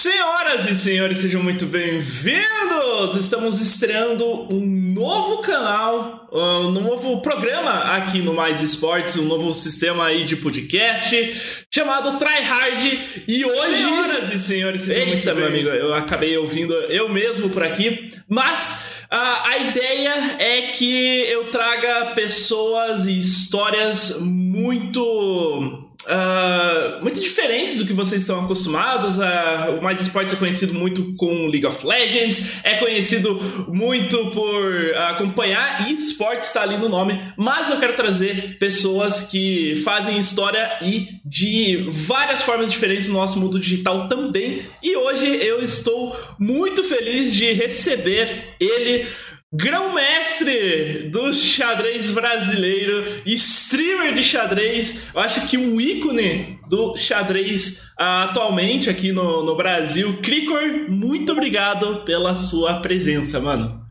Senhoras e senhores, sejam muito bem-vindos! Estamos estreando um novo canal, um novo programa aqui no Mais Esportes, um novo sistema aí de podcast chamado Try Hard. E hoje, senhoras e senhores, sejam Eita, muito meu amigo, eu acabei ouvindo eu mesmo por aqui, mas a, a ideia é que eu traga pessoas e histórias muito Uh, muito diferentes do que vocês estão acostumados. Uh, o Mais Esportes é conhecido muito com League of Legends, é conhecido muito por acompanhar e esportes está ali no nome, mas eu quero trazer pessoas que fazem história e de várias formas diferentes no nosso mundo digital também. E hoje eu estou muito feliz de receber ele. Grão-mestre do xadrez brasileiro, streamer de xadrez, eu acho que um ícone do xadrez uh, atualmente aqui no, no Brasil. Cricor, muito obrigado pela sua presença, mano.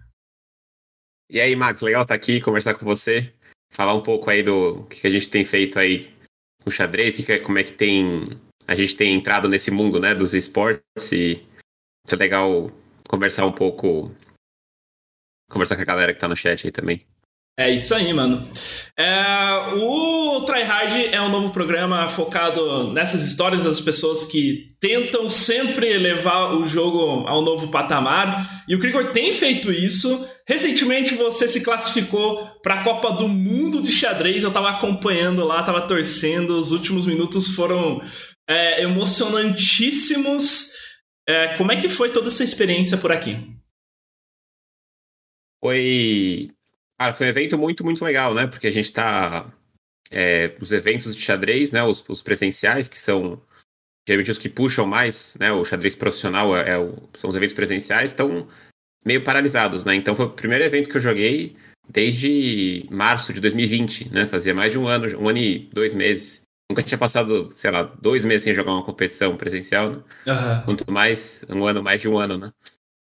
E aí, Max, legal estar tá aqui, conversar com você, falar um pouco aí do que a gente tem feito aí no xadrez, que, como é que tem a gente tem entrado nesse mundo, né, dos esportes e é legal conversar um pouco conversar com a galera que tá no chat aí também. É isso aí, mano. É, o Tryhard é um novo programa focado nessas histórias das pessoas que tentam sempre levar o jogo ao novo patamar. E o Krigor tem feito isso. Recentemente você se classificou para a Copa do Mundo de xadrez. Eu tava acompanhando lá, tava torcendo. Os últimos minutos foram é, emocionantíssimos. É, como é que foi toda essa experiência por aqui? Foi. Ah, foi um evento muito, muito legal, né? Porque a gente tá. É, os eventos de xadrez, né? Os, os, presenciais, que são geralmente os que puxam mais, né? O xadrez profissional é, é o, são os eventos presenciais, estão meio paralisados, né? Então foi o primeiro evento que eu joguei desde março de 2020, né? Fazia mais de um ano, um ano e dois meses. Nunca tinha passado, sei lá, dois meses sem jogar uma competição presencial, né? Uhum. Quanto mais, um ano, mais de um ano, né?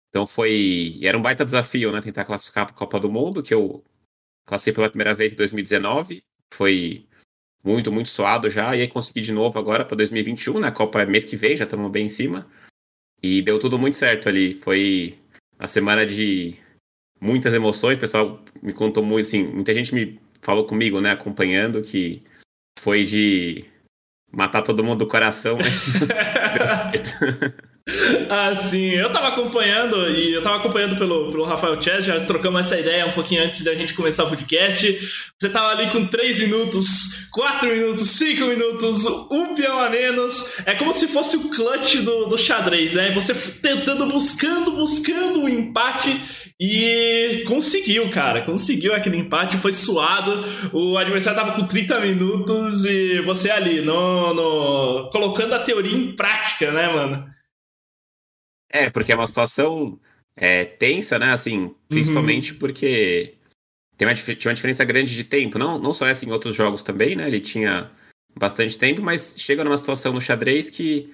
Então foi. Era um baita desafio, né? Tentar classificar para a Copa do Mundo, que eu classifiquei pela primeira vez em 2019. Foi muito, muito suado já. E aí consegui de novo agora para 2021, né? A Copa é mês que vem, já estamos bem em cima. E deu tudo muito certo ali. Foi a semana de muitas emoções. O pessoal me contou muito, assim, muita gente me falou comigo, né? Acompanhando, que foi de matar todo mundo do coração, né? deu certo. Ah, sim. Eu tava acompanhando e eu tava acompanhando pelo, pelo Rafael Chess, já trocamos essa ideia um pouquinho antes da gente começar o podcast. Você tava ali com 3 minutos, 4 minutos, 5 minutos, um peão a menos. É como se fosse o clutch do, do xadrez, né? Você tentando, buscando, buscando o um empate e conseguiu, cara. Conseguiu aquele empate, foi suado. O adversário tava com 30 minutos e você ali, no, no... colocando a teoria em prática, né, mano? É, porque é uma situação é, tensa, né? Assim, principalmente uhum. porque tem uma, tinha uma diferença grande de tempo. Não, não só essa em outros jogos também, né? Ele tinha bastante tempo, mas chega numa situação no xadrez que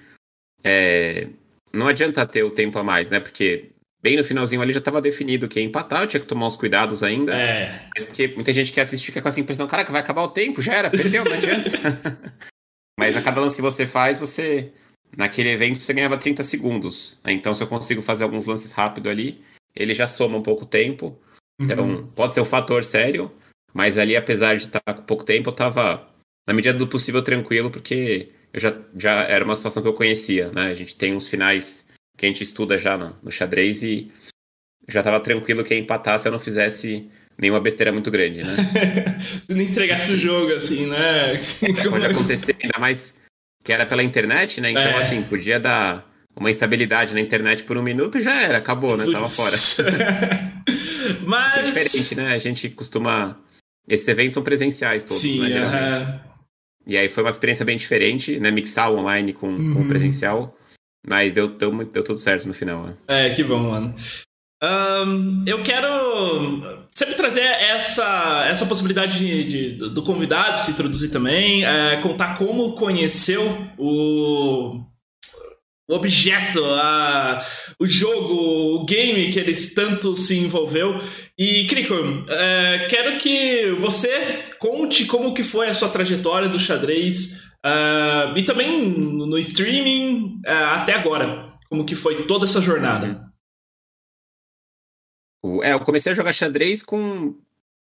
é, não adianta ter o tempo a mais, né? Porque bem no finalzinho ali já estava definido que ia empatar, eu tinha que tomar uns cuidados ainda. É. Mas porque muita gente que assiste fica com essa impressão, caraca, vai acabar o tempo, já era, perdeu, não adianta. mas a cada lance que você faz, você naquele evento você ganhava 30 segundos. Né? Então, se eu consigo fazer alguns lances rápido ali, ele já soma um pouco tempo. Então, uhum. pode ser um fator sério, mas ali, apesar de estar com pouco tempo, eu estava, na medida do possível, tranquilo, porque eu já, já era uma situação que eu conhecia, né? A gente tem uns finais que a gente estuda já no, no xadrez e já estava tranquilo que ia empatar se eu não fizesse nenhuma besteira muito grande, né? se não entregasse o jogo, assim, né? É, pode acontecer, ainda mais que era pela internet, né? Então, é. assim, podia dar uma instabilidade na internet por um minuto já era, acabou, né? Tava fora. Mas. É diferente, né? A gente costuma. Esses eventos são presenciais todos, Sim, né? Uh -huh. E aí foi uma experiência bem diferente, né? Mixar o online com, uhum. com o presencial. Mas deu, deu, deu tudo certo no final. Né? É, que bom, mano. Um, eu quero sempre trazer essa, essa possibilidade de, de do convidado se introduzir também, é, contar como conheceu o, o objeto, a, o jogo, o game que eles tanto se envolveu. E, Kriko, é, quero que você conte como que foi a sua trajetória do xadrez uh, e também no streaming uh, até agora. Como que foi toda essa jornada? É, eu comecei a jogar xadrez com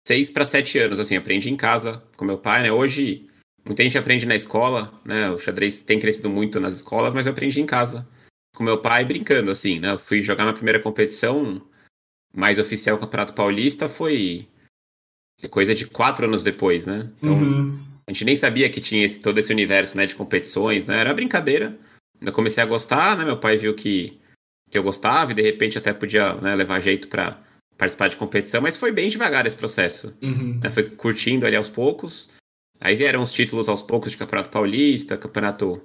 6 para 7 anos, assim, aprendi em casa com meu pai, né? Hoje muita gente aprende na escola, né? O xadrez tem crescido muito nas escolas, mas eu aprendi em casa com meu pai brincando, assim, né? Eu fui jogar na primeira competição mais oficial, Campeonato Paulista, foi coisa de quatro anos depois, né? Então, uhum. a gente nem sabia que tinha esse, todo esse universo, né, de competições, né? Era brincadeira. Eu comecei a gostar, né? Meu pai viu que, que eu gostava e de repente até podia né, levar jeito para participar de competição, mas foi bem devagar esse processo. Uhum. Né? Foi curtindo ali aos poucos. Aí vieram os títulos aos poucos de Campeonato Paulista, Campeonato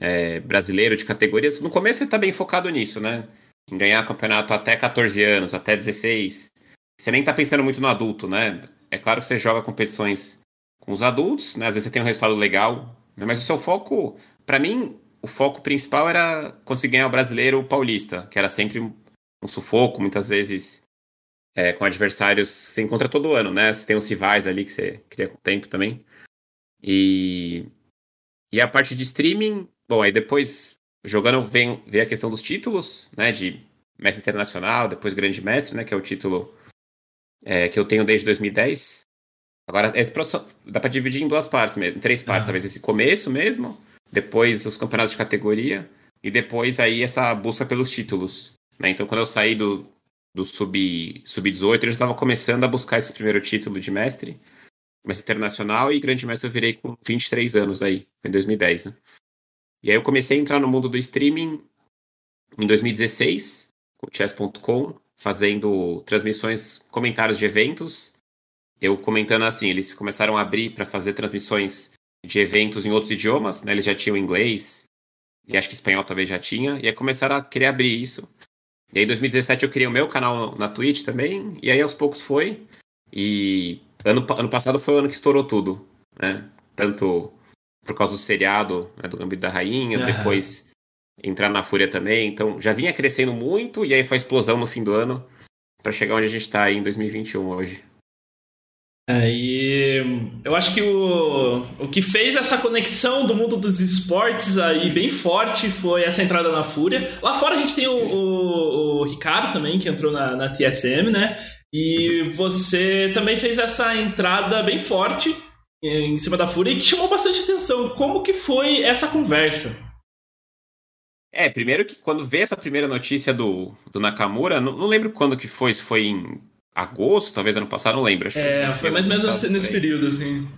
é, Brasileiro de categorias. No começo você tá bem focado nisso, né? Em ganhar campeonato até 14 anos, até 16. Você nem tá pensando muito no adulto, né? É claro que você joga competições com os adultos, né? Às vezes você tem um resultado legal, né? mas o seu foco, para mim, o foco principal era conseguir ganhar o brasileiro o paulista, que era sempre um sufoco, muitas vezes é, com adversários que você encontra todo ano, né? Você tem os rivais ali que você cria com o tempo também. E, e a parte de streaming, bom, aí depois jogando vem, vem a questão dos títulos, né? De mestre internacional, depois grande mestre, né? Que é o título é, que eu tenho desde 2010. Agora, esse processo, dá para dividir em duas partes mesmo, em três partes, talvez esse começo mesmo, depois os campeonatos de categoria e depois aí essa busca pelos títulos. Né? Então, quando eu saí do, do sub-18, sub eu já estava começando a buscar esse primeiro título de mestre, mestre internacional, e grande mestre eu virei com 23 anos daí, em 2010. Né? E aí eu comecei a entrar no mundo do streaming em 2016, com chess.com, fazendo transmissões, comentários de eventos. Eu comentando assim, eles começaram a abrir para fazer transmissões de eventos em outros idiomas, né? Eles já tinham inglês, e acho que espanhol talvez já tinha, e aí começaram a querer abrir isso. E aí em 2017 eu criei o meu canal na Twitch também, e aí aos poucos foi. E ano, ano passado foi o ano que estourou tudo, né? Tanto por causa do seriado né, do Gambito da Rainha, uhum. depois entrar na Fúria também. Então já vinha crescendo muito, e aí foi a explosão no fim do ano, para chegar onde a gente está em 2021 hoje. E eu acho que o, o que fez essa conexão do mundo dos esportes aí bem forte foi essa entrada na Fúria. Lá fora a gente tem o, o, o Ricardo também, que entrou na, na TSM, né? E você também fez essa entrada bem forte em cima da Fúria e que chamou bastante atenção. Como que foi essa conversa? É, primeiro que quando veio essa primeira notícia do, do Nakamura, não, não lembro quando que foi, se foi em agosto, talvez ano passado, não lembro. é, foi, mais ou menos passado, nesse período, assim.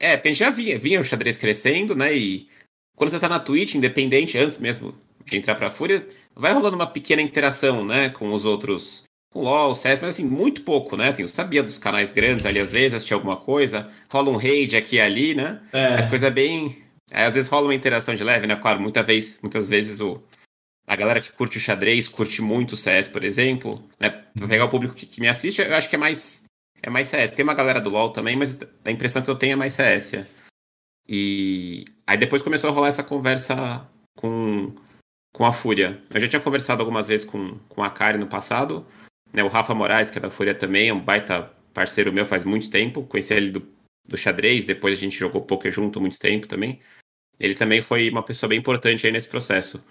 É, porque a gente já via, vinha o xadrez crescendo, né? E quando você tá na Twitch, independente, antes mesmo de entrar pra Fúria, vai rolando uma pequena interação, né? Com os outros. Com o LOL, o CS, mas assim, muito pouco, né? Assim, eu sabia dos canais grandes ali, às vezes, assistia alguma coisa, rola um raid aqui e ali, né? É. As coisas bem. Aí, às vezes rola uma interação de leve, né? Claro, muita vez, muitas vezes o, a galera que curte o xadrez, curte muito o CS, por exemplo, né? Pra pegar o público que, que, me assiste, eu acho que é mais, é mais CS. Tem uma galera do LoL também, mas a impressão que eu tenho é mais CS. E aí depois começou a rolar essa conversa com, com a Fúria. Eu já tinha conversado algumas vezes com, com a Kari no passado, né? O Rafa Moraes, que é da Fúria também, é um baita parceiro meu faz muito tempo. Conheci ele do, do xadrez, depois a gente jogou poker junto muito tempo também. Ele também foi uma pessoa bem importante aí nesse processo.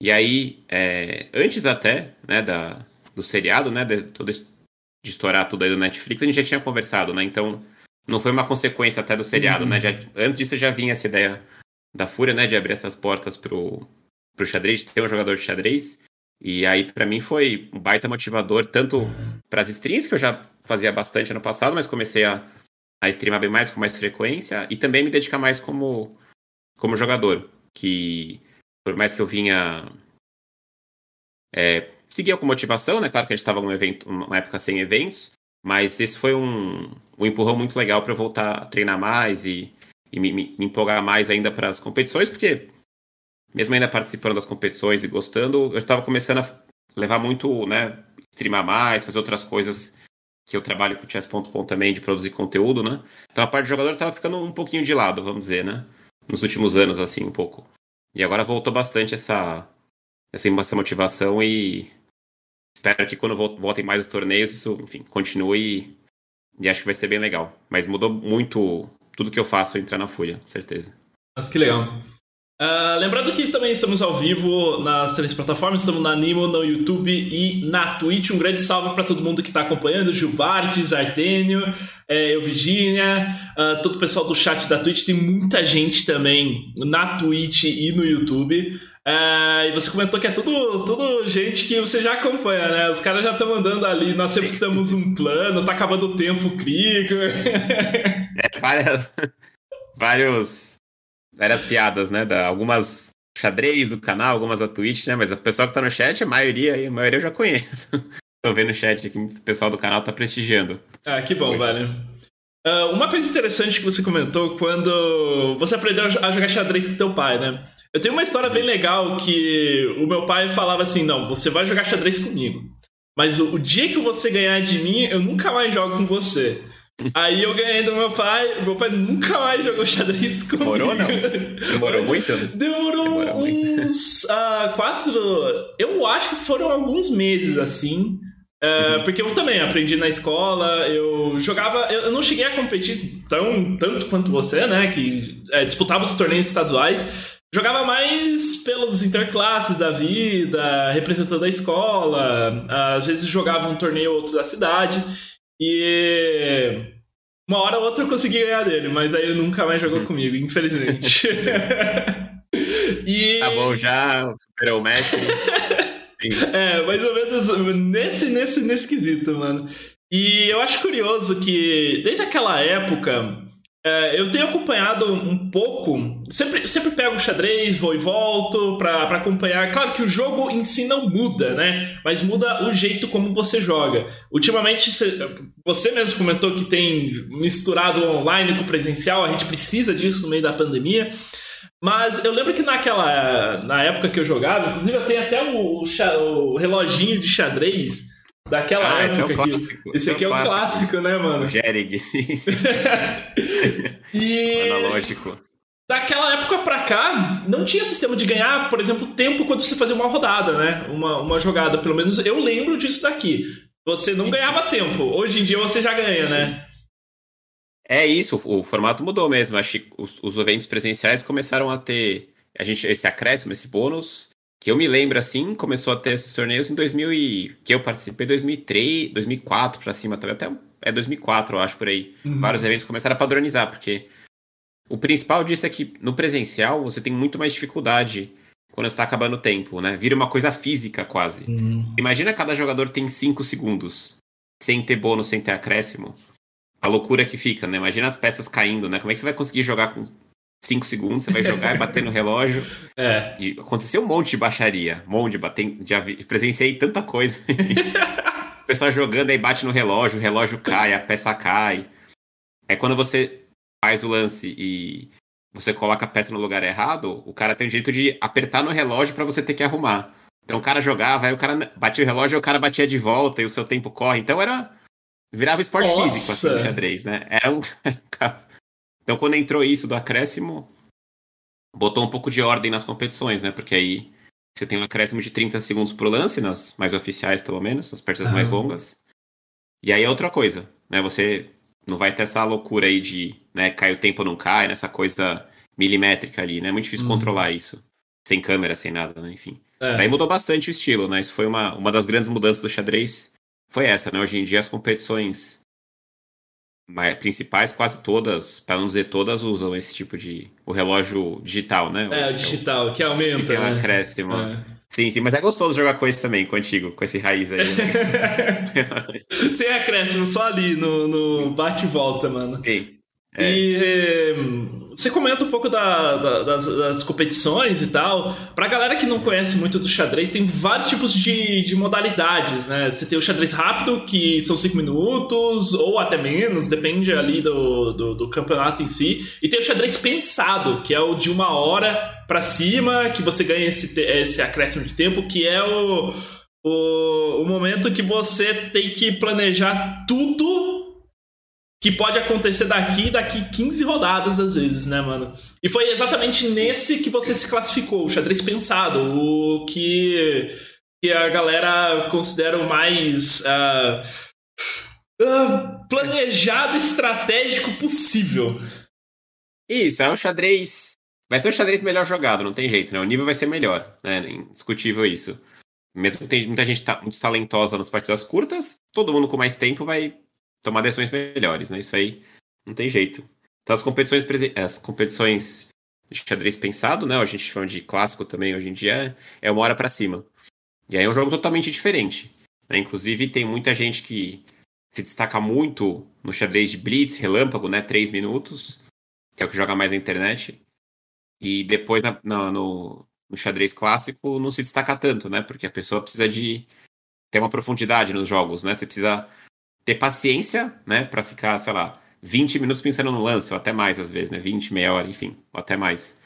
E aí, é, antes até, né, da, do seriado, né, de, todo, de estourar tudo aí do Netflix, a gente já tinha conversado, né? Então, não foi uma consequência até do seriado, uhum. né? Já, antes disso já vinha essa ideia da Fúria, né, de abrir essas portas pro, pro xadrez, de ter um jogador de xadrez. E aí, para mim, foi um baita motivador, tanto para as streams, que eu já fazia bastante ano passado, mas comecei a, a streamar bem mais, com mais frequência, e também me dedicar mais como, como jogador, que por mais que eu vinha. É, seguia com motivação, né? Claro que a gente estava num evento, uma época sem eventos, mas esse foi um, um empurrão muito legal para voltar a treinar mais e, e me, me, empolgar mais ainda para as competições, porque mesmo ainda participando das competições e gostando, eu estava começando a levar muito, né? Streamar mais, fazer outras coisas que eu trabalho com o chess.com também de produzir conteúdo, né? Então a parte de jogador estava ficando um pouquinho de lado, vamos dizer, né? Nos últimos anos, assim, um pouco. E agora voltou bastante essa, essa, essa motivação e espero que quando voltem mais os torneios, isso, enfim, continue e, e acho que vai ser bem legal. Mas mudou muito tudo que eu faço entrar na Fúria, certeza. Mas que legal. Uh, lembrando que também estamos ao vivo nas três plataformas, estamos na Animo, no YouTube e na Twitch. Um grande salve para todo mundo que está acompanhando: Gil Bartes, Artênio, é, eu, Virginia, uh, todo o pessoal do chat da Twitch. Tem muita gente também na Twitch e no YouTube. Uh, e você comentou que é tudo, tudo gente que você já acompanha, né? Os caras já estão andando ali, nós sempre temos um plano, tá acabando o tempo, Krieger. é, várias, vários várias piadas, né? Da, algumas xadrez do canal, algumas da Twitch, né? Mas o pessoal que tá no chat, a maioria, a maioria eu já conheço. Tô vendo o chat aqui, o pessoal do canal tá prestigiando. Ah, que bom, velho. Uh, uma coisa interessante que você comentou quando você aprendeu a jogar xadrez com teu pai, né? Eu tenho uma história bem legal que o meu pai falava assim: não, você vai jogar xadrez comigo. Mas o, o dia que você ganhar de mim, eu nunca mais jogo com você. Aí eu ganhei do meu pai, meu pai nunca mais jogou xadrez comigo. Demorou não? Demorou muito? Demorou, Demorou uns uh, quatro. Eu acho que foram alguns meses assim. Uh, uhum. Porque eu também aprendi na escola, eu jogava. Eu, eu, não cheguei a competir tão tanto quanto você, né? Que é, disputava os torneios estaduais. Jogava mais pelos interclasses da vida, representando a escola. Às vezes jogava um torneio ou outro da cidade. E uma hora ou outra eu consegui ganhar dele, mas aí ele nunca mais jogou uhum. comigo, infelizmente. e... Tá bom, já superou o match. é, mais ou menos nesse, nesse, nesse quesito, mano. E eu acho curioso que desde aquela época é, eu tenho acompanhado um pouco. Sempre, sempre pego o xadrez, vou e volto pra acompanhar. Claro que o jogo em si não muda, né? Mas muda o jeito como você joga. Ultimamente, você mesmo comentou que tem misturado online com presencial, a gente precisa disso no meio da pandemia. Mas eu lembro que naquela. Na época que eu jogava, inclusive eu tenho até o, o reloginho de xadrez Daquela ah, época. Esse, é clássico, esse aqui é, é o clássico, clássico né, mano? O Gerig, sim. sim. e... Analógico. Daquela época pra cá, não tinha sistema de ganhar, por exemplo, tempo quando você fazia uma rodada, né? Uma, uma jogada. Pelo menos eu lembro disso daqui. Você não ganhava tempo. Hoje em dia você já ganha, né? É isso, o, formato mudou mesmo. Acho que os, os eventos presenciais começaram a ter a gente, esse acréscimo, esse bônus que eu me lembro assim, começou a ter esses torneios em 2000 e que eu participei 2003, 2004 para cima, até é 2004, eu acho por aí. Uhum. Vários eventos começaram a padronizar, porque o principal disso é que no presencial você tem muito mais dificuldade quando está acabando o tempo, né? Vira uma coisa física quase. Uhum. Imagina cada jogador tem 5 segundos sem ter bônus, sem ter acréscimo. A loucura que fica, né? Imagina as peças caindo, né? Como é que você vai conseguir jogar com 5 segundos, você vai jogar e bater no relógio. É. E aconteceu um monte de baixaria. Um monte de bater. Já vi, presenciei tanta coisa. o pessoal jogando aí bate no relógio, o relógio cai, a peça cai. É quando você faz o lance e você coloca a peça no lugar errado, o cara tem o jeito de apertar no relógio para você ter que arrumar. Então o cara jogava, aí o cara batia o relógio, e o cara batia de volta e o seu tempo corre. Então era virava esporte Nossa. físico assim, xadrez, né? Era um Então, quando entrou isso do acréscimo, botou um pouco de ordem nas competições, né? Porque aí você tem um acréscimo de 30 segundos por lance, nas mais oficiais, pelo menos, nas partidas mais longas. E aí é outra coisa, né? Você não vai ter essa loucura aí de né, cai o tempo ou não cai, nessa coisa milimétrica ali, né? É muito difícil uhum. controlar isso. Sem câmera, sem nada, né? Enfim. É. Daí mudou bastante o estilo, né? Isso foi uma, uma das grandes mudanças do xadrez. Foi essa, né? Hoje em dia as competições principais, quase todas, para não dizer todas, usam esse tipo de. O relógio digital, né? É, o digital, que aumenta. Que tem um né? acréscimo. É. Sim, sim, mas é gostoso jogar com esse também, contigo, com esse raiz aí. Sem acréscimo, só ali no, no bate e volta, mano. Sim. É. E eh, você comenta um pouco da, da, das, das, competições e tal. Pra galera que não conhece muito do xadrez, tem vários tipos de, de modalidades, né? Você tem o xadrez rápido, que são 5 minutos, ou até menos, depende ali do, do, do, campeonato em si. E tem o xadrez pensado, que é o de uma hora pra cima, que você ganha esse, esse acréscimo de tempo, que é o, o, o momento que você tem que planejar tudo que pode acontecer daqui daqui 15 rodadas às vezes, né, mano? E foi exatamente nesse que você se classificou, o xadrez pensado, o que, que a galera considera o mais uh, uh, planejado estratégico possível. Isso, é um xadrez vai ser o xadrez melhor jogado, não tem jeito, né? O nível vai ser melhor, né? Indiscutível isso. Mesmo que tem muita gente muito talentosa nas partidas curtas, todo mundo com mais tempo vai tomar decisões melhores, né? Isso aí não tem jeito. Então as competições, as competições de xadrez pensado, né? A gente chama de clássico também hoje em dia, é uma hora para cima. E aí é um jogo totalmente diferente. Né? Inclusive tem muita gente que se destaca muito no xadrez de blitz, relâmpago, né? Três minutos, que é o que joga mais na internet. E depois na, na, no, no xadrez clássico não se destaca tanto, né? Porque a pessoa precisa de ter uma profundidade nos jogos, né? Você precisa ter paciência, né? Para ficar, sei lá, 20 minutos pensando no lance, ou até mais às vezes, né? 20, meia hora, enfim, ou até mais.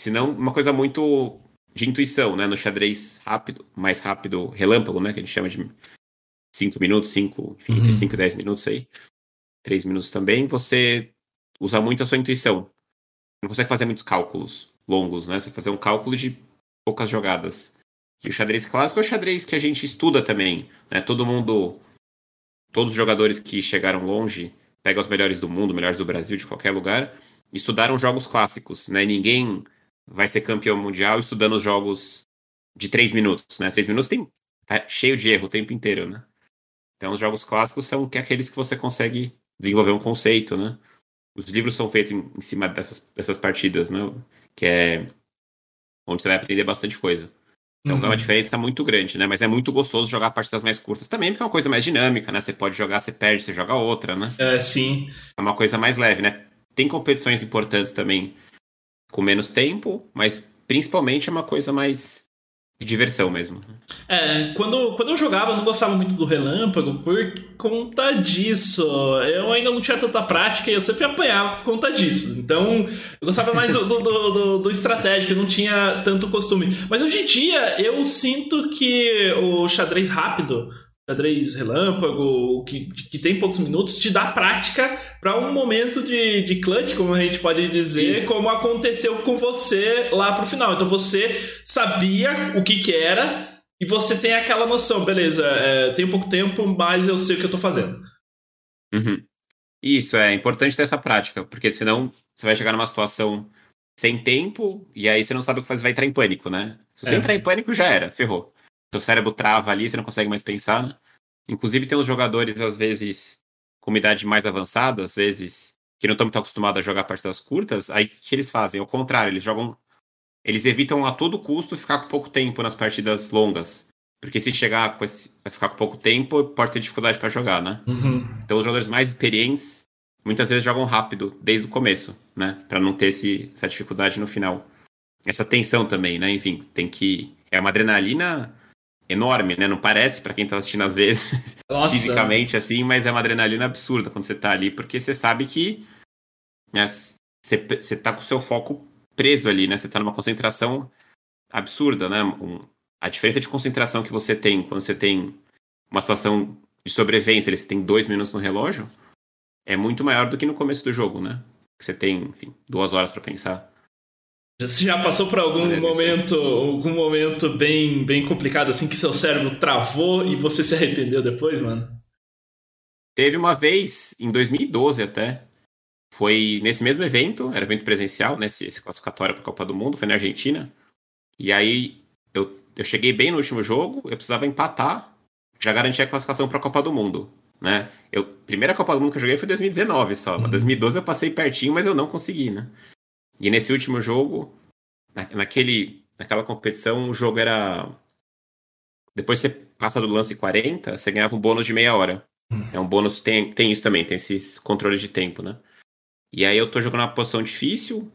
Senão, uma coisa muito de intuição, né? No xadrez rápido, mais rápido, relâmpago, né? Que a gente chama de 5 minutos, 5, enfim, uhum. entre 5 e 10 minutos aí. 3 minutos também, você usa muito a sua intuição. Não consegue fazer muitos cálculos longos, né? Você fazer um cálculo de poucas jogadas. E o xadrez clássico é o xadrez que a gente estuda também, né? Todo mundo, todos os jogadores que chegaram longe, pega os melhores do mundo, melhores do Brasil, de qualquer lugar, estudaram jogos clássicos, né? Ninguém vai ser campeão mundial estudando os jogos de três minutos, né? Três minutos tem tá cheio de erro o tempo inteiro, né? Então os jogos clássicos são aqueles que você consegue desenvolver um conceito, né? Os livros são feitos em, cima dessas, dessas partidas, né? Que é onde você vai aprender bastante coisa. Então uhum. é uma diferença muito grande, né? Mas é muito gostoso jogar partidas mais curtas também, porque é uma coisa mais dinâmica, né? Você pode jogar, você perde, você joga outra, né? É, sim. É uma coisa mais leve, né? Tem competições importantes também com menos tempo, mas principalmente é uma coisa mais de diversão mesmo. É, quando, quando eu jogava eu não gostava muito do relâmpago por conta disso. Eu ainda não tinha tanta prática e eu sempre apanhava por conta disso. Então, eu gostava mais do, do, do, do estratégico, eu não tinha tanto costume. Mas hoje em dia eu sinto que o xadrez rápido xadrez relâmpago, que, que tem poucos minutos, te dá prática para um momento de, de clutch, como a gente pode dizer, Isso. como aconteceu com você lá pro final. Então você sabia o que que era e você tem aquela noção, beleza, é, tenho pouco tempo, mas eu sei o que eu tô fazendo. Uhum. Isso, é importante ter essa prática, porque senão você vai chegar numa situação sem tempo e aí você não sabe o que fazer, vai entrar em pânico, né? Se você é. entrar em pânico, já era, ferrou seu cérebro trava ali, você não consegue mais pensar. Né? Inclusive, tem os jogadores, às vezes, com idade mais avançada, às vezes, que não estão muito acostumados a jogar partidas curtas, aí o que eles fazem? Ao contrário, eles jogam. Eles evitam a todo custo ficar com pouco tempo nas partidas longas. Porque se chegar com esse, vai ficar com pouco tempo, pode ter dificuldade para jogar, né? Uhum. Então os jogadores mais experientes muitas vezes jogam rápido, desde o começo, né? Para não ter esse, essa dificuldade no final. Essa tensão também, né? Enfim, tem que. É uma adrenalina enorme, né? Não parece para quem tá assistindo às vezes Nossa. fisicamente assim, mas é uma adrenalina absurda quando você tá ali, porque você sabe que né, você, você tá com o seu foco preso ali, né? Você tá numa concentração absurda, né? Um, a diferença de concentração que você tem quando você tem uma situação de sobrevivência, você tem dois minutos no relógio, é muito maior do que no começo do jogo, né? Que você tem, enfim, duas horas para pensar. Você já passou por algum momento, algum momento bem, bem complicado assim que seu cérebro travou e você se arrependeu depois, mano? Teve uma vez, em 2012 até, foi nesse mesmo evento, era evento presencial, né, esse, esse classificatório para a Copa do Mundo, foi na Argentina. E aí eu, eu cheguei bem no último jogo, eu precisava empatar, já garantir a classificação para a Copa do Mundo, né? Eu primeira Copa do Mundo que eu joguei foi em 2019 só, uhum. 2012 eu passei pertinho, mas eu não consegui, né? E nesse último jogo, naquele, naquela competição, o jogo era. Depois você passa do lance 40, você ganhava um bônus de meia hora. Hum. É um bônus, tem, tem isso também, tem esses controles de tempo, né? E aí eu tô jogando uma posição difícil,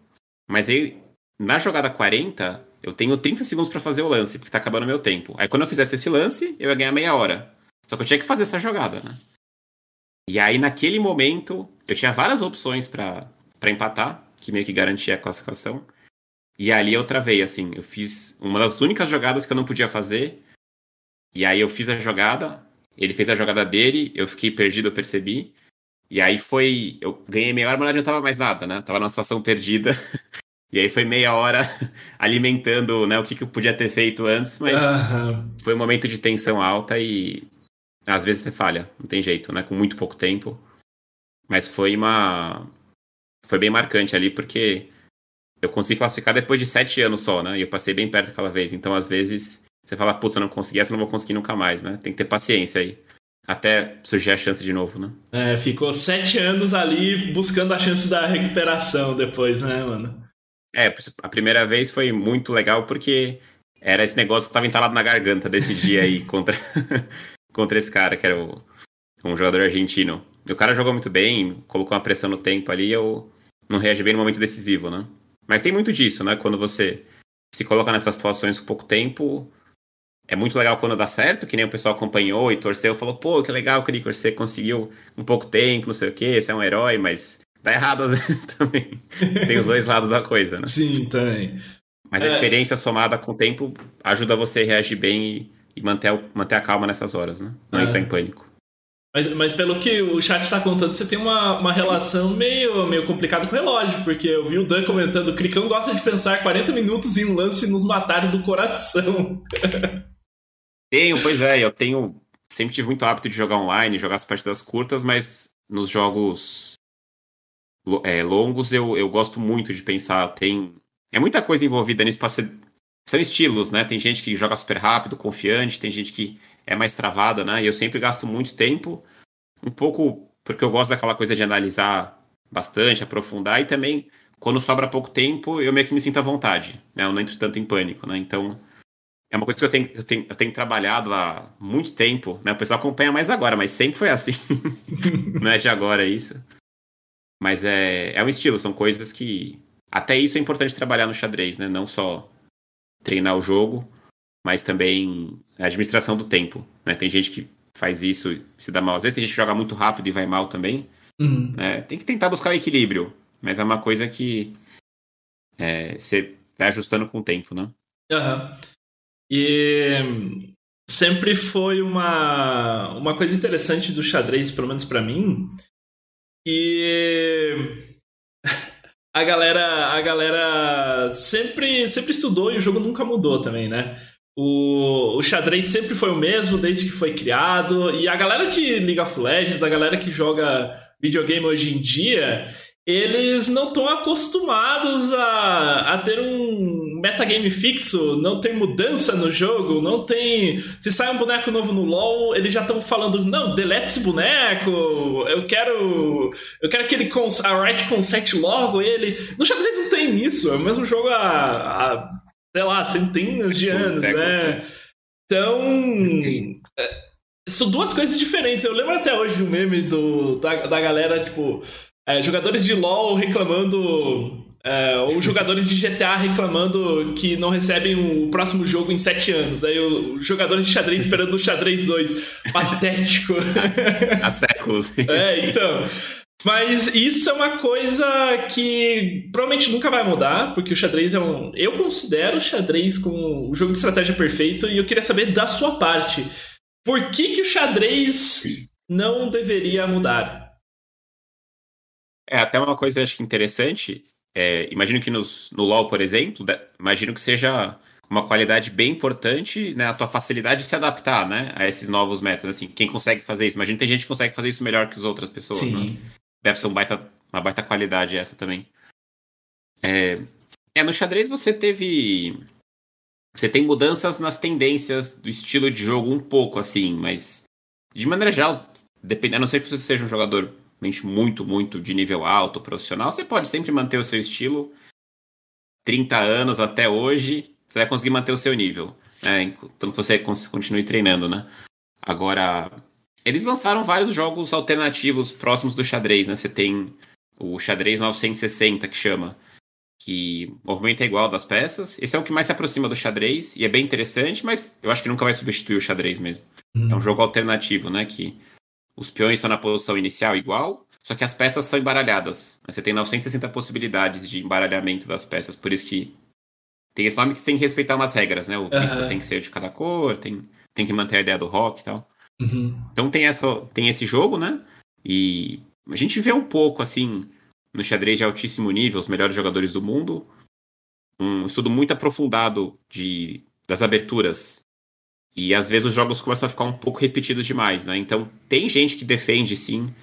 mas aí na jogada 40, eu tenho 30 segundos para fazer o lance, porque tá acabando o meu tempo. Aí quando eu fizesse esse lance, eu ia ganhar meia hora. Só que eu tinha que fazer essa jogada, né? E aí naquele momento, eu tinha várias opções para empatar que meio que garantia a classificação. E ali eu travei, assim, eu fiz uma das únicas jogadas que eu não podia fazer. E aí eu fiz a jogada, ele fez a jogada dele, eu fiquei perdido, eu percebi. E aí foi. Eu ganhei meia hora, mas não adiantava mais nada, né? Tava numa situação perdida. E aí foi meia hora alimentando né, o que, que eu podia ter feito antes, mas uhum. foi um momento de tensão alta e às vezes você falha, não tem jeito, né? Com muito pouco tempo. Mas foi uma, foi bem marcante ali, porque eu consegui classificar depois de sete anos só, né? E eu passei bem perto aquela vez. Então, às vezes, você fala, putz, eu não consegui essa, eu não vou conseguir nunca mais, né? Tem que ter paciência aí. Até surgir a chance de novo, né? É, ficou sete anos ali buscando a chance da recuperação depois, né, mano? É, a primeira vez foi muito legal porque era esse negócio que tava entalado na garganta desse dia aí contra, contra esse cara, que era o, um jogador argentino. E o cara jogou muito bem, colocou uma pressão no tempo ali, eu não reagi bem no momento decisivo, né? Mas tem muito disso, né? Quando você se coloca nessas situações com pouco tempo, é muito legal quando dá certo, que nem o pessoal acompanhou e torceu, falou, pô, que legal que você conseguiu um pouco tempo, não sei o quê, você é um herói, mas dá errado às vezes também. Tem os dois lados da coisa, né? Sim, também. Mas a é. experiência somada com o tempo ajuda você a reagir bem e, e manter, manter a calma nessas horas, né? Não é. entrar em pânico. Mas, mas pelo que o chat está contando, você tem uma, uma relação meio, meio complicada com o relógio, porque eu vi o Dan comentando, o Cricão gosta de pensar 40 minutos em lance nos matarem do coração. Tenho, pois é, eu tenho. Sempre tive muito hábito de jogar online, jogar as partidas curtas, mas nos jogos é, longos eu, eu gosto muito de pensar. Tem. É muita coisa envolvida nisso ser. São estilos, né? Tem gente que joga super rápido, confiante, tem gente que é mais travada, né? E eu sempre gasto muito tempo, um pouco porque eu gosto daquela coisa de analisar bastante, aprofundar, e também, quando sobra pouco tempo, eu meio que me sinto à vontade, né? Eu não entro tanto em pânico, né? Então, é uma coisa que eu tenho, eu tenho, eu tenho trabalhado há muito tempo, né? O pessoal acompanha mais agora, mas sempre foi assim. não é de agora isso. Mas é, é um estilo, são coisas que. Até isso é importante trabalhar no xadrez, né? Não só treinar o jogo, mas também a administração do tempo. Né? Tem gente que faz isso e se dá mal. Às vezes tem gente que joga muito rápido e vai mal também. Uhum. Né? Tem que tentar buscar o equilíbrio, mas é uma coisa que é, você vai ajustando com o tempo, né? Uhum. E sempre foi uma, uma coisa interessante do xadrez, pelo menos para mim, e a galera a galera sempre sempre estudou e o jogo nunca mudou também, né? O, o xadrez sempre foi o mesmo desde que foi criado. E a galera de League of Legends, a galera que joga videogame hoje em dia, eles não estão acostumados a, a ter um metagame fixo, não tem mudança no jogo, não tem. Se sai um boneco novo no LoL, eles já estão falando, não, delete esse boneco, eu quero. Eu quero que ele cons a Riot conserte logo ele. No xadrez não tem isso, é o mesmo jogo há, há sei lá, centenas de anos, né? Então. É, são duas coisas diferentes. Eu lembro até hoje de um meme do, da, da galera, tipo, é, jogadores de LoL reclamando. É, ou jogadores de GTA reclamando que não recebem o próximo jogo em sete anos. Daí os jogadores de xadrez esperando o xadrez 2. Patético. Há séculos. É, então. Mas isso é uma coisa que provavelmente nunca vai mudar, porque o xadrez é um. Eu considero o xadrez como o jogo de estratégia perfeito e eu queria saber da sua parte. Por que, que o xadrez não deveria mudar? É, até uma coisa acho que interessante. É, imagino que nos, no LoL, por exemplo, imagino que seja uma qualidade bem importante, né? A tua facilidade de se adaptar, né? A esses novos métodos. Assim, quem consegue fazer isso? Imagino que tem gente que consegue fazer isso melhor que as outras pessoas. Sim. Né? Deve ser um baita, uma baita qualidade essa também. É, é, no xadrez você teve. Você tem mudanças nas tendências do estilo de jogo um pouco, assim, mas de maneira geral, depende, a não ser que você seja um jogador muito, muito de nível alto, profissional, você pode sempre manter o seu estilo 30 anos até hoje, você vai conseguir manter o seu nível, né? Tanto que você continue treinando, né? Agora, eles lançaram vários jogos alternativos próximos do xadrez, né? Você tem o xadrez 960, que chama, que o movimento é igual das peças. Esse é o que mais se aproxima do xadrez e é bem interessante, mas eu acho que nunca vai substituir o xadrez mesmo. Hum. É um jogo alternativo, né? Que os peões estão na posição inicial igual, só que as peças são embaralhadas. Você tem 960 possibilidades de embaralhamento das peças, por isso que tem esse nome que tem que respeitar umas regras, né? O bispo tem que ser de cada cor, tem, tem que manter a ideia do rock e tal. Uhum. Então tem, essa, tem esse jogo, né? E a gente vê um pouco, assim, no xadrez de altíssimo nível, os melhores jogadores do mundo. Um estudo muito aprofundado de, das aberturas. E às vezes os jogos começam a ficar um pouco repetidos demais, né? Então tem gente que defende, sim,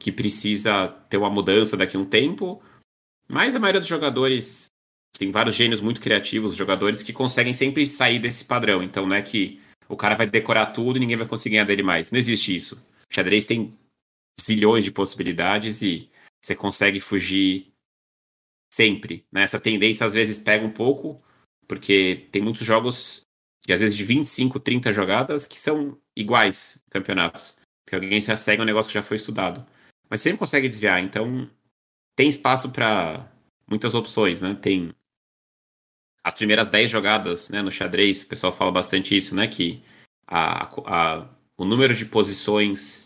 que precisa ter uma mudança daqui a um tempo. Mas a maioria dos jogadores tem vários gênios muito criativos, jogadores que conseguem sempre sair desse padrão. Então não é que o cara vai decorar tudo e ninguém vai conseguir ganhar dele mais. Não existe isso. O xadrez tem zilhões de possibilidades e você consegue fugir sempre. Né? Essa tendência às vezes pega um pouco, porque tem muitos jogos, de, às vezes de 25, 30 jogadas, que são iguais campeonatos. Porque alguém já segue um negócio que já foi estudado. Mas sempre consegue desviar, então tem espaço para muitas opções, né? Tem as primeiras 10 jogadas né, no xadrez, o pessoal fala bastante isso, né? Que a, a, o número de posições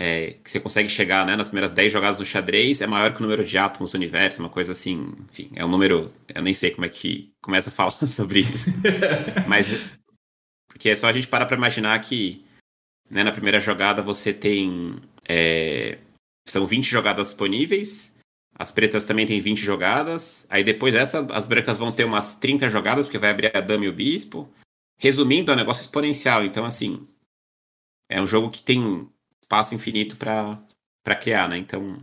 é, que você consegue chegar né, nas primeiras 10 jogadas do xadrez é maior que o número de átomos do universo, uma coisa assim. Enfim, é um número. Eu nem sei como é que começa a falar sobre isso. Mas. Porque é só a gente parar para imaginar que né, na primeira jogada você tem. É, são 20 jogadas disponíveis. As pretas também têm 20 jogadas. Aí depois dessa, as brancas vão ter umas 30 jogadas, porque vai abrir a dama e o bispo. Resumindo, é um negócio exponencial. Então, assim. É um jogo que tem espaço infinito para criar, né? Então,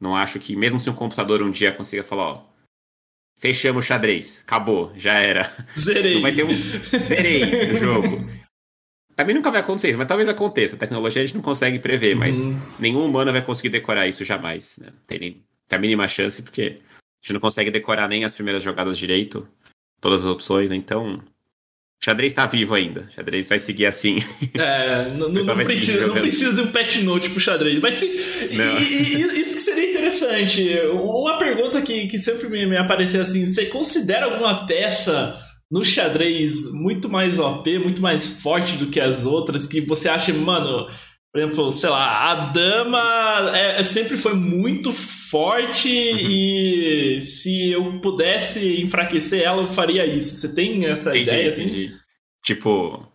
não acho que, mesmo se um computador um dia consiga falar, ó, fechamos o xadrez, acabou, já era. Zerei. Não vai ter um. Zerei o jogo. Também nunca vai acontecer isso, mas talvez aconteça. A tecnologia a gente não consegue prever, mas uhum. nenhum humano vai conseguir decorar isso jamais. Né? Tem, tem a mínima chance, porque a gente não consegue decorar nem as primeiras jogadas direito, todas as opções, né? Então, xadrez tá vivo ainda. xadrez vai seguir assim. É, não, não, precisa, não precisa de um patch note pro xadrez. Mas e, e, isso que seria interessante. Uma pergunta que, que sempre me, me apareceu assim: você considera alguma peça no xadrez muito mais OP, muito mais forte do que as outras, que você acha, mano. Por exemplo, sei lá, a dama é, é sempre foi muito forte uhum. e se eu pudesse enfraquecer ela, eu faria isso. Você tem essa entendi, ideia entendi. assim? Tipo,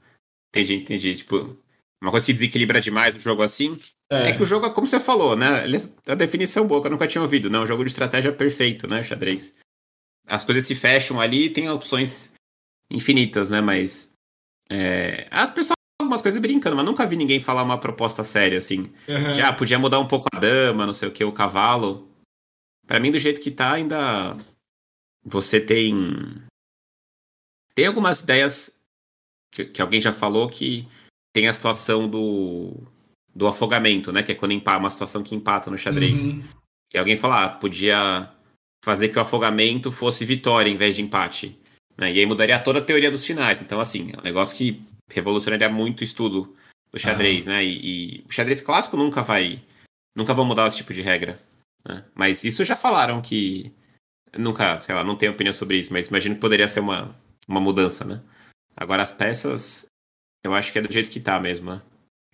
entendi, entendi. Tipo, uma coisa que desequilibra demais o jogo assim é. é, que o jogo, como você falou, né? A definição boa que eu nunca tinha ouvido, né? Um jogo de estratégia perfeito, né? Xadrez. As coisas se fecham ali e tem opções infinitas, né? Mas. É, as pessoas coisas brincando, mas nunca vi ninguém falar uma proposta séria, assim. Uhum. Já podia mudar um pouco a dama, não sei o que, o cavalo. para mim, do jeito que tá, ainda. Você tem. Tem algumas ideias que, que alguém já falou que tem a situação do. do afogamento, né? Que é quando empata, uma situação que empata no xadrez. Uhum. E alguém fala, ah, podia fazer que o afogamento fosse vitória em vez de empate. Né? E aí mudaria toda a teoria dos finais. Então, assim, é um negócio que revolucionaria muito o estudo do xadrez, ah. né? E, e, o xadrez clássico nunca vai. Nunca vão mudar esse tipo de regra. Né? Mas isso já falaram que. Nunca, sei lá, não tenho opinião sobre isso, mas imagino que poderia ser uma, uma mudança, né? Agora as peças, eu acho que é do jeito que tá mesmo, né?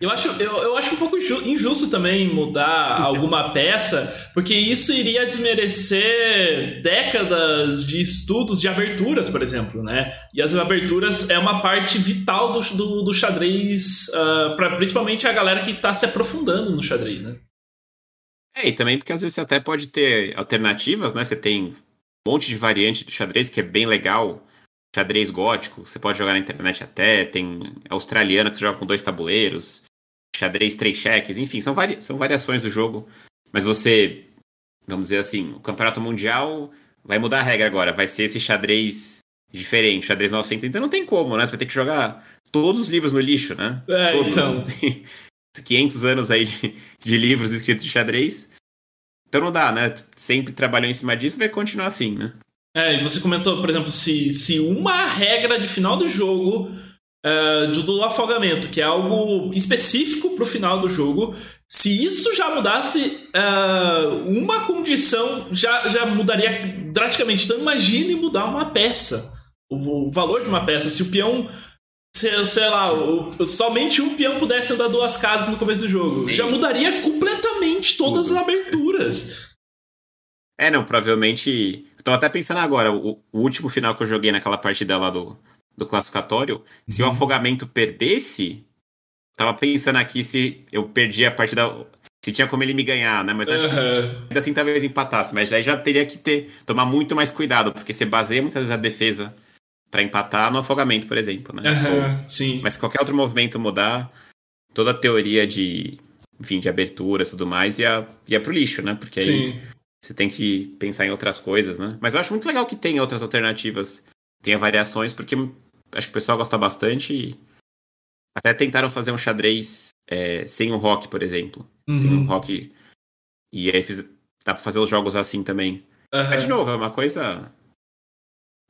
Eu acho, eu, eu acho um pouco injusto também mudar alguma peça, porque isso iria desmerecer décadas de estudos de aberturas, por exemplo, né? E as aberturas é uma parte vital do, do, do xadrez, uh, para principalmente a galera que está se aprofundando no xadrez, né? É, e também porque às vezes você até pode ter alternativas, né? Você tem um monte de variante do xadrez que é bem legal xadrez gótico, você pode jogar na internet até, tem australiana que você joga com dois tabuleiros, xadrez três cheques, enfim, são, vari são variações do jogo, mas você, vamos dizer assim, o campeonato mundial vai mudar a regra agora, vai ser esse xadrez diferente, xadrez 900, então não tem como, né? Você vai ter que jogar todos os livros no lixo, né? É, todos. Então. 500 anos aí de, de livros escritos de xadrez. Então não dá, né? Sempre trabalhou em cima disso, vai continuar assim, né? É, e você comentou, por exemplo, se, se uma regra de final do jogo uh, do, do, afogamento, que é algo específico pro final do jogo, se isso já mudasse uh, uma condição, já, já mudaria drasticamente. Então imagine mudar uma peça. O, o valor de uma peça. Se o peão sei, sei lá, o, somente um peão pudesse andar duas casas no começo do jogo. Já mudaria completamente todas as aberturas. É, não, provavelmente Tô até pensando agora, o, o, último final que eu joguei naquela partida lá do, do classificatório, uhum. se o uhum. afogamento perdesse, tava pensando aqui se eu perdi a partida. Se tinha como ele me ganhar, né? Mas acho uhum. que assim talvez empatasse. Mas aí já teria que ter tomar muito mais cuidado, porque você baseia muitas vezes a defesa para empatar no afogamento, por exemplo, né? Uhum. Sim. Mas se qualquer outro movimento mudar, toda a teoria de, enfim, de abertura e tudo mais ia, ia pro lixo, né? Porque aí Sim você tem que pensar em outras coisas, né? Mas eu acho muito legal que tenha outras alternativas, tenha variações, porque acho que o pessoal gosta bastante e até tentaram fazer um xadrez é, sem o rock, por exemplo. Uhum. Sem o rock. E aí fiz, dá pra fazer os jogos assim também. Uhum. Mas, de novo, é uma coisa.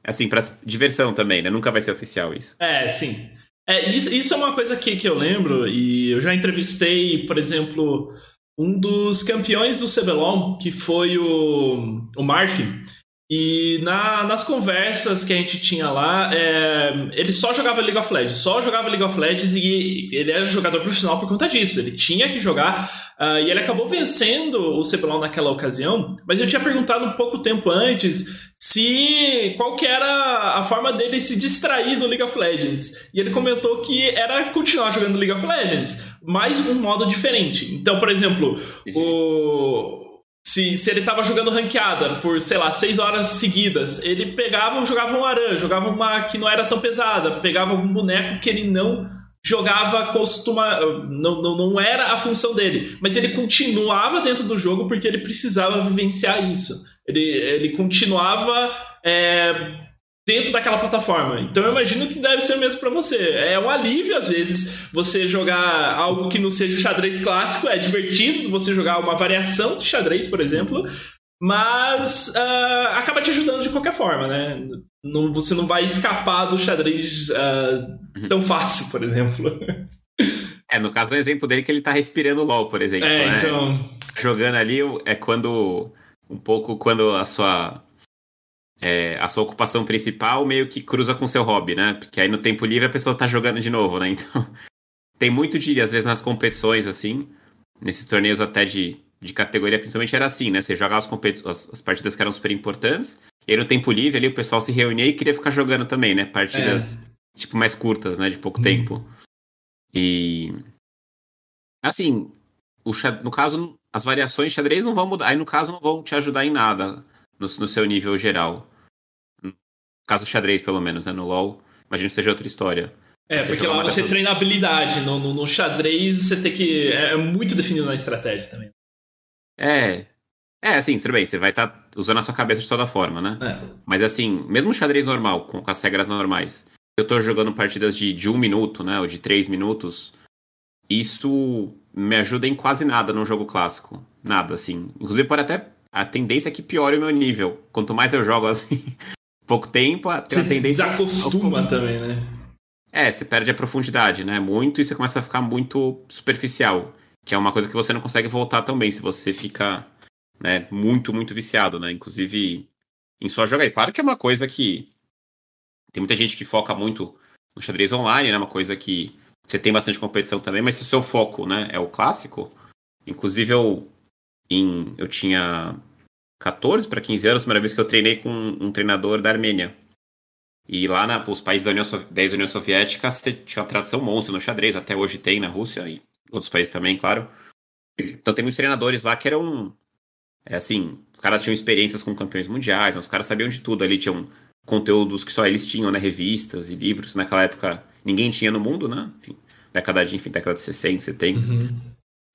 Assim, pra diversão também, né? Nunca vai ser oficial isso. É, sim. É, isso, isso é uma coisa que, que eu lembro, e eu já entrevistei, por exemplo, um dos campeões do CBLOL, que foi o, o Marfin. E na, nas conversas que a gente tinha lá, é, ele só jogava League of Legends, só jogava League of Legends e ele era jogador profissional por conta disso. Ele tinha que jogar uh, e ele acabou vencendo o CBLOL naquela ocasião. Mas eu tinha perguntado um pouco tempo antes se qual que era a forma dele se distrair do League of Legends. E ele comentou que era continuar jogando League of Legends, mas um modo diferente. Então, por exemplo, o se, se ele tava jogando ranqueada por, sei lá, seis horas seguidas, ele pegava, jogava um aran, jogava uma que não era tão pesada, pegava algum boneco que ele não jogava costuma não, não, não era a função dele, mas ele continuava dentro do jogo porque ele precisava vivenciar isso. Ele, ele continuava é, dentro daquela plataforma. Então eu imagino que deve ser mesmo para você. É um alívio às vezes você jogar algo que não seja o xadrez clássico, é divertido você jogar uma variação de xadrez, por exemplo, mas uh, acaba te ajudando de qualquer forma, né? Não, você não vai escapar do xadrez uh, tão fácil, por exemplo. É, no caso, o exemplo dele que ele tá respirando LOL, por exemplo. É, né? então. Jogando ali é quando. Um pouco quando a sua é, a sua ocupação principal meio que cruza com o seu hobby, né? Porque aí no tempo livre a pessoa tá jogando de novo, né? Então, tem muito de, às vezes, nas competições, assim, nesses torneios até de, de categoria, principalmente era assim, né? Você jogava as, as, as, partidas que eram super importantes, e aí no tempo livre ali o pessoal se reunia e queria ficar jogando também, né? Partidas, é. tipo, mais curtas, né? De pouco hum. tempo. E. Assim, o, no caso, as variações de xadrez não vão mudar. Aí, no caso, não vão te ajudar em nada no, no seu nível geral. Caso xadrez, pelo menos, né? No LoL, imagino que seja outra história. É, você porque lá você dessas... treina habilidade. No, no, no, xadrez você tem que. É, é muito definido na estratégia também. É. É, assim, tudo bem, você vai estar tá usando a sua cabeça de toda forma, né? É. Mas assim, mesmo xadrez normal, com, com as regras normais, eu tô jogando partidas de, de um minuto, né? Ou de três minutos, isso me ajuda em quase nada no jogo clássico. Nada, assim. Inclusive pode até a tendência é que piore o meu nível. Quanto mais eu jogo assim, pouco tempo, a, você tendência. desacostuma também, né? É, você perde a profundidade, né? Muito e você começa a ficar muito superficial. Que é uma coisa que você não consegue voltar também se você fica né, muito, muito viciado, né? Inclusive em só jogar. E claro que é uma coisa que. Tem muita gente que foca muito no xadrez online, né? Uma coisa que você tem bastante competição também, mas se o seu foco né, é o clássico. Inclusive eu em, eu tinha 14 para 15 anos, a primeira vez que eu treinei com um treinador da Armênia. E lá na, os países da União, da União Soviética tinha uma tradição monstra no xadrez, até hoje tem na Rússia e outros países também, claro. Então tem muitos treinadores lá que eram. É assim, os caras tinham experiências com campeões mundiais, né? os caras sabiam de tudo ali, tinham conteúdos que só eles tinham, né? Revistas e livros. Naquela época ninguém tinha no mundo, né? Enfim, década de, enfim, década de 60, 70. Uhum.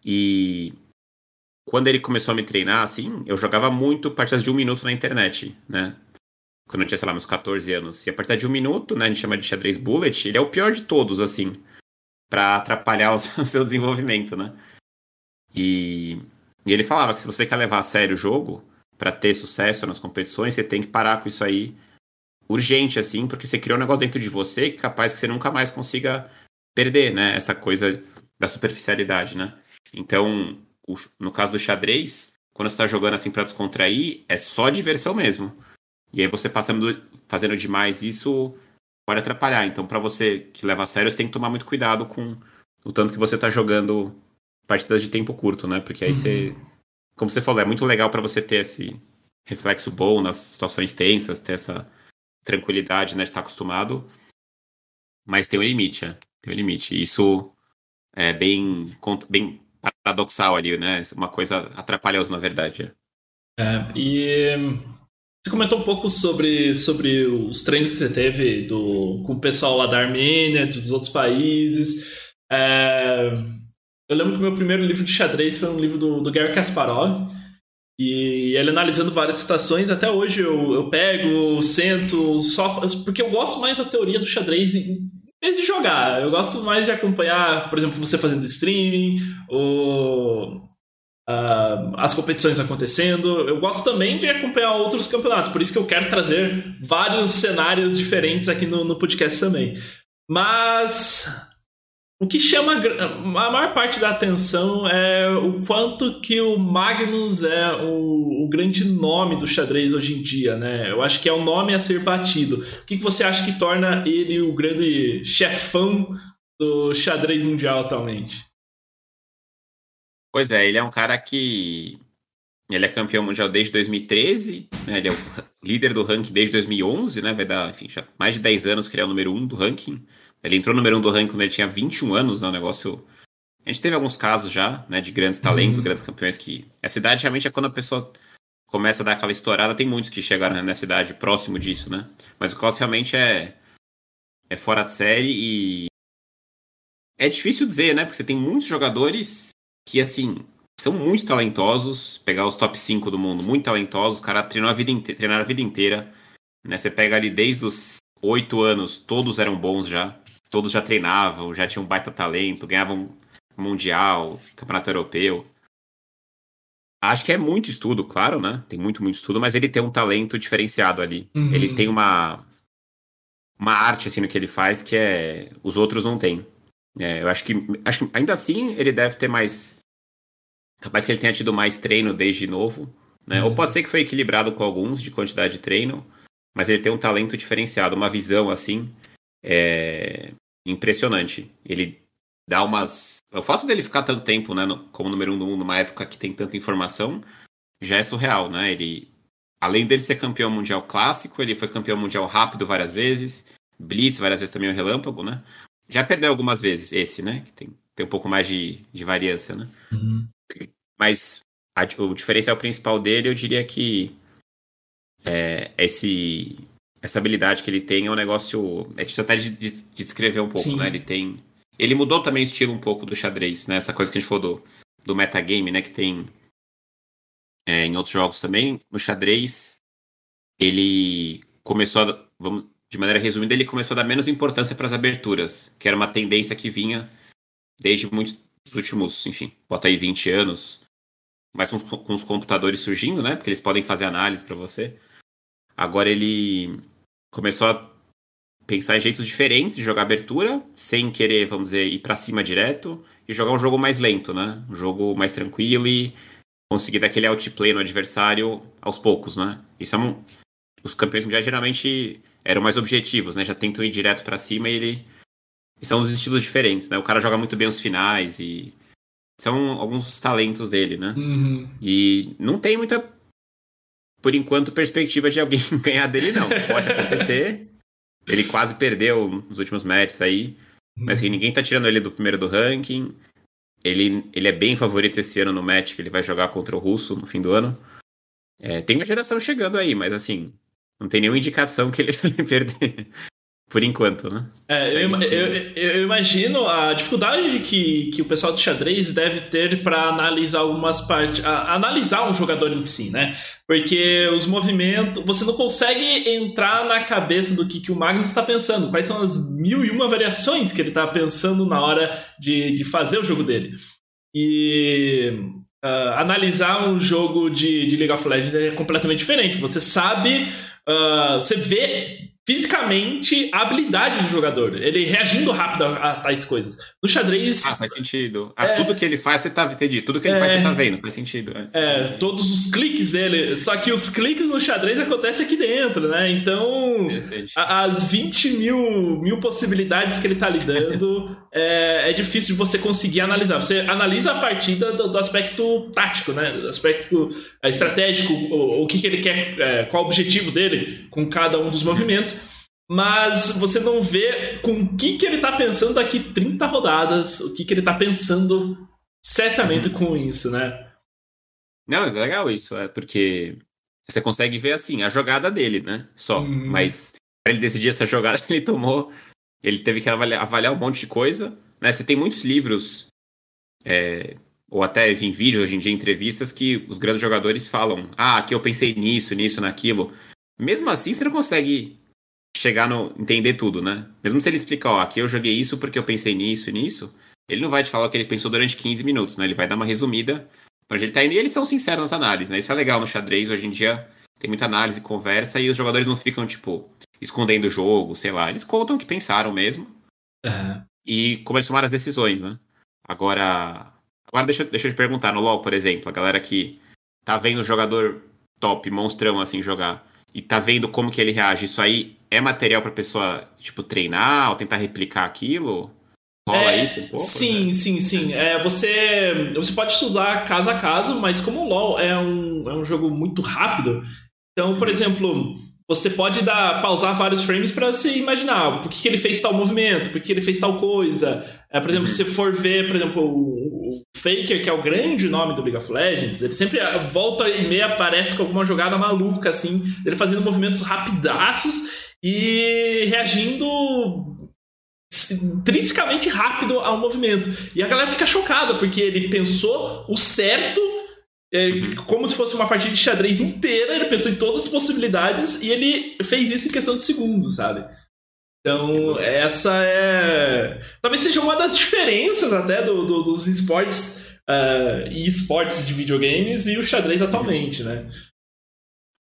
E quando ele começou a me treinar, assim, eu jogava muito partidas de um minuto na internet, né? Quando eu tinha, sei lá, meus 14 anos. E a partir de um minuto, né, a gente chama de xadrez bullet, ele é o pior de todos, assim, para atrapalhar o seu desenvolvimento, né? E, e ele falava que se você quer levar a sério o jogo, para ter sucesso nas competições, você tem que parar com isso aí urgente, assim, porque você criou um negócio dentro de você que é capaz que você nunca mais consiga perder, né? Essa coisa da superficialidade, né? Então, no caso do xadrez, quando você está jogando assim para descontrair, é só diversão mesmo. E aí você passando, fazendo demais isso pode atrapalhar. Então, para você que leva a sério, você tem que tomar muito cuidado com o tanto que você está jogando partidas de tempo curto, né? Porque aí uhum. você, como você falou, é muito legal para você ter esse reflexo bom nas situações tensas, ter essa tranquilidade, né, de estar acostumado. Mas tem um limite, né? Tem um limite. E isso é bem, bem paradoxal ali, né? Uma coisa atrapalhosa, na verdade. É, e você comentou um pouco sobre, sobre os treinos que você teve do, com o pessoal lá da Armênia, dos outros países. É, eu lembro que o meu primeiro livro de xadrez foi um livro do, do Gary Kasparov. E ele analisando várias situações, até hoje eu, eu pego, sento, só. Porque eu gosto mais da teoria do xadrez em vez de jogar. Eu gosto mais de acompanhar, por exemplo, você fazendo streaming, ou uh, as competições acontecendo. Eu gosto também de acompanhar outros campeonatos, por isso que eu quero trazer vários cenários diferentes aqui no, no podcast também. Mas o que chama a maior parte da atenção é o quanto que o Magnus é o, o, grande nome do xadrez hoje em dia, né? Eu acho que é um nome a ser batido. O que, que você acha que torna ele o grande chefão do xadrez mundial atualmente? Pois é, ele é um cara que. Ele é campeão mundial desde 2013, né? ele é o líder do ranking desde 2011, né? Vai dar, enfim, mais de 10 anos que ele é o número 1 do ranking. Ele entrou no número 1 do ranking quando ele tinha 21 anos, né? Um negócio. A gente teve alguns casos já, né? De grandes talentos, uhum. grandes campeões que. Essa idade realmente é quando a pessoa começa a dar aquela estourada. Tem muitos que chegaram nessa idade próximo disso, né? Mas o Klaus realmente é. É fora de série e. É difícil dizer, né? Porque você tem muitos jogadores que, assim, são muito talentosos. Pegar os top 5 do mundo, muito talentosos. O cara treinou a vida treinaram a vida inteira. Né? Você pega ali desde os 8 anos, todos eram bons já. Todos já treinavam, já tinham um baita talento, ganhavam mundial, campeonato europeu. Acho que é muito estudo, claro, né? Tem muito, muito estudo, mas ele tem um talento diferenciado ali. Uhum. Ele tem uma uma arte assim no que ele faz que é os outros não têm. É, eu acho que, acho que ainda assim ele deve ter mais. Capaz que ele tenha tido mais treino desde novo. Né? Uhum. Ou pode ser que foi equilibrado com alguns de quantidade de treino. Mas ele tem um talento diferenciado, uma visão assim. É, impressionante. Ele dá umas. O fato dele ficar tanto tempo, né, como número um do mundo, numa época que tem tanta informação, já é surreal, né? Ele. Além dele ser campeão mundial clássico, ele foi campeão mundial rápido várias vezes, Blitz várias vezes também o relâmpago, né? Já perdeu algumas vezes esse, né? Que tem, tem um pouco mais de, de variância, né? Uhum. Mas a, o diferencial principal dele, eu diria que é, esse, essa habilidade que ele tem é um negócio. É difícil até de, de, de descrever um pouco, Sim. né? Ele tem. Ele mudou também o estilo um pouco do xadrez, né? Essa coisa que a gente falou do, do metagame, né? Que tem é, em outros jogos também. No xadrez, ele começou a. Vamos, de maneira resumida, ele começou a dar menos importância para as aberturas, que era uma tendência que vinha desde muitos últimos, enfim, bota aí 20 anos, mas com, com os computadores surgindo, né? Porque eles podem fazer análise para você. Agora ele começou a pensar em jeitos diferentes de jogar abertura, sem querer, vamos dizer, ir para cima direto, e jogar um jogo mais lento, né? Um jogo mais tranquilo e conseguir dar aquele outplay no adversário aos poucos, né? Isso é um... Os campeões mundiais geralmente eram mais objetivos, né? Já tentam ir direto para cima e ele. São os estilos diferentes, né? O cara joga muito bem os finais e. São alguns talentos dele, né? Uhum. E não tem muita, por enquanto, perspectiva de alguém ganhar dele, não. Pode acontecer. ele quase perdeu nos últimos matches aí. Uhum. Mas assim, ninguém tá tirando ele do primeiro do ranking. Ele, ele é bem favorito esse ano no match que ele vai jogar contra o Russo no fim do ano. É, tem uma geração chegando aí, mas assim, não tem nenhuma indicação que ele vai perder. Por enquanto, né? É, eu, eu, eu, imagino a dificuldade que, que o pessoal do xadrez deve ter para analisar algumas partes. analisar um jogador em si, né? Porque os movimentos. Você não consegue entrar na cabeça do que, que o Magnus está pensando. Quais são as mil e uma variações que ele está pensando na hora de, de fazer o jogo dele. E uh, analisar um jogo de, de League of Legends é completamente diferente. Você sabe Uh, você vê fisicamente a habilidade do jogador. Ele reagindo rápido a, a tais coisas. No xadrez. Ah, faz sentido. Ah, é, tudo que ele faz, você tá. Entendi. Tudo que ele é, faz, você tá vendo. Faz sentido. É, é, todos os cliques dele. Só que os cliques no xadrez acontecem aqui dentro, né? Então. A, as 20 mil, mil possibilidades que ele tá lidando é, é difícil de você conseguir analisar. Você analisa a partida do, do aspecto tático, né? Do aspecto é, estratégico, o, o que, que ele quer, é, qual o objetivo dele com cada um dos movimentos mas você não vê com o que, que ele tá pensando daqui 30 rodadas, o que, que ele tá pensando certamente com isso, né? Não, é legal isso, é porque você consegue ver assim, a jogada dele, né? Só. Hum. Mas para ele decidir essa jogada, ele tomou. Ele teve que avaliar, avaliar um monte de coisa. Né? Você tem muitos livros é, ou até em vídeos hoje em dia, entrevistas, que os grandes jogadores falam: ah, aqui eu pensei nisso, nisso, naquilo. Mesmo assim, você não consegue chegar no. entender tudo, né? Mesmo se ele explicar, ó, aqui eu joguei isso porque eu pensei nisso e nisso, ele não vai te falar o que ele pensou durante 15 minutos, né? Ele vai dar uma resumida pra onde ele tá indo. E eles são sinceros nas análises, né? Isso é legal no xadrez, hoje em dia tem muita análise, conversa, e os jogadores não ficam, tipo, escondendo o jogo, sei lá. Eles contam o que pensaram mesmo. Uhum. E como eles tomaram as decisões, né? Agora. Agora deixa, deixa eu te perguntar, no LoL, por exemplo, a galera que tá vendo o jogador top, monstrão assim, jogar, e tá vendo como que ele reage, isso aí é material pra pessoa, tipo, treinar ou tentar replicar aquilo? Rola é, isso um pouco? Sim, né? sim, sim. É, você, você pode estudar caso a caso, mas como o LoL é um, é um jogo muito rápido, então, por exemplo, você pode dar pausar vários frames para você imaginar por que, que, ele fez tal movimento, por que, que ele fez tal coisa. É, por exemplo, uhum. se você for ver, por exemplo, o, Faker, que é o grande nome do League of Legends, ele sempre ah, volta e meia aparece com alguma jogada maluca, assim, ele fazendo movimentos rapidaços e reagindo intrinsecamente rápido ao movimento. E a galera fica chocada, porque ele pensou o certo é, como se fosse uma partida de xadrez inteira, ele pensou em todas as possibilidades e ele fez isso em questão de segundos, sabe? Então, essa é. Talvez seja uma das diferenças até do, do dos esportes uh, e esportes de videogames e o xadrez atualmente, né?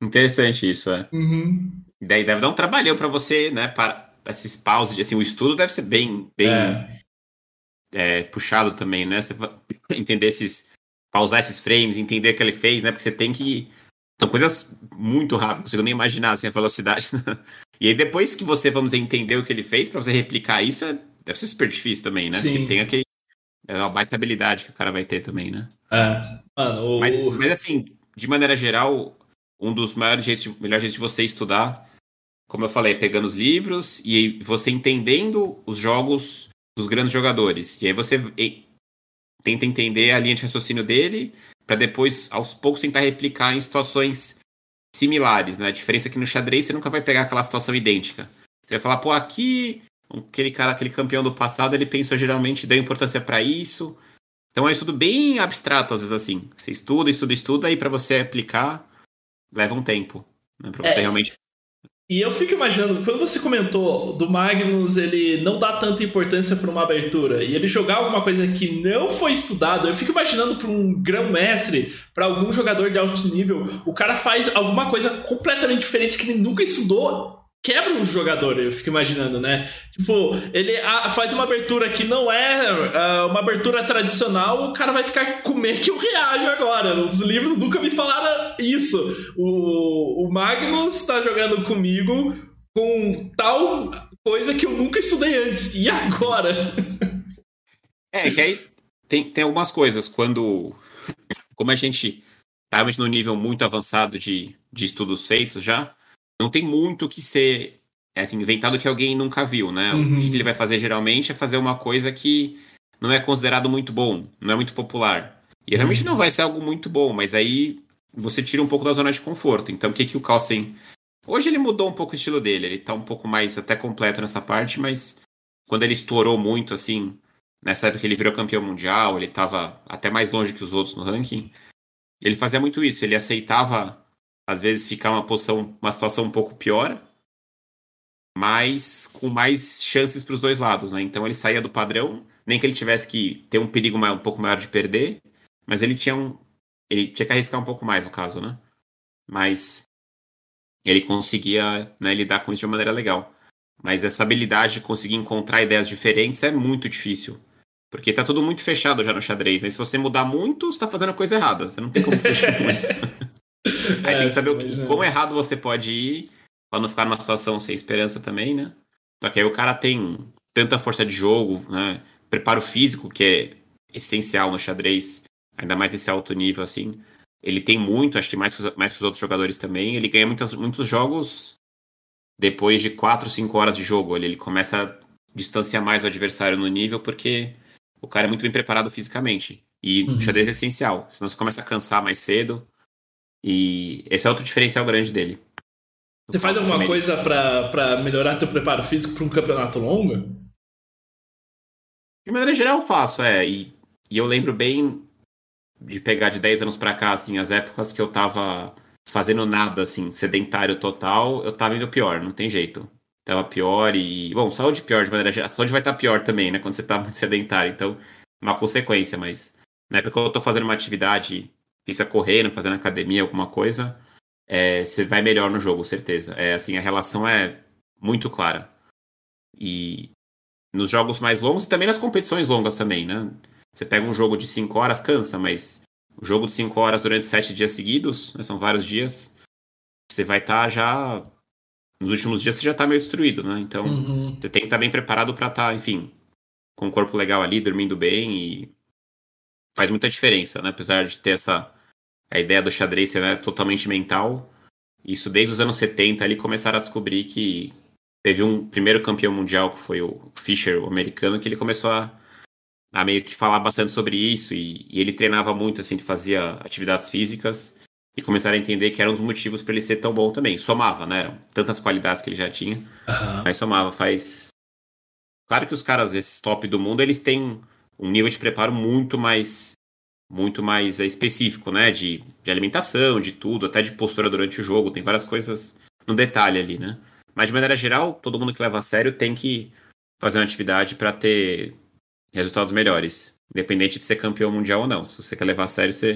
Interessante isso, é. Uhum. Daí deve dar um trabalhão para você, né? Para esses pauses. Assim, o estudo deve ser bem, bem é. É, puxado também, né? Você entender esses pausar esses frames, entender o que ele fez, né? Porque você tem que. São coisas muito rápidas, não consigo nem imaginar assim, a velocidade. e aí, depois que você, vamos dizer, entender o que ele fez, para você replicar isso, é... deve ser super difícil também, né? Sim. Porque tem aquele. É uma baita habilidade que o cara vai ter também, né? É. Mano, o... mas, mas assim, de maneira geral, um dos maiores jeitos, melhores jeitos de você estudar, como eu falei, é pegando os livros e você entendendo os jogos dos grandes jogadores. E aí você tenta entender a linha de raciocínio dele, para depois, aos poucos, tentar replicar em situações similares, né? A diferença é que no xadrez você nunca vai pegar aquela situação idêntica. Você vai falar, pô, aqui, aquele cara, aquele campeão do passado, ele pensou geralmente, deu importância para isso. Então é um estudo bem abstrato, às vezes, assim. Você estuda, estuda, estuda, aí para você aplicar, leva um tempo. Né? Pra você é, realmente e eu fico imaginando, quando você comentou do Magnus, ele não dá tanta importância para uma abertura e ele jogar alguma coisa que não foi estudado, eu fico imaginando para um grão-mestre, para algum jogador de alto nível, o cara faz alguma coisa completamente diferente que ele nunca estudou quebra o jogador, eu fico imaginando, né? Tipo, ele faz uma abertura que não é uh, uma abertura tradicional, o cara vai ficar como é que eu reajo agora? Os livros nunca me falaram isso. O, o Magnus tá jogando comigo com tal coisa que eu nunca estudei antes. E agora? É, que aí tem, tem algumas coisas. Quando. Como a gente tá no nível muito avançado de, de estudos feitos já não tem muito que ser é assim, inventado que alguém nunca viu, né? Uhum. O que ele vai fazer geralmente é fazer uma coisa que não é considerado muito bom, não é muito popular. E realmente uhum. não vai ser algo muito bom, mas aí você tira um pouco da zona de conforto. Então o que, que o Carlsen. Hoje ele mudou um pouco o estilo dele, ele tá um pouco mais até completo nessa parte, mas quando ele estourou muito, assim, nessa época que ele virou campeão mundial, ele tava até mais longe que os outros no ranking, ele fazia muito isso, ele aceitava às vezes ficar uma posição, uma situação um pouco pior, mas com mais chances para os dois lados, né? Então ele saía do padrão, nem que ele tivesse que ter um perigo um pouco maior de perder, mas ele tinha um, ele tinha que arriscar um pouco mais no caso, né? Mas ele conseguia né, lidar com isso de uma maneira legal. Mas essa habilidade de conseguir encontrar ideias diferentes é muito difícil. Porque tá tudo muito fechado já no xadrez, né? Se você mudar muito, você tá fazendo a coisa errada. Você não tem como fechar muito. Aí é, tem que saber o que, quão errado você pode ir pra não ficar numa situação sem esperança também, né? Só que aí o cara tem tanta força de jogo, né? Preparo físico, que é essencial no xadrez, ainda mais nesse alto nível, assim. Ele tem muito, acho que mais, mais que os outros jogadores também. Ele ganha muitos, muitos jogos depois de 4, 5 horas de jogo. Ele, ele começa a distanciar mais o adversário no nível, porque o cara é muito bem preparado fisicamente. E uhum. o xadrez é essencial. Senão você começa a cansar mais cedo. E esse é outro diferencial grande dele. Você faz alguma coisa para melhorar teu preparo físico para um campeonato longo? De maneira geral, eu faço, é. E, e eu lembro bem de pegar de 10 anos para cá, assim, as épocas que eu tava fazendo nada, assim, sedentário total, eu tava indo pior, não tem jeito. Tava pior e. Bom, saúde pior de maneira geral. A saúde vai estar tá pior também, né? Quando você tá muito sedentário. Então, uma consequência, mas. Na época que eu tô fazendo uma atividade, física correndo, fazendo academia, alguma coisa, é, você vai melhor no jogo, certeza. É assim, a relação é muito clara. E nos jogos mais longos e também nas competições longas também, né? Você pega um jogo de 5 horas, cansa, mas o jogo de 5 horas durante 7 dias seguidos, né, são vários dias, você vai estar tá já. Nos últimos dias você já está meio destruído, né? Então uhum. você tem que estar tá bem preparado para estar, tá, enfim, com o corpo legal ali, dormindo bem e faz muita diferença, né? Apesar de ter essa a ideia do xadrez ser né, totalmente mental, isso desde os anos 70 ali começaram a descobrir que teve um primeiro campeão mundial que foi o Fischer, o americano, que ele começou a, a meio que falar bastante sobre isso e, e, ele treinava muito, assim, ele fazia atividades físicas e começaram a entender que era um dos motivos para ele ser tão bom também. Somava, né? Eram tantas qualidades que ele já tinha, uhum. mas somava. Faz. Claro que os caras, esses top do mundo, eles têm um nível de preparo muito mais muito mais é, específico, né? De, de alimentação, de tudo, até de postura durante o jogo, tem várias coisas no detalhe ali, né? Mas de maneira geral, todo mundo que leva a sério tem que fazer uma atividade para ter resultados melhores, independente de ser campeão mundial ou não. Se você quer levar a sério, você,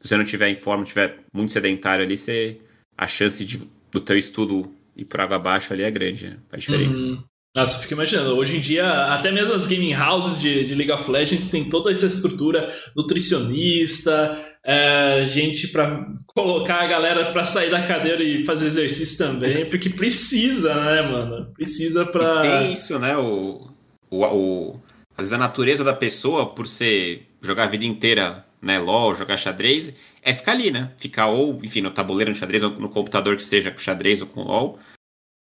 se você não tiver em forma, tiver muito sedentário ali, você, a chance de, do teu estudo ir por água abaixo ali é grande, né? faz diferença. Uhum. Nossa, eu fico imaginando, hoje em dia, até mesmo as gaming houses de, de League of Legends tem toda essa estrutura nutricionista, é, gente para colocar a galera para sair da cadeira e fazer exercício também, porque precisa, né, mano? Precisa pra. E tem isso, né? O, o, o, às vezes a natureza da pessoa, por ser jogar a vida inteira, né, LOL, jogar xadrez, é ficar ali, né? Ficar ou, enfim, no tabuleiro, no xadrez, ou no computador que seja com xadrez ou com LOL.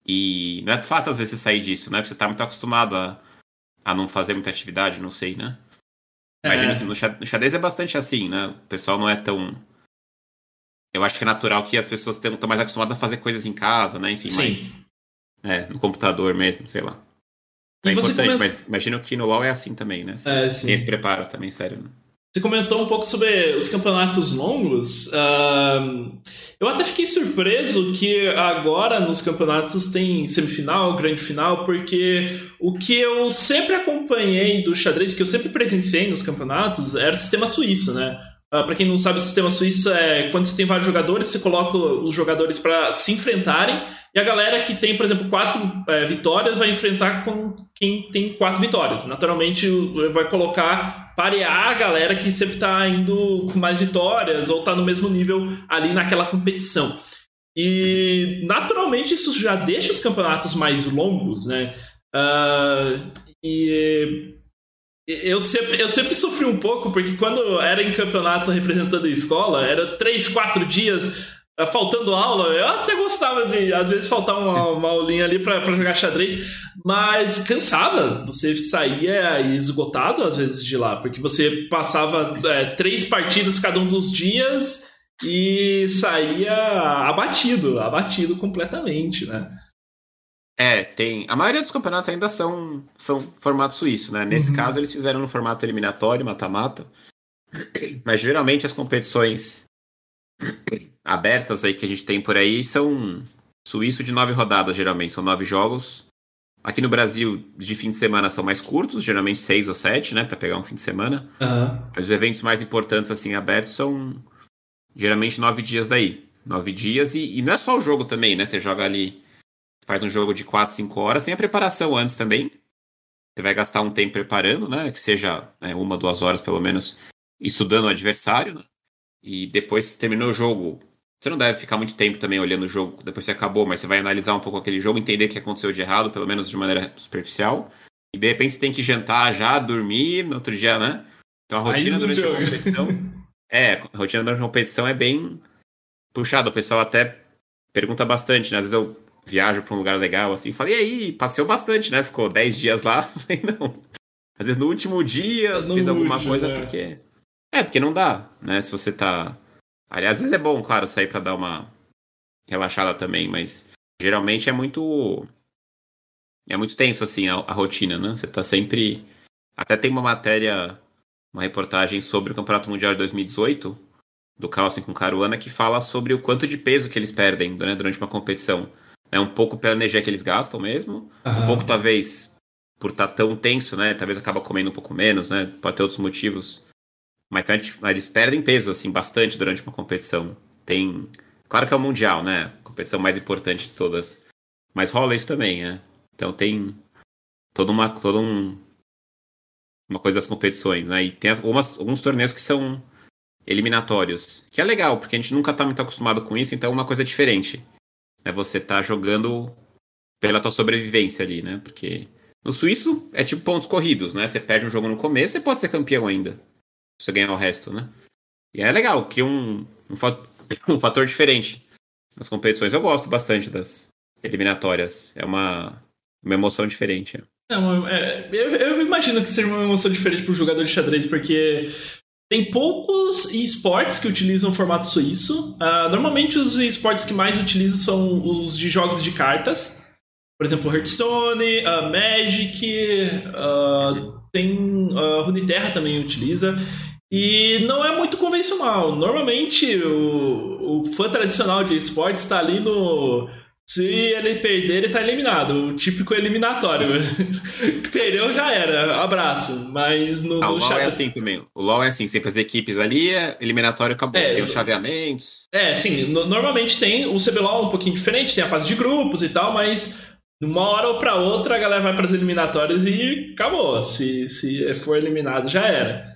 E não é fácil às vezes sair disso, né? Porque você tá muito acostumado a, a não fazer muita atividade, não sei, né? Imagino é. que no xadrez é bastante assim, né? O pessoal não é tão. Eu acho que é natural que as pessoas estão mais acostumadas a fazer coisas em casa, né? Enfim, Sim. É, no computador mesmo, sei lá. É importante, comenta... mas imagino que no LoL é assim também, né? é, sim. Tem esse preparo também, sério. Né? Você comentou um pouco sobre os campeonatos longos. Uh, eu até fiquei surpreso que agora nos campeonatos tem semifinal, grande final, porque o que eu sempre acompanhei do xadrez, que eu sempre presenciei nos campeonatos, era o sistema suíço, né? Uh, ah, para quem não sabe, o sistema suíço é quando você tem vários jogadores, você coloca os jogadores para se enfrentarem, e a galera que tem, por exemplo, quatro é, vitórias vai enfrentar com quem tem quatro vitórias. Naturalmente, vai colocar, parear a galera que sempre está indo com mais vitórias ou está no mesmo nível ali naquela competição. E naturalmente isso já deixa os campeonatos mais longos, né? Uh, e eu sempre, eu sempre sofri um pouco, porque quando era em campeonato representando a escola, era três, quatro dias uh, faltando aula. Eu até gostava de, às vezes, faltar uma, uma aulinha ali para jogar xadrez, mas cansava. Você saía esgotado, às vezes, de lá, porque você passava é, três partidas cada um dos dias e saía abatido, abatido completamente, né? É, tem. A maioria dos campeonatos ainda são, são formato suíço, né? Nesse uhum. caso, eles fizeram no formato eliminatório, mata-mata. Mas geralmente as competições abertas aí que a gente tem por aí são suíço de nove rodadas, geralmente. São nove jogos. Aqui no Brasil, de fim de semana são mais curtos, geralmente seis ou sete, né? Pra pegar um fim de semana. Uhum. Mas os eventos mais importantes, assim, abertos são geralmente nove dias daí. Nove dias e, e não é só o jogo também, né? Você joga ali faz um jogo de 4, 5 horas, tem a preparação antes também. Você vai gastar um tempo preparando, né? Que seja né, uma, duas horas pelo menos, estudando o adversário, né? E depois terminou o jogo. Você não deve ficar muito tempo também olhando o jogo depois que acabou, mas você vai analisar um pouco aquele jogo, entender o que aconteceu de errado, pelo menos de maneira superficial. E de repente você tem que jantar já, dormir no outro dia, né? Então a rotina durante a competição. é, a rotina durante a competição é bem puxada. O pessoal até pergunta bastante, né? Às vezes eu viajo para um lugar legal, assim, falei, e aí, passeou bastante, né? Ficou 10 dias lá. Falei, não. Às vezes no último dia no fiz alguma coisa é. porque. É, porque não dá, né? Se você tá. Aliás, às vezes é bom, claro, sair para dar uma relaxada também, mas geralmente é muito. É muito tenso, assim, a, a rotina, né? Você tá sempre. Até tem uma matéria uma reportagem sobre o Campeonato Mundial de 2018, do Carlsen com Caruana, que fala sobre o quanto de peso que eles perdem né, durante uma competição. É um pouco pela energia que eles gastam mesmo, uhum. um pouco talvez por estar tá tão tenso, né? Talvez acaba comendo um pouco menos, né? Pode ter outros motivos. Mas eles perdem peso, assim, bastante durante uma competição. Tem. Claro que é o Mundial, né? A competição mais importante de todas. Mas rola isso também, né? Então tem toda uma, toda um, uma coisa das competições, né? E tem algumas, alguns torneios que são eliminatórios, que é legal, porque a gente nunca tá muito acostumado com isso, então é uma coisa diferente. Né? Você tá jogando pela tua sobrevivência ali, né? Porque no suíço é tipo pontos corridos, né? Você perde um jogo no começo, você pode ser campeão ainda. Se você ganhar o resto, né? E é legal, que um, um, fator, um fator diferente nas competições. Eu gosto bastante das eliminatórias. É uma, uma emoção diferente. É é, eu, eu, imagino que seja uma emoção diferente para o jogador de xadrez, porque tem poucos esportes que utilizam o formato suíço. Uh, normalmente os esportes que mais utilizam são os de jogos de cartas. Por exemplo, Hearthstone, uh, Magic, uh, tem uh, Runeterra também utiliza. E não é muito convencional. Normalmente o, o fã tradicional de esportes está ali no se ele perder, ele tá eliminado. O típico eliminatório. Perdeu, já era. Abraço. Mas no, ah, no o LoL é assim também. O LoL é assim, sempre as equipes ali, é eliminatório acabou. É, tem os chaveamentos. É, sim. No, normalmente tem o CBLOL um pouquinho diferente, tem a fase de grupos e tal, mas de uma hora ou pra outra a galera vai para as eliminatórias e acabou. Se, se for eliminado, já era.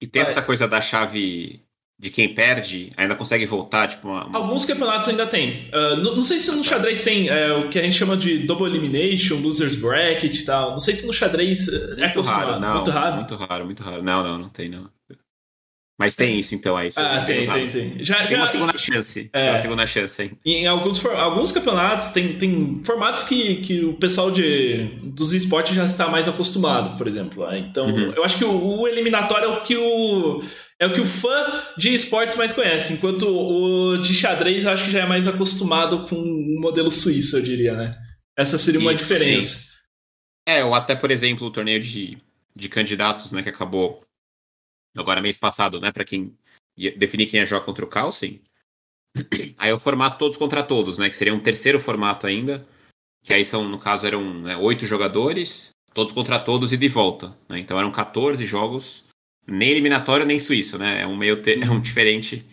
E tem essa coisa da chave de quem perde ainda consegue voltar, tipo uma, uma... Alguns campeonatos ainda tem. Uh, não, não, sei se no xadrez tem é, o que a gente chama de double elimination, losers bracket e tal. Não sei se no xadrez é muito raro, não, muito raro. Muito raro, muito raro. Não, não, não tem não. Mas tem isso, então, é isso. Ah, tem, tem, tem. Já, tem já... uma segunda chance. É. uma segunda chance, hein? Em alguns, alguns campeonatos tem, tem formatos que, que o pessoal de, dos esportes já está mais acostumado, por exemplo. Né? Então, uhum. eu acho que o, o, eliminatório é o que o. É o que o fã de esportes mais conhece, enquanto o de xadrez eu acho que já é mais acostumado com o modelo suíço, eu diria, né? Essa seria uma isso, diferença. Sim. É, ou até, por exemplo, o torneio de, de candidatos, né, que acabou agora mês passado, né, para quem definir quem ia jogar contra o Carlsen. Aí o formato todos contra todos, né, que seria um terceiro formato ainda, que aí são, no caso, eram né, oito jogadores, todos contra todos e de volta. Né? Então eram 14 jogos, nem eliminatório nem suíço, né? É um meio é um diferente,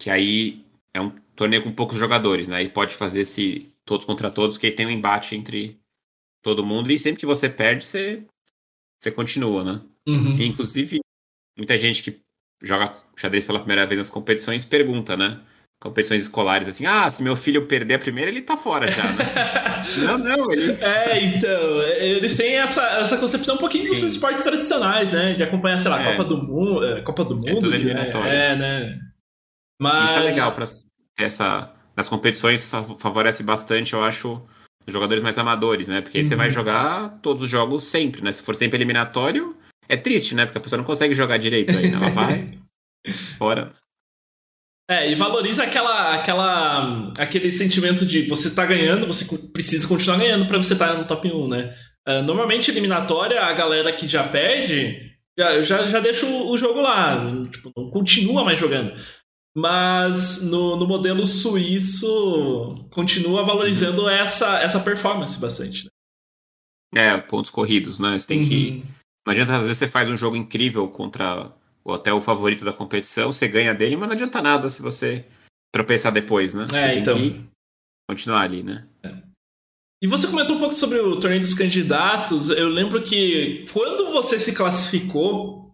que aí é um torneio com poucos jogadores, né? Aí pode fazer esse todos contra todos, que aí tem um embate entre todo mundo, e sempre que você perde, você, você continua, né? Uhum. E, inclusive, muita gente que joga xadrez pela primeira vez nas competições pergunta, né? Competições escolares, assim, ah, se meu filho perder a primeira, ele tá fora já, né? não, não, ele. É, então, eles têm essa, essa concepção um pouquinho dos esportes tradicionais, né? De acompanhar, sei lá, é. Copa do Mundo. É, Copa do é Mundo, é, é, né? Mas... Isso é legal pra essa. Nas competições favorece bastante, eu acho, os jogadores mais amadores, né? Porque aí uhum. você vai jogar todos os jogos sempre, né? Se for sempre eliminatório, é triste, né? Porque a pessoa não consegue jogar direito aí, né? Ela vai. fora. É, e valoriza aquela, aquela, aquele sentimento de você tá ganhando, você precisa continuar ganhando para você estar tá no top 1, né? Uh, normalmente, eliminatória, a galera que já perde já, já, já deixa o, o jogo lá, tipo, não continua mais jogando. Mas no, no modelo suíço, continua valorizando uhum. essa, essa performance bastante. Né? É, pontos corridos, né? Você tem uhum. que não adianta, às vezes, você faz um jogo incrível contra ou até o favorito da competição, você ganha dele, mas não adianta nada se você tropeçar depois, né? É, então. continuar ali, né? É. E você comentou um pouco sobre o torneio dos candidatos. Eu lembro que quando você se classificou,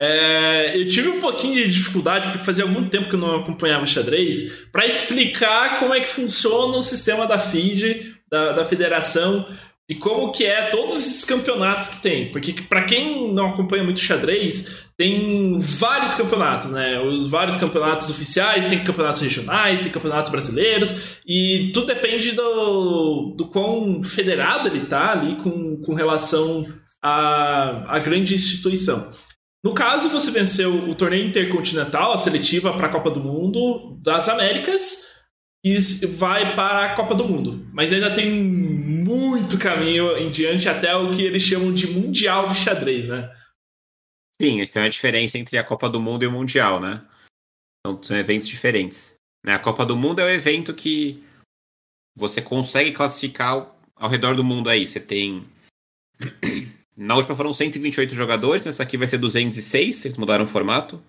é, eu tive um pouquinho de dificuldade, porque fazia muito tempo que eu não acompanhava xadrez, para explicar como é que funciona o sistema da FIDE, da, da federação, de como que é todos esses campeonatos que tem. Porque para quem não acompanha muito xadrez, tem vários campeonatos, né? Os vários campeonatos oficiais, tem campeonatos regionais, tem campeonatos brasileiros, e tudo depende do, do quão federado ele tá ali com, com relação à, à grande instituição. No caso, você venceu o torneio intercontinental, a seletiva para a Copa do Mundo das Américas, e vai para a Copa do Mundo. Mas ainda tem muito caminho em diante até o que eles chamam de Mundial de Xadrez, né? Sim, tem uma diferença entre a Copa do Mundo e o Mundial, né? Então, são eventos diferentes. Né? A Copa do Mundo é o evento que você consegue classificar ao redor do mundo aí. Você tem. Na última foram 128 jogadores, nessa aqui vai ser 206, eles mudaram o formato.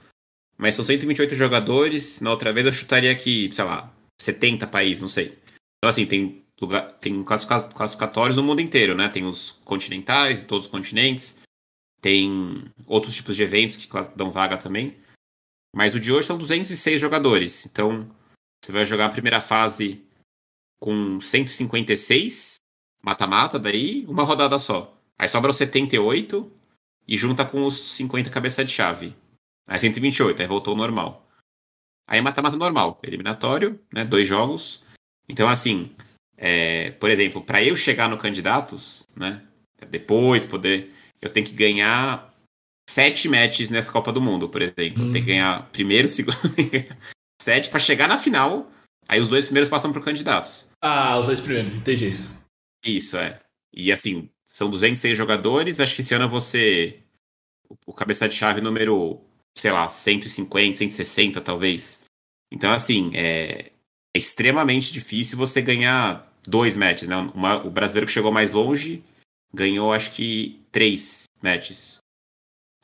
Mas são 128 jogadores, na outra vez eu chutaria aqui, sei lá, 70 países, não sei. Então, assim, tem, lugar, tem classificatórios no mundo inteiro, né? Tem os continentais, todos os continentes. Tem outros tipos de eventos que dão vaga também. Mas o de hoje são 206 jogadores. Então, você vai jogar a primeira fase com 156, mata-mata, daí uma rodada só. Aí sobra os 78 e junta com os 50 cabeça de chave. Aí 128, aí voltou ao normal. Aí mata-mata normal, eliminatório, né? Dois jogos. Então, assim, é, por exemplo, para eu chegar no candidatos, né? Depois poder. Eu tenho que ganhar sete matches nessa Copa do Mundo, por exemplo. Uhum. Tem que ganhar primeiro, segundo, sete para chegar na final. Aí os dois primeiros passam para candidatos. Ah, os dois primeiros, entendi. Isso, é. E assim, são 206 jogadores. Acho que esse ano você. O cabeça de chave número, sei lá, 150, 160 talvez. Então, assim, é, é extremamente difícil você ganhar dois matches, né? Uma, o brasileiro que chegou mais longe ganhou, acho que, três matches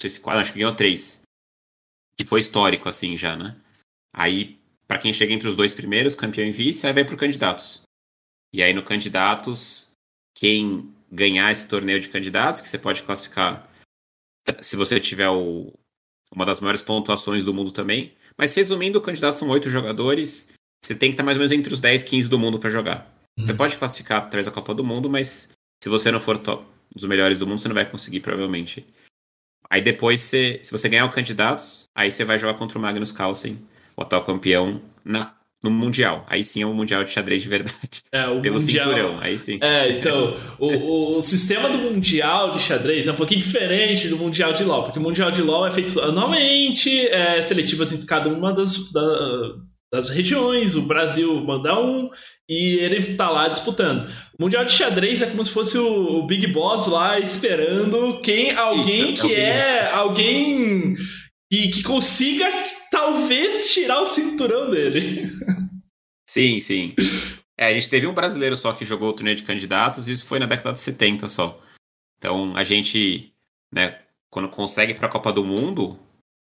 sei se quatro, acho que ganhou três. Que foi histórico, assim, já, né? Aí, para quem chega entre os dois primeiros, campeão e vice, aí vai pro candidatos. E aí no candidatos, quem ganhar esse torneio de candidatos, que você pode classificar se você tiver o, uma das maiores pontuações do mundo também. Mas resumindo, o candidato são oito jogadores. Você tem que estar mais ou menos entre os 10, 15 do mundo para jogar. Uhum. Você pode classificar através da Copa do Mundo, mas se você não for top, dos melhores do mundo, você não vai conseguir, provavelmente. Aí depois, você, se você ganhar o candidatos, aí você vai jogar contra o Magnus Carlsen, o atual campeão, na, no Mundial. Aí sim é um Mundial de xadrez de verdade. É, o Pelo mundial... cinturão, aí sim. É, então, o, o sistema do Mundial de xadrez é um pouquinho diferente do Mundial de LoL, porque o Mundial de LoL é feito anualmente, é seletivo entre cada uma das, da, das regiões, o Brasil manda um e ele tá lá disputando. O Mundial de Xadrez é como se fosse o, o Big Boss lá esperando quem alguém Isso, que é, é alguém que, que consiga talvez tirar o cinturão dele. Sim, sim. É, a gente teve um brasileiro só que jogou o torneio de candidatos e isso foi na década de 70 só. Então a gente, né, quando consegue para a Copa do Mundo,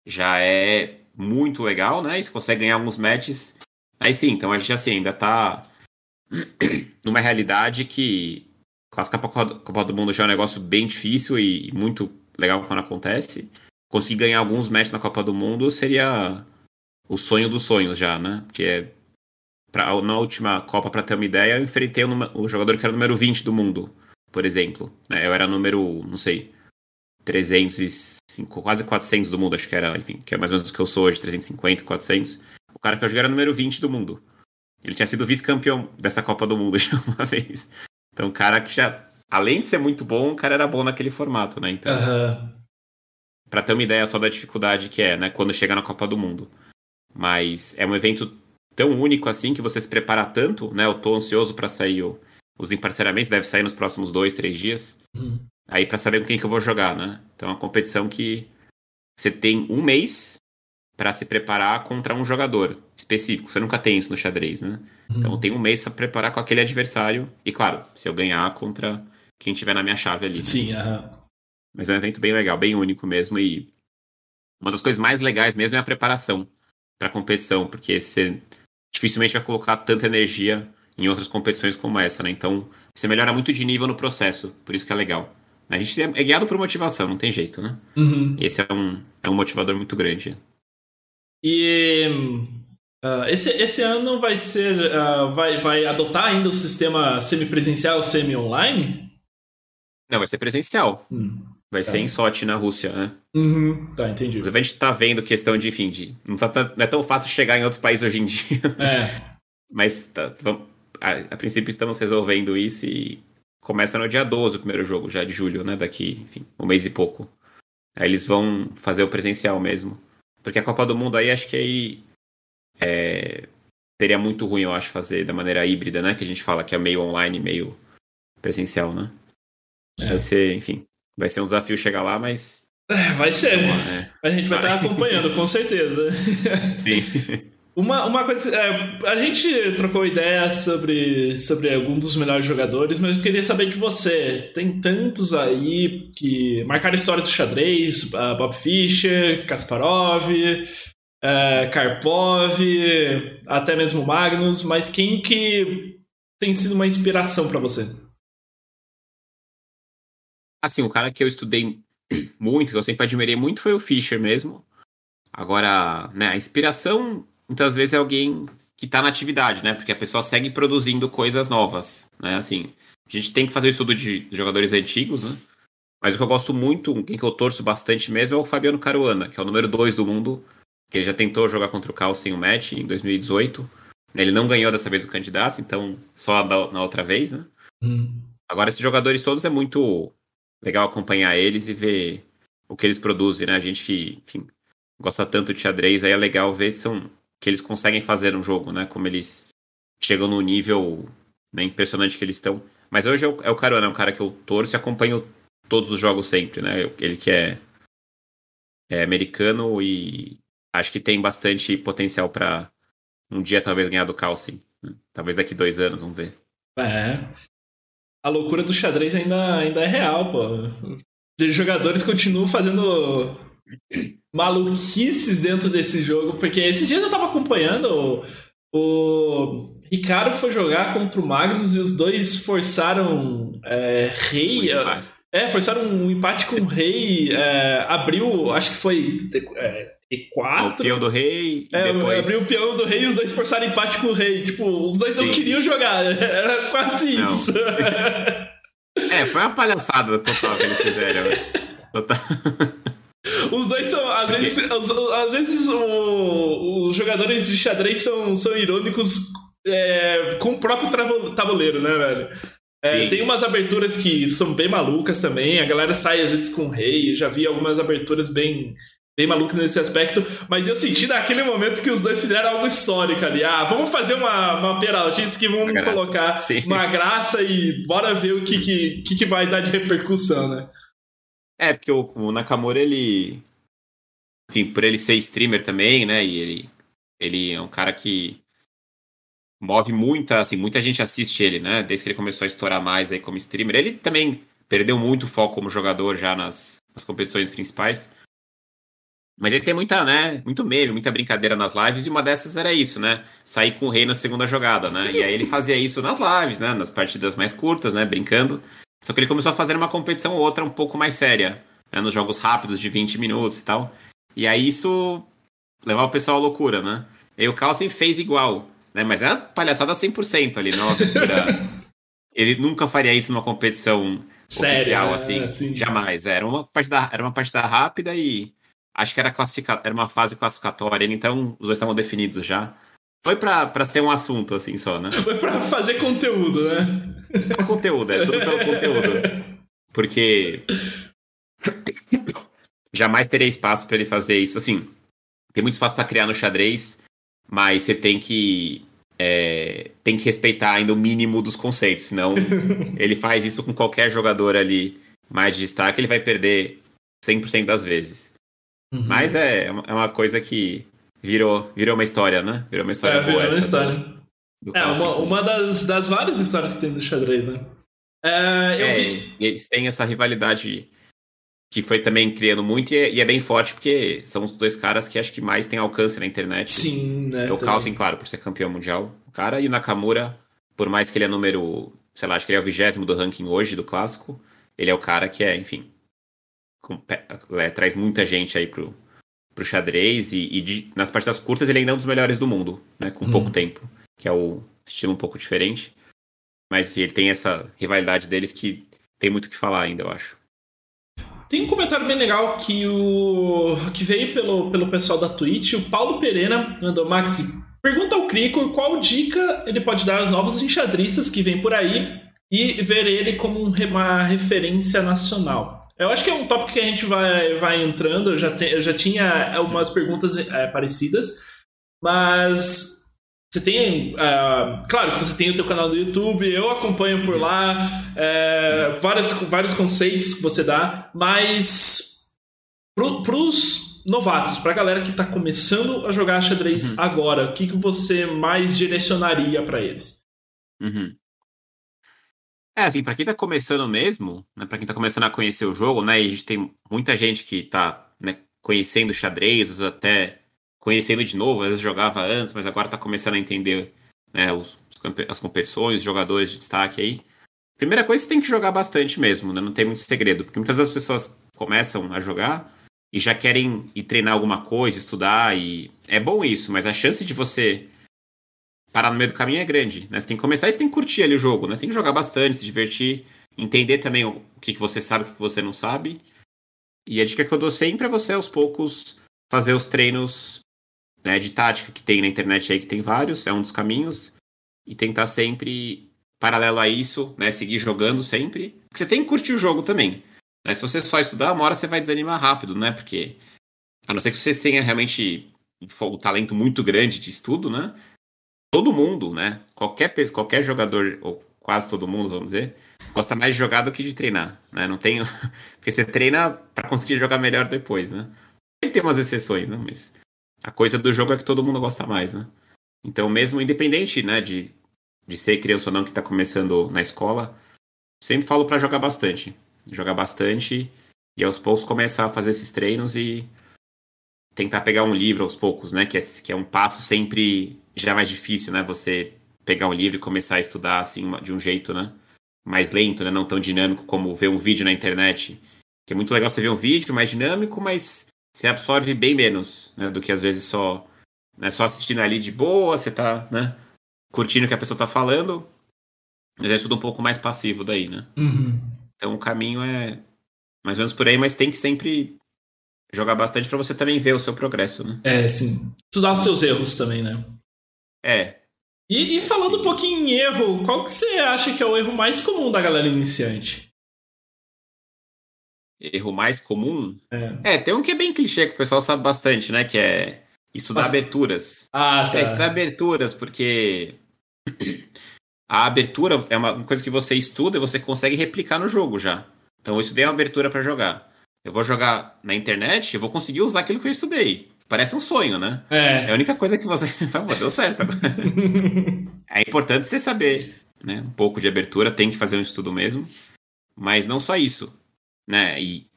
já é muito legal, né? E se consegue ganhar alguns matches, aí sim, então a gente assim ainda tá numa realidade que classificar para a Copa do Mundo já é um negócio bem difícil e muito legal quando acontece. Conseguir ganhar alguns matches na Copa do Mundo seria o sonho dos sonhos já, né? Porque é pra, na última Copa, para ter uma ideia, eu enfrentei o, o, jogador que era o número 20 do mundo, por exemplo. Né? Eu era número, não sei, 305, quase 400 do mundo, acho que era, enfim, que é mais ou menos o que eu sou hoje, 350, 400. O cara que eu joguei era número 20 do mundo. Ele tinha sido vice-campeão dessa Copa do Mundo já uma vez. Então, o cara que já, além de ser muito bom, o cara era bom naquele formato, né? Então, uhum. Para ter uma ideia só da dificuldade que é, né, quando chega na Copa do Mundo. Mas é um evento tão único assim que você se prepara tanto, né? Eu tô ansioso para sair o, os emparceramentos, deve sair nos próximos dois, três dias. Uhum. Aí para saber com quem que eu vou jogar, né? Então é uma competição que você tem um mês para se preparar contra um jogador específico. Você nunca tem isso no xadrez, né? Uhum. Então tem um mês para preparar com aquele adversário. E claro, se eu ganhar contra quem tiver na minha chave ali. Né? Sim, uhum. Mas é um evento bem legal, bem único mesmo. E uma das coisas mais legais mesmo é a preparação para a competição, porque você dificilmente vai colocar tanta energia em outras competições como essa, né? Então você melhora muito de nível no processo, por isso que é legal. A gente é guiado por motivação, não tem jeito, né? Uhum. Esse é um, é um motivador muito grande. E uh, esse, esse ano vai ser. Uh, vai, vai adotar ainda o sistema semipresencial, semi-online? Não, vai ser presencial. Hum, vai tá. ser em Sochi, na Rússia, né? Uhum, tá, entendi. Inclusive, a gente tá vendo questão de, enfim, de, não, tá, não é tão fácil chegar em outros países hoje em dia. É. Mas tá, vamos, a, a, princípio estamos resolvendo isso e começa no dia 12 o primeiro jogo, já de julho, né? Daqui, enfim, um mês e pouco. Aí eles vão fazer o presencial mesmo. Porque a Copa do Mundo aí, acho que aí é, seria muito ruim, eu acho, fazer da maneira híbrida, né? Que a gente fala que é meio online, meio presencial, né? É. Vai ser, enfim, vai ser um desafio chegar lá, mas É, vai ser. É. A gente vai, vai. estar acompanhando, com certeza. Sim. Uma, uma coisa. É, a gente trocou ideias sobre, sobre alguns dos melhores jogadores, mas eu queria saber de você. Tem tantos aí que marcaram a história do xadrez: Bob Fischer, Kasparov, uh, Karpov, até mesmo Magnus, mas quem que tem sido uma inspiração para você? Assim, o cara que eu estudei muito, que eu sempre admirei muito, foi o Fischer mesmo. Agora, né, a inspiração muitas vezes é alguém que está na atividade, né? Porque a pessoa segue produzindo coisas novas, né? Assim, a gente tem que fazer o estudo de jogadores antigos, né? Mas o que eu gosto muito, quem que eu torço bastante mesmo é o Fabiano Caruana, que é o número 2 do mundo, que ele já tentou jogar contra o Carlsen o match em 2018. Ele não ganhou dessa vez o candidato, então só na outra vez, né? Hum. Agora, esses jogadores todos é muito legal acompanhar eles e ver o que eles produzem, né? A gente que, enfim, gosta tanto de xadrez, aí é legal ver se são que eles conseguem fazer um jogo, né? Como eles chegam no nível né, impressionante que eles estão. Mas hoje é o, é o Caruana, é um cara que eu torço e acompanho todos os jogos sempre, né? Ele que é, é americano e acho que tem bastante potencial para um dia talvez ganhar do Carlsen. Talvez daqui dois anos, vamos ver. É. A loucura do xadrez ainda, ainda é real, pô. Os jogadores continuam fazendo maluquices dentro desse jogo, porque esses dias eu tava acompanhando o, o Ricardo foi jogar contra o Magnus e os dois forçaram é, rei. É, forçaram um empate com o rei. É, abriu, acho que foi é, E4. O peão do rei. É, depois... abriu o peão do rei e os dois forçaram empate com o rei. Tipo, os dois não Sim. queriam jogar. Era quase não. isso. é, foi uma palhaçada total que eles fizeram. Total. Os dois são. Às vezes, às vezes o, os jogadores de xadrez são, são irônicos é, com o próprio tabuleiro, né, velho? É, tem umas aberturas que são bem malucas também. A galera sai às vezes com o rei. Eu já vi algumas aberturas bem, bem malucas nesse aspecto. Mas eu senti naquele momento que os dois fizeram algo histórico ali. Ah, vamos fazer uma, uma peraltice que vamos uma colocar Sim. uma graça e bora ver o que, que, que, que vai dar de repercussão, né? É, porque o, o Nakamura, ele. Enfim, por ele ser streamer também, né? E ele, ele é um cara que move muita, assim, muita gente assiste ele, né? Desde que ele começou a estourar mais aí como streamer. Ele também perdeu muito foco como jogador já nas, nas competições principais. Mas ele tem muita, né? Muito meme, muita brincadeira nas lives, e uma dessas era isso, né? Sair com o rei na segunda jogada, né? E aí ele fazia isso nas lives, né? Nas partidas mais curtas, né? Brincando. Só que ele começou a fazer uma competição ou outra um pouco mais séria, né, nos jogos rápidos de 20 minutos e tal. E aí isso levava o pessoal à loucura, né? E aí o Carlsen fez igual, né? Mas era palhaçada 100% ali, não Ele nunca faria isso numa competição Sério, oficial, assim. assim. Jamais. Era uma partida, era uma partida rápida e acho que era, classifica, era uma fase classificatória, então os dois estavam definidos já. Foi pra, pra ser um assunto, assim, só, né? Foi pra fazer conteúdo, né? Só conteúdo, é tudo pelo conteúdo. Porque jamais teria espaço para ele fazer isso. Assim, tem muito espaço para criar no xadrez, mas você tem que é, tem que respeitar ainda o mínimo dos conceitos, senão ele faz isso com qualquer jogador ali mais de destaque, ele vai perder 100% das vezes. Uhum. Mas é, é uma coisa que virou, virou uma história, né? Virou uma história é, boa. Virou uma história. Do, do é, uma, uma das, das várias histórias que tem no xadrez, né? É, eu é, vi... Eles têm essa rivalidade que foi também criando muito e é, e é, bem forte porque são os dois caras que acho que mais têm alcance na internet. Sim, né? É o Carlsen, claro, por ser campeão mundial, o cara, e o Nakamura, por mais que ele é número, sei lá, acho que ele é o vigésimo do ranking hoje do clássico, ele é o cara que é, enfim, com, é, traz muita gente aí pro, pro xadrez e, e de, nas partidas curtas ele ainda é um dos melhores do mundo, né? Com hum. pouco tempo, que é o estilo um pouco diferente. Mas ele tem essa rivalidade deles que tem muito o que falar ainda, eu acho. Tem um comentário bem legal que o que veio pelo, pelo pessoal da Twitch, o Paulo Pereira mandou, Maxi, pergunta ao Crico qual dica ele pode dar aos novos enxadristas que vêm por aí e ver ele como uma referência nacional. Eu acho que é um tópico que a gente vai, vai entrando. Eu já, te, eu já tinha algumas perguntas é, parecidas, mas você tem. Uh, claro que você tem o teu canal do YouTube, eu acompanho por lá, é, vários, vários conceitos que você dá, mas pro, pros novatos, pra galera que tá começando a jogar xadrez uhum. agora, o que, que você mais direcionaria para eles? Uhum. É, assim, pra quem tá começando mesmo, né, pra quem tá começando a conhecer o jogo, né, e a gente tem muita gente que tá né, conhecendo xadrez, até conhecendo de novo, às vezes jogava antes, mas agora tá começando a entender né, os, as competições, os jogadores de destaque aí. Primeira coisa, você tem que jogar bastante mesmo, né? Não tem muito segredo, porque muitas vezes as pessoas começam a jogar e já querem ir treinar alguma coisa, estudar, e é bom isso, mas a chance de você parar no meio do caminho é grande, né? Você tem que começar e você tem que curtir ali o jogo, né? Você tem que jogar bastante, se divertir, entender também o que, que você sabe, o que você não sabe. E a dica que eu dou sempre é você, aos poucos, fazer os treinos né, de tática que tem na internet aí, que tem vários, é um dos caminhos, e tentar sempre, paralelo a isso, né, seguir jogando sempre. Porque você tem que curtir o jogo também. Né? Se você só estudar, uma hora você vai desanimar rápido, né? Porque, a não ser que você tenha realmente um talento muito grande de estudo, né? Todo mundo, né? Qualquer, qualquer jogador, ou quase todo mundo, vamos dizer, gosta mais de jogar do que de treinar, né? Não tem... Porque você treina para conseguir jogar melhor depois, né? Tem umas exceções, né? Mas a coisa do jogo é que todo mundo gosta mais, né? Então, mesmo independente, né, de, de ser criança ou não que está começando na escola, sempre falo para jogar bastante. Jogar bastante e aos poucos começar a fazer esses treinos e tentar pegar um livro aos poucos, né? Que é, que é um passo sempre já mais difícil, né? Você pegar um livro e começar a estudar assim de um jeito, né? Mais lento, né? Não tão dinâmico como ver um vídeo na internet. Que é muito legal você ver um vídeo mais dinâmico, mas você absorve bem menos, né? Do que às vezes só, né, só assistindo ali de boa, você tá, né? Curtindo o que a pessoa tá falando. Mas é tudo um pouco mais passivo daí, né? Uhum. Então o caminho é mais ou menos por aí, mas tem que sempre jogar bastante para você também ver o seu progresso, né? É, sim. Estudar os seus erros também, né? É. E, e falando sim. um pouquinho em erro, qual que você acha que é o erro mais comum da galera iniciante? Erro mais comum. É. é. tem um que é bem clichê, que o pessoal sabe bastante, né? Que é estudar Nossa. aberturas. Ah, tá. É, estudar aberturas, porque a abertura é uma coisa que você estuda e você consegue replicar no jogo já. Então eu estudei uma abertura para jogar. Eu vou jogar na internet, eu vou conseguir usar aquilo que eu estudei. Parece um sonho, né? É. É a única coisa que você. Deu certo agora. é importante você saber, né? Um pouco de abertura, tem que fazer um estudo mesmo. Mas não só isso né? E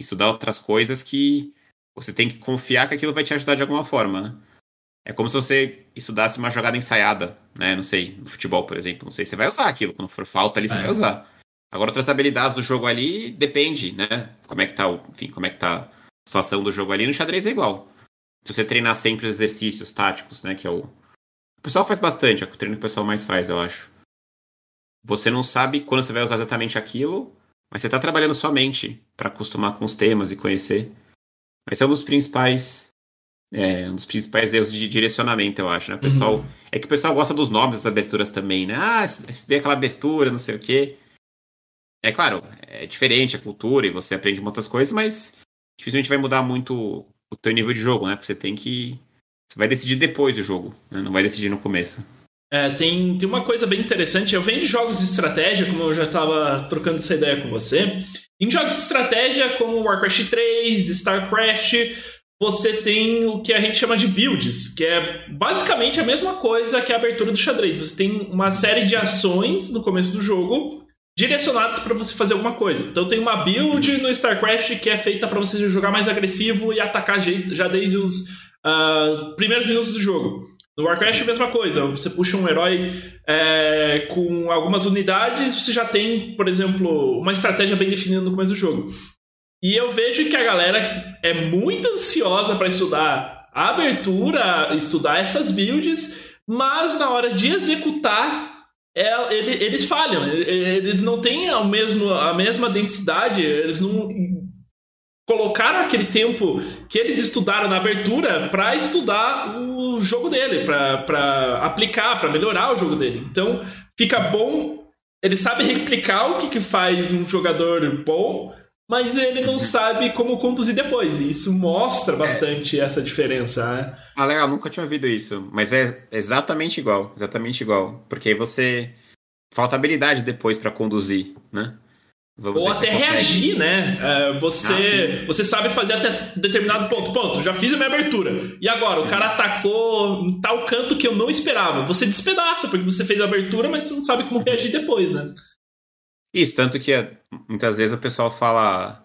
estudar outras coisas que você tem que confiar que aquilo vai te ajudar de alguma forma, né? É como se você estudasse uma jogada ensaiada, né? Não sei, no futebol, por exemplo. Não sei, você vai usar aquilo. Quando for falta ali, você é. vai usar. Agora, outras habilidades do jogo ali, depende, né? Como é que tá, o, enfim, como é que tá a situação do jogo ali. No xadrez é igual. Se você treinar sempre os exercícios táticos, né? Que é o... O pessoal faz bastante, é o treino que o pessoal mais faz, eu acho. Você não sabe quando você vai usar exatamente aquilo, mas você está trabalhando somente para acostumar com os temas e conhecer. Esse é um dos principais. É, um dos principais erros de direcionamento, eu acho, né? O pessoal, uhum. É que o pessoal gosta dos nomes das aberturas também, né? Ah, estudei aquela abertura, não sei o quê. É claro, é diferente a cultura e você aprende muitas coisas, mas dificilmente vai mudar muito o teu nível de jogo, né? Porque você tem que. Você vai decidir depois do jogo, né? não vai decidir no começo. É, tem, tem uma coisa bem interessante. Eu venho de jogos de estratégia, como eu já estava trocando essa ideia com você. Em jogos de estratégia, como Warcraft 3, StarCraft, você tem o que a gente chama de builds, que é basicamente a mesma coisa que a abertura do xadrez. Você tem uma série de ações no começo do jogo direcionadas para você fazer alguma coisa. Então tem uma build no StarCraft que é feita para você jogar mais agressivo e atacar já desde os uh, primeiros minutos do jogo. No Warcraft é a mesma coisa, você puxa um herói é, com algumas unidades, você já tem, por exemplo, uma estratégia bem definida no começo do jogo. E eu vejo que a galera é muito ansiosa para estudar a abertura, estudar essas builds, mas na hora de executar, é, ele, eles falham. Eles não têm a, mesmo, a mesma densidade, eles não colocaram aquele tempo que eles estudaram na abertura para estudar o jogo dele, para aplicar, para melhorar o jogo dele. Então, fica bom. Ele sabe replicar o que, que faz um jogador bom, mas ele não sabe como conduzir depois. E isso mostra bastante é. essa diferença. Né? Ah, legal, nunca tinha ouvido isso. Mas é exatamente igual, exatamente igual. Porque aí você falta habilidade depois para conduzir, né? Ou até reagir, né? É, você, ah, você sabe fazer até determinado ponto. Ponto, já fiz a minha abertura. E agora, o cara atacou em tal canto que eu não esperava. Você despedaça, porque você fez a abertura, mas você não sabe como reagir depois, né? Isso, tanto que é, muitas vezes o pessoal fala.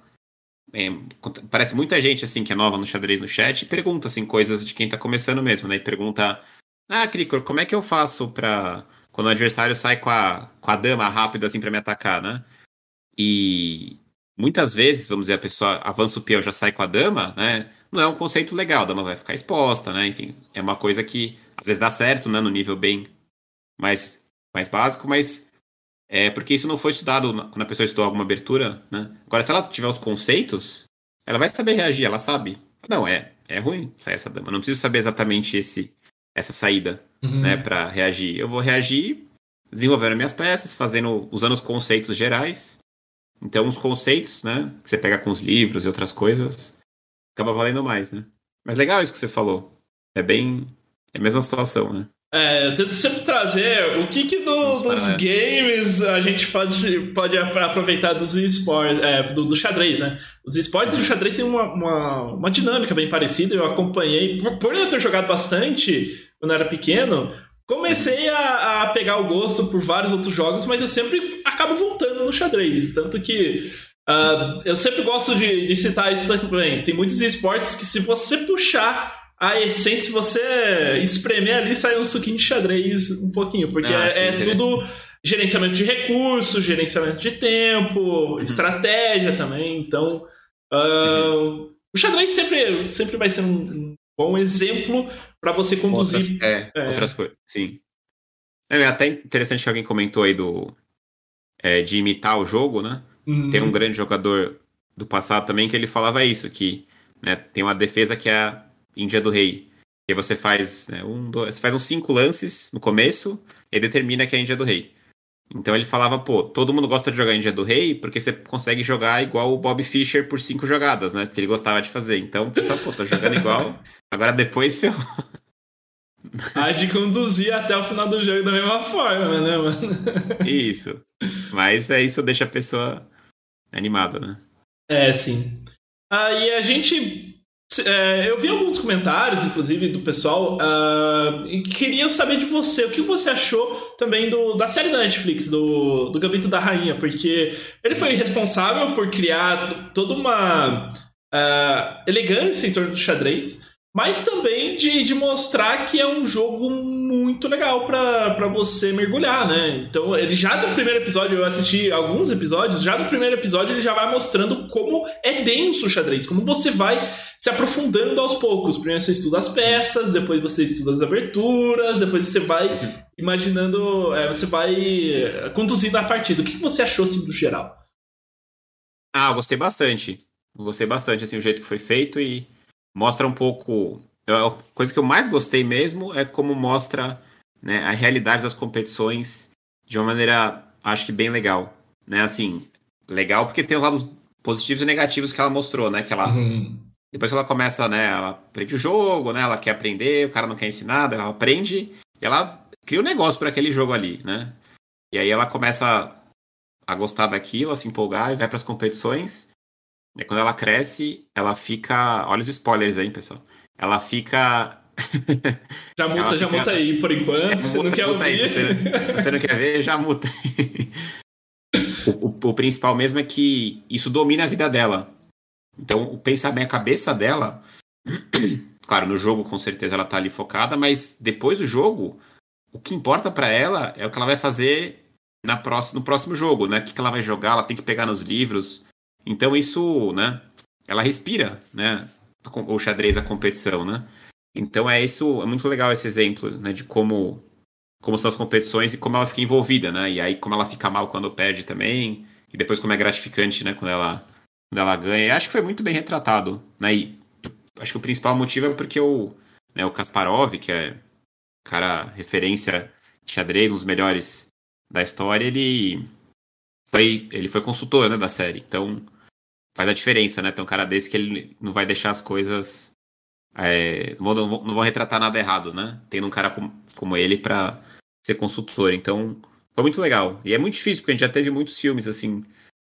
É, parece muita gente assim que é nova no xadrez no chat e pergunta assim, coisas de quem tá começando mesmo, né? E pergunta: Ah, Cricor, como é que eu faço pra. Quando o adversário sai com a, com a dama rápido assim para me atacar, né? E muitas vezes, vamos dizer, a pessoa avança o peão já sai com a dama, né? Não é um conceito legal, a dama vai ficar exposta, né? Enfim, é uma coisa que às vezes dá certo, né? No nível bem mais, mais básico, mas é porque isso não foi estudado quando a pessoa estudou alguma abertura, né? Agora, se ela tiver os conceitos, ela vai saber reagir, ela sabe. Não, é, é ruim sair essa dama. Não preciso saber exatamente esse, essa saída, uhum. né, para reagir. Eu vou reagir desenvolvendo minhas peças, fazendo, usando os conceitos gerais então, os conceitos, né, que você pega com os livros e outras coisas, acaba valendo mais, né? Mas legal isso que você falou. É bem. É a mesma situação, né? É, eu tento sempre trazer o que, que do, dos games a gente pode, pode aproveitar dos esportes, é, do, do, xadrez, né? Os esportes do xadrez têm uma, uma, uma, dinâmica bem parecida, eu acompanhei, por, por eu ter jogado bastante quando eu era pequeno, Comecei a, a, pegar o gosto por vários outros jogos, mas eu sempre acabo voltando no xadrez. Tanto que uh, eu sempre gosto de, de citar isso também. Tem muitos esportes que, se você puxar a essência, se você espremer ali, sai um suquinho de xadrez um pouquinho, porque ah, é, é tudo gerenciamento de recursos, gerenciamento de tempo, uhum. estratégia também. Então, uh, uhum. o xadrez sempre, sempre vai ser um bom exemplo para você conduzir. Outras, é, é, outras coisas, sim. É, é até interessante que alguém comentou aí do é, de imitar o jogo, né? Uhum. Tem um grande jogador do passado também que ele falava isso, que né, tem uma defesa que é a Índia do Rei. E você faz, né, um, dois, você faz uns cinco lances no começo e determina que é a Índia do Rei. Então ele falava, pô, todo mundo gosta de jogar Índia do Rei porque você consegue jogar igual o Bob Fischer por cinco jogadas, né? Porque ele gostava de fazer. Então pessoal, pô, tô jogando igual. Agora depois ferrou. Há de conduzir até o final do jogo da mesma forma, né, mano? Isso. Mas é isso deixa a pessoa animada, né? É, sim. Aí a gente é, eu vi alguns comentários, inclusive, do pessoal, uh, e queria saber de você, o que você achou também do, da série da Netflix, do, do Gambito da Rainha, porque ele foi responsável por criar toda uma uh, elegância em torno do xadrez, mas também de, de mostrar que é um jogo muito legal para você mergulhar, né? Então, ele já no primeiro episódio, eu assisti alguns episódios, já no primeiro episódio ele já vai mostrando como é denso o xadrez, como você vai se aprofundando aos poucos. Primeiro você estuda as peças, depois você estuda as aberturas, depois você vai imaginando, é, você vai conduzindo a partida. O que você achou assim, do geral? Ah, gostei bastante. Gostei bastante assim o jeito que foi feito e mostra um pouco. A coisa que eu mais gostei mesmo é como mostra né, a realidade das competições de uma maneira, acho que bem legal. Né? Assim, legal porque tem os lados positivos e negativos que ela mostrou, né? Que ela. Uhum. Depois que ela começa, né? Ela aprende o jogo, né? Ela quer aprender, o cara não quer ensinar, ela aprende e ela cria um negócio para aquele jogo ali, né? E aí ela começa a gostar daquilo, a se empolgar e vai para as competições. E quando ela cresce, ela fica. Olha os spoilers aí, pessoal. Ela fica. já muta, ela já fica... muta aí por enquanto. É, você não quer ouvir. Aí, se, você, se, você, não quer ver, já muta. o, o, o, principal mesmo é que isso domina a vida dela. Então, o pensamento, a cabeça dela. claro, no jogo com certeza ela tá ali focada, mas depois do jogo, o que importa para ela é o que ela vai fazer na próxima, no próximo jogo, né? O que, que ela vai jogar, ela tem que pegar nos livros. Então isso, né? Ela respira, né? O xadrez, a competição, né? Então é isso, é muito legal esse exemplo, né? De como como são as competições e como ela fica envolvida, né? E aí como ela fica mal quando perde também, e depois como é gratificante, né? Quando ela quando ela ganha. E acho que foi muito bem retratado, né? E acho que o principal motivo é porque o, né, o Kasparov, que é cara referência de xadrez, um dos melhores da história, ele foi ele foi consultor, né, da série. Então faz a diferença, né? Tem um cara desse que ele não vai deixar as coisas. É, não, vão, não vão retratar nada errado, né? Tendo um cara como, como ele para ser consultor. Então, foi muito legal. E é muito difícil, porque a gente já teve muitos filmes, assim,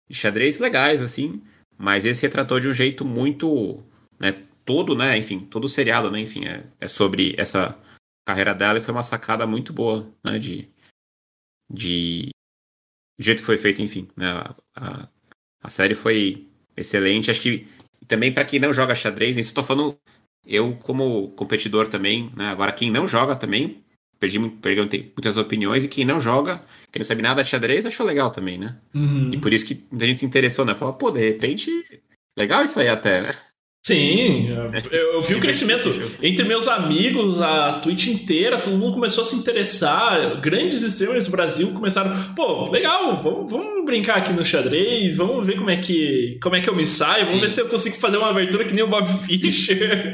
de xadrez legais, assim, mas esse retratou de um jeito muito, né, todo, né, enfim, todo seriado, né, enfim, é, é sobre essa carreira dela e foi uma sacada muito boa, né, de, de do jeito que foi feito, enfim, né, a, a série foi excelente, acho que também para quem não joga xadrez, isso eu tô falando eu como competidor também, né, agora quem não joga também, perdi, perdi muitas opiniões e quem não joga, quem não sabe nada de xadrez, achou legal também, né? Uhum. E por isso que a gente se interessou, né? Falou, pô, de repente, legal isso aí até, né? Sim, eu, eu vi o crescimento entre meus amigos, a Twitch inteira, todo mundo começou a se interessar. Grandes streamers do Brasil começaram, pô, legal, vamos, vamos brincar aqui no xadrez, vamos ver como é que, como é que eu me saio, vamos ver se eu consigo fazer uma abertura que nem o Bob Fischer.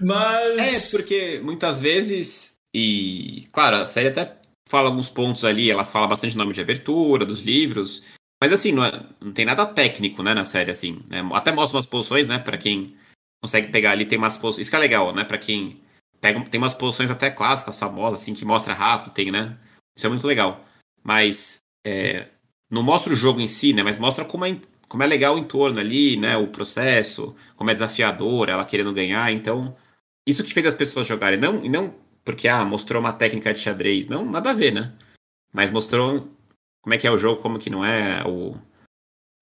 Mas. É, porque muitas vezes e, claro, a série até fala alguns pontos ali, ela fala bastante nome de abertura, dos livros, mas assim, não, é, não tem nada técnico, né, na série, assim. Né? Até mostra umas posições, né, para quem consegue pegar ali, tem umas posições, isso que é legal, né, para quem pega, tem umas posições até clássicas, famosas, assim, que mostra rápido, tem, né, isso é muito legal. Mas, é, não mostra o jogo em si, né, mas mostra como é, como é legal o entorno ali, né, o processo, como é desafiador, ela querendo ganhar, então... Isso que fez as pessoas jogarem, não, não porque, ah, mostrou uma técnica de xadrez. Não, nada a ver, né? Mas mostrou como é que é o jogo, como que não é o,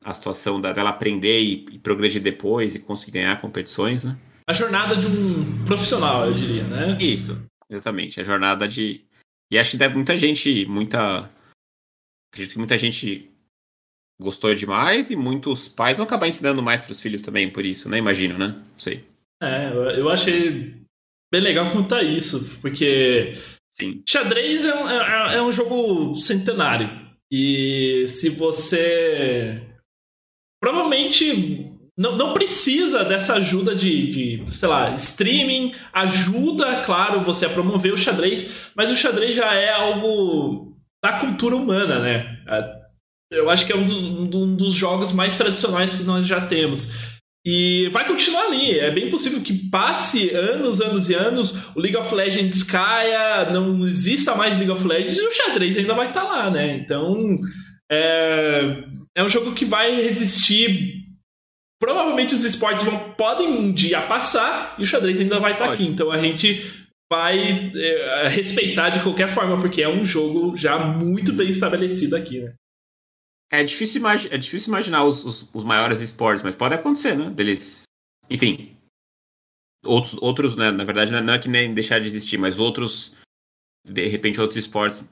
a situação da, dela aprender e, e progredir depois e conseguir ganhar competições, né? A jornada de um profissional, eu diria, né? Isso, exatamente. A jornada de. E acho que muita gente, muita. Acredito que muita gente gostou demais e muitos pais vão acabar ensinando mais para os filhos também por isso, né? Imagino, né? Não sei. É, eu achei bem legal a isso, porque Sim. xadrez é um, é, é um jogo centenário. E se você. Provavelmente não, não precisa dessa ajuda de, de, sei lá, streaming. Ajuda, claro, você a promover o xadrez, mas o xadrez já é algo da cultura humana, né? É, eu acho que é um, um dos jogos mais tradicionais que nós já temos. E vai continuar ali. É bem possível que passe anos, anos e anos, o League of Legends caia, não exista mais League of Legends e o xadrez ainda vai estar tá lá, né? Então é, é um jogo que vai resistir. Provavelmente os esportes vão, podem um dia passar e o xadrez ainda vai estar tá aqui. Então a gente vai é, respeitar de qualquer forma, porque é um jogo já muito bem estabelecido aqui, né? É difícil, é difícil imaginar os, os, os, maiores esportes, mas pode acontecer, né? Deles. Enfim. Outros, outros né? Na verdade, não é que nem deixar de existir, mas outros. De repente, outros esportes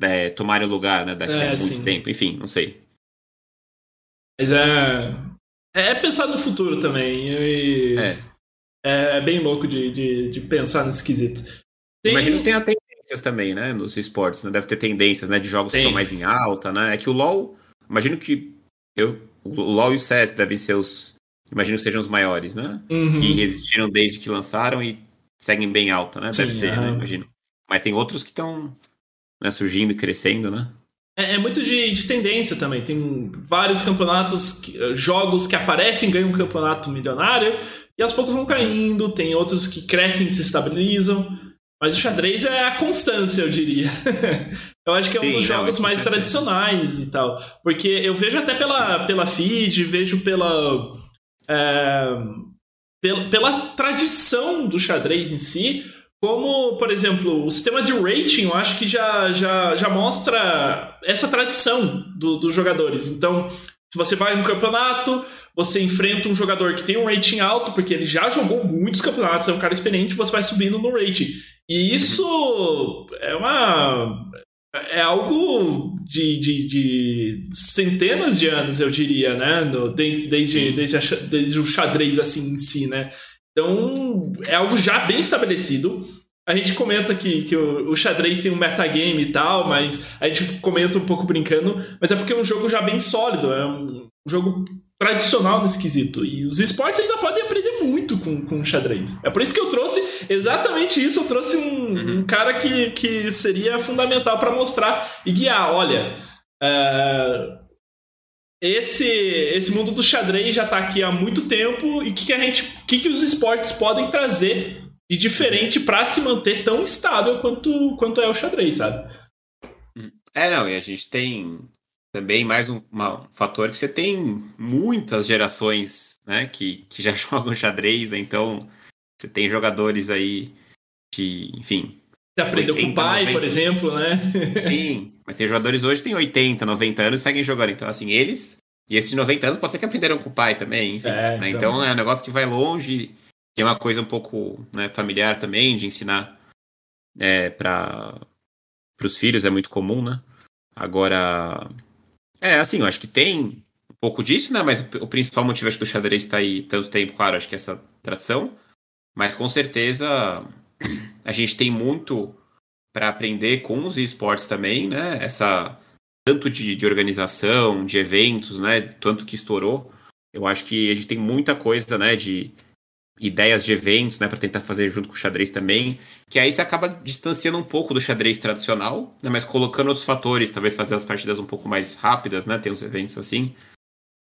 é, tomarem lugar, né? Daqui é, a muito sim. tempo. Enfim, não sei. Mas é. É pensar no futuro também. E... É. É bem louco de, de, de pensar nesse quesito. Tem... Imagino que tem até tendências também, né? Nos esportes, né? Deve ter tendências, né? De jogos Tem. que estão mais em alta, né? É que o LoL, imagino que eu, o LoL e o CS devem ser os, imagino que sejam os maiores, né? Uhum. Que resistiram desde que lançaram e seguem bem alta, né? Deve Sim, ser, uhum. né? Imagino. Mas tem outros que estão né, surgindo e crescendo, né? É, é muito de, de, tendência também. Tem vários campeonatos, que, jogos que aparecem, ganham um campeonato milionário e aos poucos vão caindo. Tem outros que crescem e se estabilizam. Mas o xadrez é a constância, eu diria. eu acho que é um Sim, dos jogos não, mais tradicionais e tal. Porque eu vejo até pela, pela feed, vejo pela, é, pela. Pela tradição do xadrez em si. Como, por exemplo, o sistema de rating, eu acho que já, já, já mostra essa tradição do, dos jogadores. Então, se você vai no campeonato, você enfrenta um jogador que tem um rating alto, porque ele já jogou muitos campeonatos, é um cara experiente, você vai subindo no rating. E isso é uma. É algo de, de, de centenas de anos, eu diria, né? No, desde, desde, desde, a, desde o xadrez assim em si, né? Então, é algo já bem estabelecido. A gente comenta que, que o, o, xadrez tem um metagame e tal, mas a gente comenta um pouco brincando, mas é porque é um jogo já bem sólido, é um jogo tradicional nesse quesito. E os esportes ainda podem aprender com, com xadrez. É por isso que eu trouxe exatamente isso. Eu trouxe um, uhum. um cara que, que seria fundamental para mostrar e guiar. Olha, uh, esse, esse mundo do xadrez já está aqui há muito tempo e o que, que a gente, que, que os esportes podem trazer de diferente para se manter tão estável quanto, quanto é o xadrez, sabe? É, não, e a gente tem também mais um, uma, um fator que você tem muitas gerações, né, que, que já jogam xadrez, né? Então, você tem jogadores aí que, enfim. Você aprendeu 80, com o pai, 90. por exemplo, né? Sim, mas tem jogadores hoje que têm 80, 90 anos e seguem jogando. Então, assim, eles. E esses de 90 anos pode ser que aprenderam com o pai também, enfim. É, né? então... então... é um negócio que vai longe, que é uma coisa um pouco né, familiar também, de ensinar é, para os filhos, é muito comum, né? Agora. É, assim, eu acho que tem um pouco disso, né? Mas o principal motivo acho que o xadrez está aí tanto tempo, claro, acho que é essa tradição. Mas com certeza a gente tem muito para aprender com os esportes também, né? Essa tanto de, de, organização, de eventos, né? Tanto que estourou. Eu acho que a gente tem muita coisa, né? De ideias de eventos, né? Para tentar fazer junto com o xadrez também. Que aí você acaba distanciando um pouco do xadrez tradicional, né? Mas colocando outros fatores, talvez fazer as partidas um pouco mais rápidas, né? Tem uns eventos assim.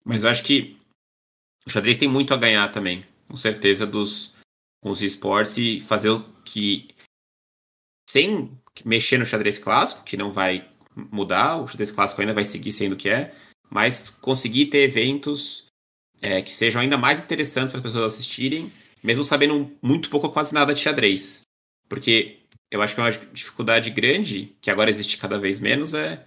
Mas eu acho que o xadrez tem muito a ganhar também, com certeza, dos com os esportes e fazer o que sem mexer no xadrez clássico, que não vai mudar, o xadrez clássico ainda vai seguir sendo o que é, mas conseguir ter eventos é, que sejam ainda mais interessantes para as pessoas assistirem, mesmo sabendo muito pouco ou quase nada de xadrez. Porque eu acho que uma dificuldade grande, que agora existe cada vez menos, é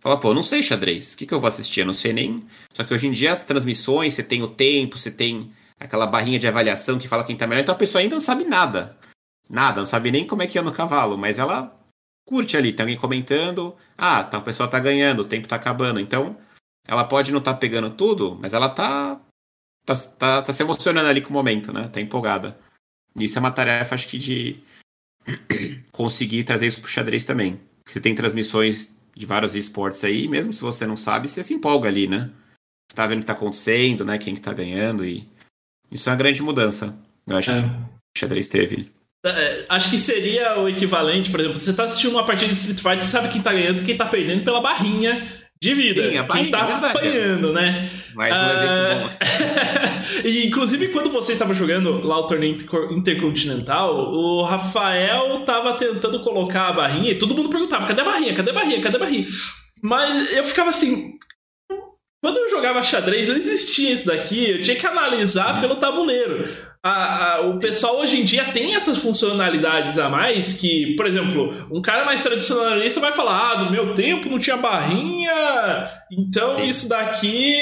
falar, pô, não sei xadrez, o que, que eu vou assistir? Eu não sei nem. Só que hoje em dia as transmissões, você tem o tempo, você tem aquela barrinha de avaliação que fala quem tá melhor, então a pessoa ainda não sabe nada. Nada, não sabe nem como é que anda o cavalo, mas ela curte ali, tem alguém comentando, ah, tá, a pessoa tá ganhando, o tempo tá acabando. Então, ela pode não estar tá pegando tudo, mas ela tá, tá, tá, tá se emocionando ali com o momento, né? Tá empolgada. Isso é uma tarefa, acho que, de conseguir trazer isso pro xadrez também. Você tem transmissões de vários esportes aí, mesmo se você não sabe, você se empolga ali, né? Você tá vendo o que tá acontecendo, né? Quem que tá ganhando e isso é uma grande mudança. Eu acho é. que o xadrez teve. É, acho que seria o equivalente, por exemplo, você tá assistindo uma partida de Street Fighter, você sabe quem tá ganhando quem tá perdendo pela barrinha de vida. Sim, quem tá é apanhando, né? Mais um exemplo bom. e inclusive quando você estava jogando lá o torneio intercontinental, o Rafael tava tentando colocar a barrinha e todo mundo perguntava: cadê a barrinha? Cadê a barrinha? Cadê a barrinha? Mas eu ficava assim, quando eu jogava xadrez, não existia isso daqui, eu tinha que analisar pelo tabuleiro. A, a, o pessoal hoje em dia tem essas funcionalidades a mais que, por exemplo, um cara mais tradicionalista vai falar: ah, no meu tempo não tinha barrinha, então isso daqui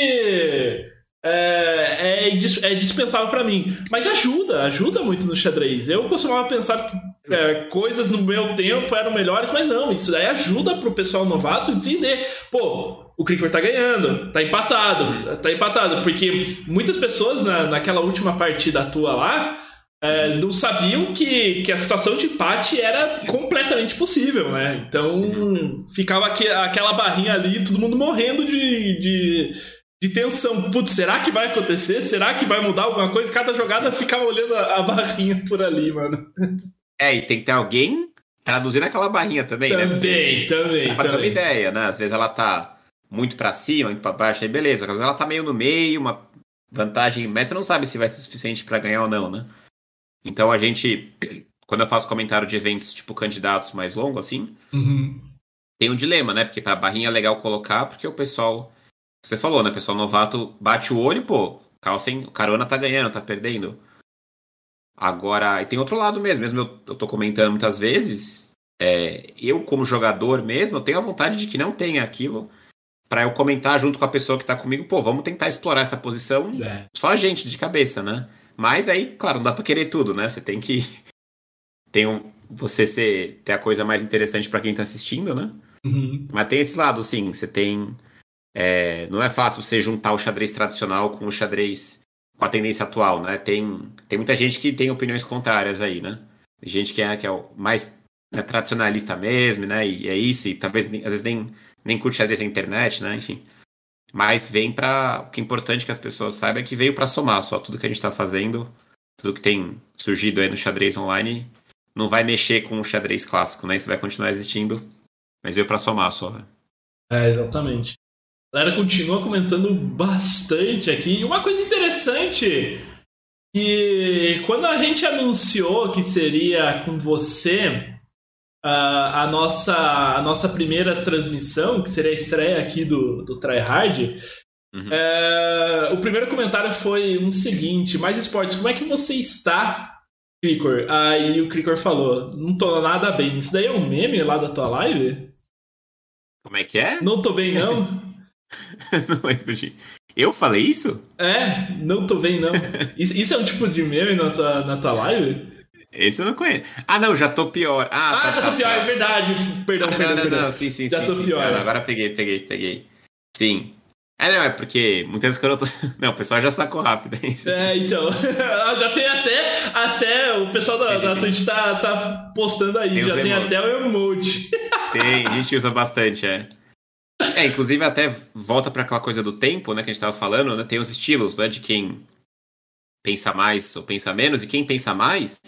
é, é, é dispensável para mim. Mas ajuda, ajuda muito no xadrez. Eu costumava pensar que é, coisas no meu tempo eram melhores, mas não, isso daí ajuda pro pessoal novato entender. Pô, o Clicker tá ganhando, tá empatado, tá empatado, porque muitas pessoas na, naquela última partida tua lá é, não sabiam que, que a situação de empate era completamente possível, né? Então ficava aqui, aquela barrinha ali, todo mundo morrendo de, de, de tensão. Putz, será que vai acontecer? Será que vai mudar alguma coisa? Cada jogada ficava olhando a, a barrinha por ali, mano. É, e tem que ter alguém traduzindo aquela barrinha também, também né? Também, também. Pra ter uma ideia, né? Às vezes ela tá muito para cima, muito para baixo, aí beleza. Às vezes ela tá meio no meio, uma vantagem, mas você não sabe se vai ser suficiente para ganhar ou não, né? Então a gente, quando eu faço comentário de eventos tipo candidatos mais longo assim, uhum. tem um dilema, né? Porque pra barrinha é legal colocar, porque o pessoal, você falou, né? O pessoal novato bate o olho, pô, Carlsen, o Carona tá ganhando, tá perdendo. Agora, e tem outro lado mesmo, mesmo eu, eu tô comentando muitas vezes, é, eu como jogador mesmo, eu tenho a vontade de que não tenha aquilo, para eu comentar junto com a pessoa que tá comigo, pô, vamos tentar explorar essa posição é. só a gente, de cabeça, né? Mas aí, claro, não dá pra querer tudo, né? Você tem que. Tem um, você ser, ter a coisa mais interessante para quem tá assistindo, né? Uhum. Mas tem esse lado, sim. Você tem. É, não é fácil você juntar o xadrez tradicional com o xadrez com a tendência atual, né? Tem, tem muita gente que tem opiniões contrárias aí, né? Tem gente que é, que é o mais né, tradicionalista mesmo, né? E é isso, e talvez às vezes nem nem curte xadrez na internet, né? Enfim. Mas vem para O que é importante que as pessoas saibam é que veio para somar só. Tudo que a gente está fazendo, tudo que tem surgido aí no xadrez online, não vai mexer com o xadrez clássico, né? Isso vai continuar existindo, mas veio para somar só. Né? É, exatamente. A galera continua comentando bastante aqui. E uma coisa interessante que quando a gente anunciou que seria com você, a, a, nossa, a nossa primeira transmissão, que seria a estreia aqui do, do Tryhard, uhum. é, o primeiro comentário foi um seguinte: Mais esportes, como é que você está? Cricor. Aí o Cricor falou: Não tô nada bem. Isso daí é um meme lá da tua live? Como é que é? Não tô bem, não? não lembro, gente. Eu falei isso? É, não tô bem, não. Isso, isso é um tipo de meme na tua, na tua live? Esse eu não conheço. Ah, não, já tô pior. Ah, ah tá, já tá, tô pior, tá. é verdade. Perdão, ah, perdão, não, perdão. Não, sim, sim, já sim. tô sim, pior. agora peguei, peguei, peguei. Sim. É, não, é porque muitas vezes quando eu tô. Não, o pessoal já sacou rápido. É, então. já tem até. Até o pessoal da, da Twitch tá, tá postando aí. Tem já tem até o emoji. Tem, a gente usa bastante, é. É, inclusive até volta para aquela coisa do tempo, né, que a gente tava falando, né? Tem os estilos, né, de quem pensa mais ou pensa menos, e quem pensa mais,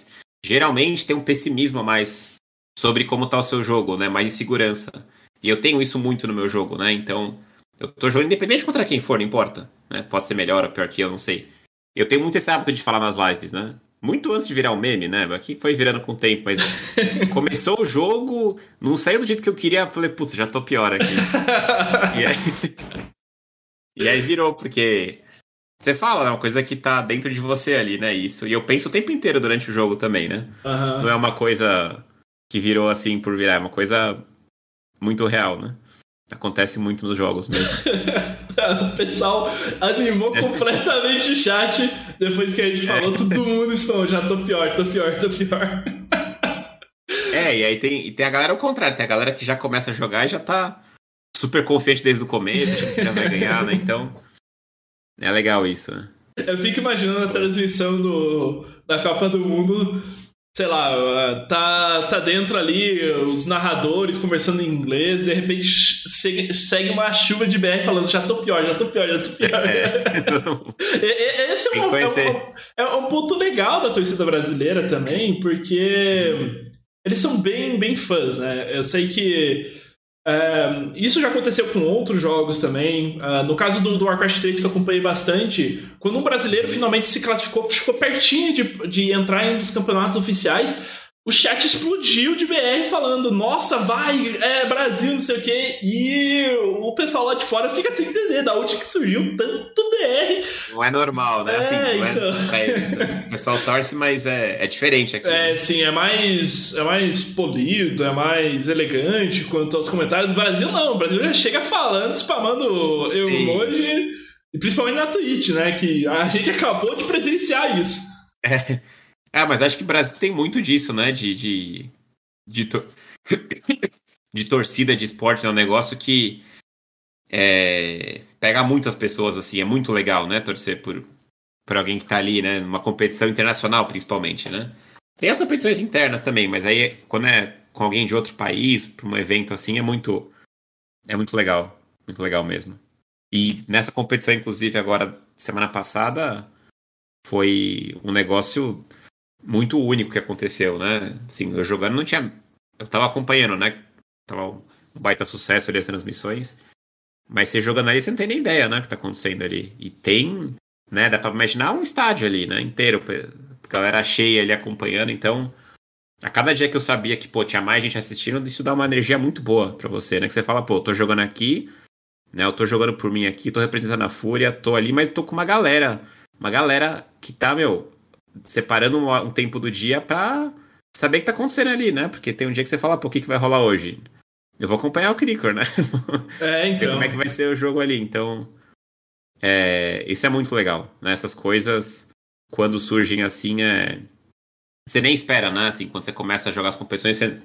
geralmente tem um pessimismo a mais sobre como tá o seu jogo, né? Mais insegurança. E eu tenho isso muito no meu jogo, né? Então, eu tô jogando independente contra quem for, não importa. Né? Pode ser melhor ou pior que eu, não sei. Eu tenho muito esse hábito de falar nas lives, né? Muito antes de virar um meme, né? Aqui foi virando com o tempo, mas começou o jogo, não saiu do jeito que eu queria, falei, putz, já tô pior aqui. e, aí... e aí virou, porque você fala, é uma coisa que tá dentro de você ali, né? Isso. E eu penso o tempo inteiro durante o jogo também, né? Uhum. Não é uma coisa que virou assim por virar, é uma coisa muito real, né? Acontece muito nos jogos mesmo. o pessoal animou completamente o chat depois que a gente falou, é. todo mundo falou, já tô pior, tô pior, tô pior. É, e aí tem, e tem a galera ao contrário, tem a galera que já começa a jogar e já tá super confiante desde o começo, já vai ganhar, né? Então, é legal isso, né? Eu fico imaginando a transmissão do, da Copa do Mundo sei lá, tá, tá dentro ali os narradores conversando em inglês, de repente segue uma chuva de BR falando já tô pior, já tô pior, já tô pior. É. Esse é um, é, um, é um, ponto legal da torcida brasileira também, porque eles são bem, bem fãs, né? Eu sei que isso já aconteceu com outros jogos também. No caso do, do, Warcraft 3, que eu acompanhei bastante, quando um brasileiro finalmente se classificou, ficou pertinho de, de entrar em um dos campeonatos oficiais, o chat explodiu de BR falando, nossa, vai, é Brasil, não sei o quê. E o pessoal lá de fora fica sem entender da onde que surgiu tanto BR. Não é normal, né? Assim, é, assim, então... é, o pessoal torce, mas é, é diferente aqui. É, sim, é mais, é mais polido, é mais elegante quanto aos comentários. do Brasil não, o Brasil já chega falando, spamando emoji, e principalmente na Twitch, né? Que a gente acabou de presenciar isso. É. Ah, mas acho que o Brasil tem muito disso, né? De. de, de, de torcida de esporte, é um negócio que é, pega muitas pessoas, assim, é muito legal, né? Torcer por, por alguém que tá ali, né? Numa competição internacional, principalmente, né? Tem as competições internas também, mas aí quando é com alguém de outro país, para um evento assim, é muito. É muito legal. Muito legal mesmo. E nessa competição, inclusive, agora, semana passada, foi um negócio muito único que aconteceu, né? Assim, eu jogando não tinha. Eu tava acompanhando, né? Tava um baita sucesso ali as transmissões. Mas você jogando ali, você não tem nem ideia, né? O que tá acontecendo ali. E tem, né? Dá pra imaginar um estádio ali, né? Inteiro. Galera cheia ali acompanhando. Então, a cada dia que eu sabia que, pô, tinha mais gente assistindo, isso dá uma energia muito boa para você, né? Que você fala, pô, tô jogando aqui, né? Eu tô jogando por mim aqui, tô representando a Fúria, tô ali, mas tô com uma galera. Uma galera que tá, meu, separando um, um, tempo do dia pra saber o que tá acontecendo ali, né? Porque tem um dia que você fala, pô, o que, que vai rolar hoje? Eu vou acompanhar o Cricker, né? É, então. como é que vai ser o jogo ali. Então, é, isso é muito legal, né? Essas coisas, quando surgem assim, é... Você nem espera, né? Assim, quando você começa a jogar as competições, você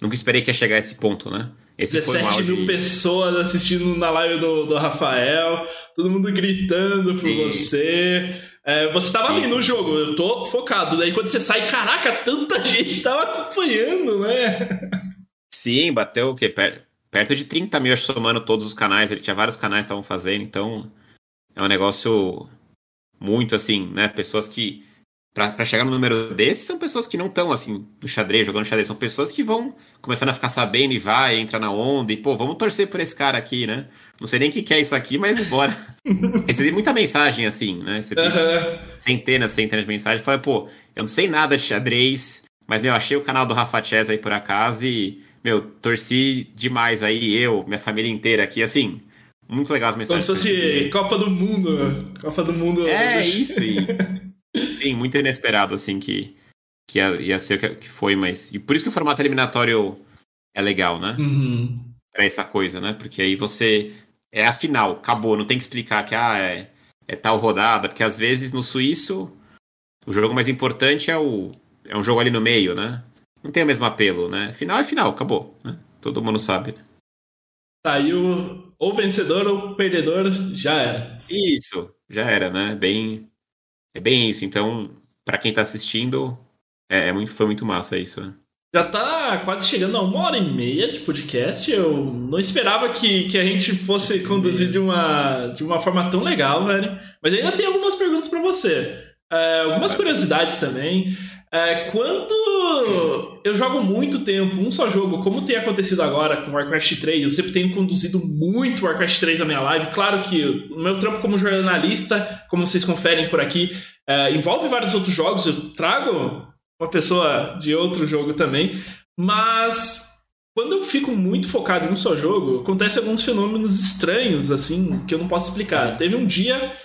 nunca esperei que ia chegar a esse ponto, né? Esse 17 mil pessoas assistindo na live do, do Rafael, todo mundo gritando por Sim. você. É, você tava ali no jogo, eu tô focado. Daí quando você sai, caraca, tanta gente tava acompanhando, né? Sim, bateu o quê? Perto de 30 mil, somando todos os canais. Ele tinha vários canais que estavam fazendo, então é um negócio muito assim, né? Pessoas que. Para chegar no número desse, são pessoas que não estão assim no xadrez, jogando xadrez. São pessoas que vão começando a ficar sabendo e vai, entra na onda e, pô, vamos torcer por esse cara aqui, né? Não sei nem o que, que é isso aqui, mas bora. Recebi muita mensagem assim, né? Recebi uhum. centenas, centenas de mensagens. Falei, pô, eu não sei nada de xadrez, Mas, meu, achei o canal do Rafa Chess aí por acaso e, meu, torci demais aí, eu, minha família inteira aqui, assim, muito legal as mensagens. Como se fosse Copa do Mundo, Copa do Mundo. É, isso, e, sim, muito inesperado, assim, que, que ia, ia ser o que foi, mas, e por isso que o formato eliminatório é legal, né? Uhum. Pra essa coisa, né? Porque aí você, é a final, acabou, não tem que explicar que, ah, é, é tal rodada, porque às vezes no suíço o jogo mais importante é o é um jogo ali no meio, né? Não tem o mesmo apelo, né? Final é final, acabou, né? Todo mundo sabe. Saiu ou vencedor ou perdedor, já era. Isso, já era, né? Bem, é bem isso. Então, para quem tá assistindo, é, é, muito, foi muito massa isso. Né? Já tá quase chegando a uma hora e meia de podcast. Eu não esperava que, que a gente fosse conduzir de uma, de uma forma tão legal, velho. Mas ainda tem algumas perguntas para você. É, algumas curiosidades também. É, quando eu jogo muito tempo um só jogo, como tem acontecido agora com Warcraft 3, eu sempre tenho conduzido muito Warcraft 3 na minha live. Claro que o meu trampo como jornalista, como vocês conferem por aqui, é, envolve vários outros jogos. Eu trago uma pessoa de outro jogo também, mas quando eu fico muito focado em um só jogo, acontecem alguns fenômenos estranhos, assim, que eu não posso explicar. Teve um dia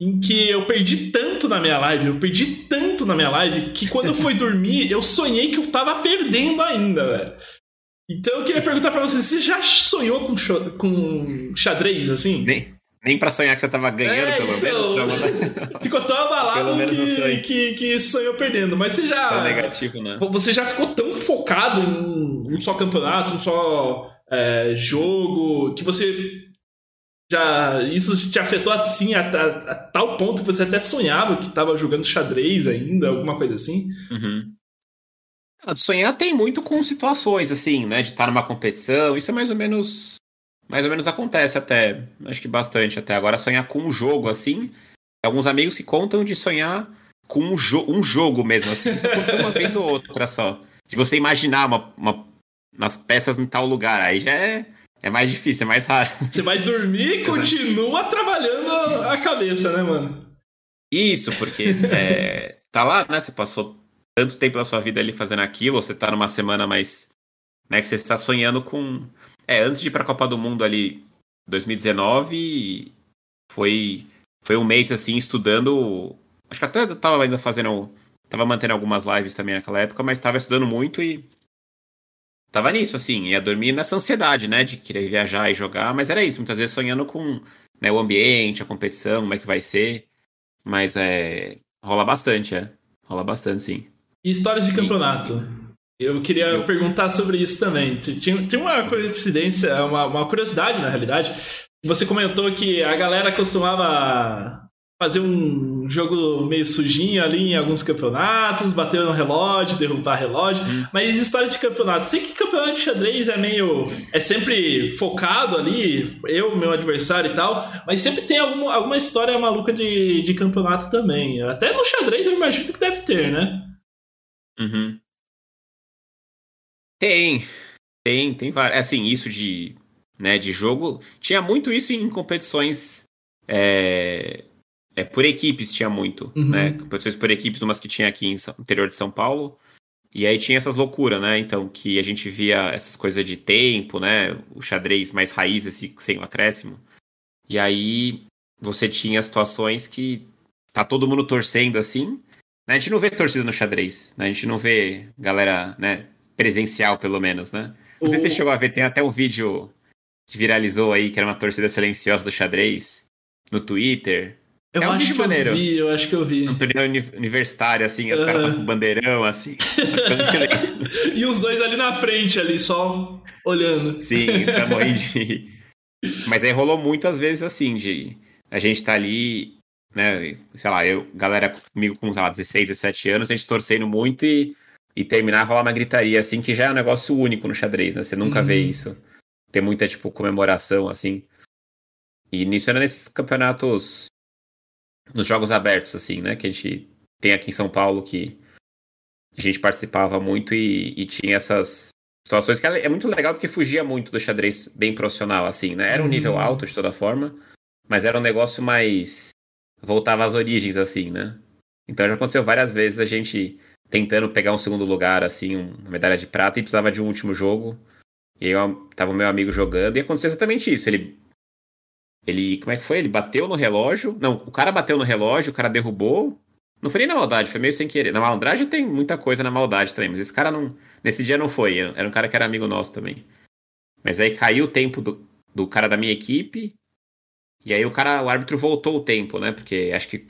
em que eu perdi tanto na minha live, eu perdi tanto na minha live, que quando eu fui dormir, eu sonhei que eu tava perdendo ainda, velho. Então eu queria perguntar para você, você já sonhou com, com xadrez, assim? Nem, nem pra sonhar que você tava ganhando, é, pelo então, menos. Ficou tão abalado que, que, que, sonhou perdendo. Mas você já. Tá negativo, né? Você já ficou tão focado em um só campeonato, um só é, jogo, que você já isso te afetou assim a, a, a, tal ponto que você até sonhava que estava jogando xadrez ainda, alguma coisa assim? Uhum. Ah, sonhar tem muito com situações assim, né, de estar numa competição. Isso é mais ou menos mais ou menos acontece até, acho que bastante até agora sonhar com um jogo assim. Alguns amigos se contam de sonhar com um, jo um jogo mesmo assim, isso uma vez ou outra só. De você imaginar uma, uma umas peças em tal lugar, aí já é é mais difícil, é mais raro. Você vai dormir e continua trabalhando a cabeça, né, mano? Isso, porque é, tá lá, né? Você passou tanto tempo da sua vida ali fazendo aquilo, ou você tá numa semana mais. Né, que você está sonhando com. É, antes de ir pra Copa do Mundo ali, 2019, foi, foi um mês assim, estudando. Acho que até tava ainda fazendo. Tava mantendo algumas lives também naquela época, mas tava estudando muito e tava nisso, assim, ia dormir nessa ansiedade, né, de querer viajar e jogar, mas era isso, muitas vezes sonhando com né, o ambiente, a competição, como é que vai ser, mas é, rola bastante, é, rola bastante, sim. E histórias de campeonato? Eu queria Eu... perguntar sobre isso também. Tinha, tinha uma coincidência, uma, uma curiosidade, na realidade, você comentou que a galera costumava fazer um jogo meio sujinho ali em alguns campeonatos, bater no relógio, derrubar relógio. Hum. Mas histórias de campeonato. Sei que campeonato de xadrez é meio. é sempre focado ali, eu, meu adversário e tal, mas sempre tem algum, alguma história maluca de, de campeonato também. Até no xadrez eu imagino que deve ter, né? Uhum. Tem. Tem, tem várias. Assim, isso de. Né, de jogo. Tinha muito isso em competições. É, é, por equipes tinha muito, uhum. né? Competições por equipes, umas que tinha aqui São, interior de São Paulo. E aí tinha essas loucuras, né? Então, que a gente via essas coisas de tempo, né? O xadrez mais raiz, esse, sem o acréscimo. E aí você tinha situações que tá todo mundo torcendo assim. A gente não vê torcida no xadrez, né? A gente não vê galera, né? Presencial, pelo menos, né? Não sei se você chegou a ver, tem até um vídeo que viralizou aí, que era uma torcida silenciosa do xadrez, no Twitter. Eu é um acho que maneiro. eu vi, eu acho que eu vi. Um torneio universitário, assim, os uh... caras estão com bandeirão, assim, e os dois ali na frente, ali, só olhando. Sim, tá morrendo de... Mas aí rolou muitas vezes assim, de a gente tá ali, né, sei lá, eu, galera comigo com, sei lá, 16, 17 anos, a gente torcendo muito e, e terminar rolar uma gritaria, assim, que já é um negócio único no xadrez, né? Você nunca uhum. vê isso. Tem muita, tipo, comemoração, assim. E nisso era nesses campeonatos nos jogos abertos, assim, né? Que a gente tem aqui em São Paulo, que a gente participava muito e, e tinha essas situações que é muito legal porque fugia muito do xadrez bem profissional, assim, né? Era um nível uhum. alto de toda forma, mas era um negócio mais. voltava às origens, assim, né? Então já aconteceu várias vezes a gente tentando pegar um segundo lugar, assim, uma medalha de prata, e precisava de um último jogo. E aí eu, tava o meu amigo jogando, e aconteceu exatamente isso. Ele. Ele. Como é que foi? Ele bateu no relógio. Não, o cara bateu no relógio, o cara derrubou. Não foi nem na maldade, foi meio sem querer. Na malandragem tem muita coisa na maldade também, mas esse cara não. Nesse dia não foi. Era um cara que era amigo nosso também. Mas aí caiu o tempo do, do cara da minha equipe. E aí o cara, o árbitro voltou o tempo, né? Porque acho que.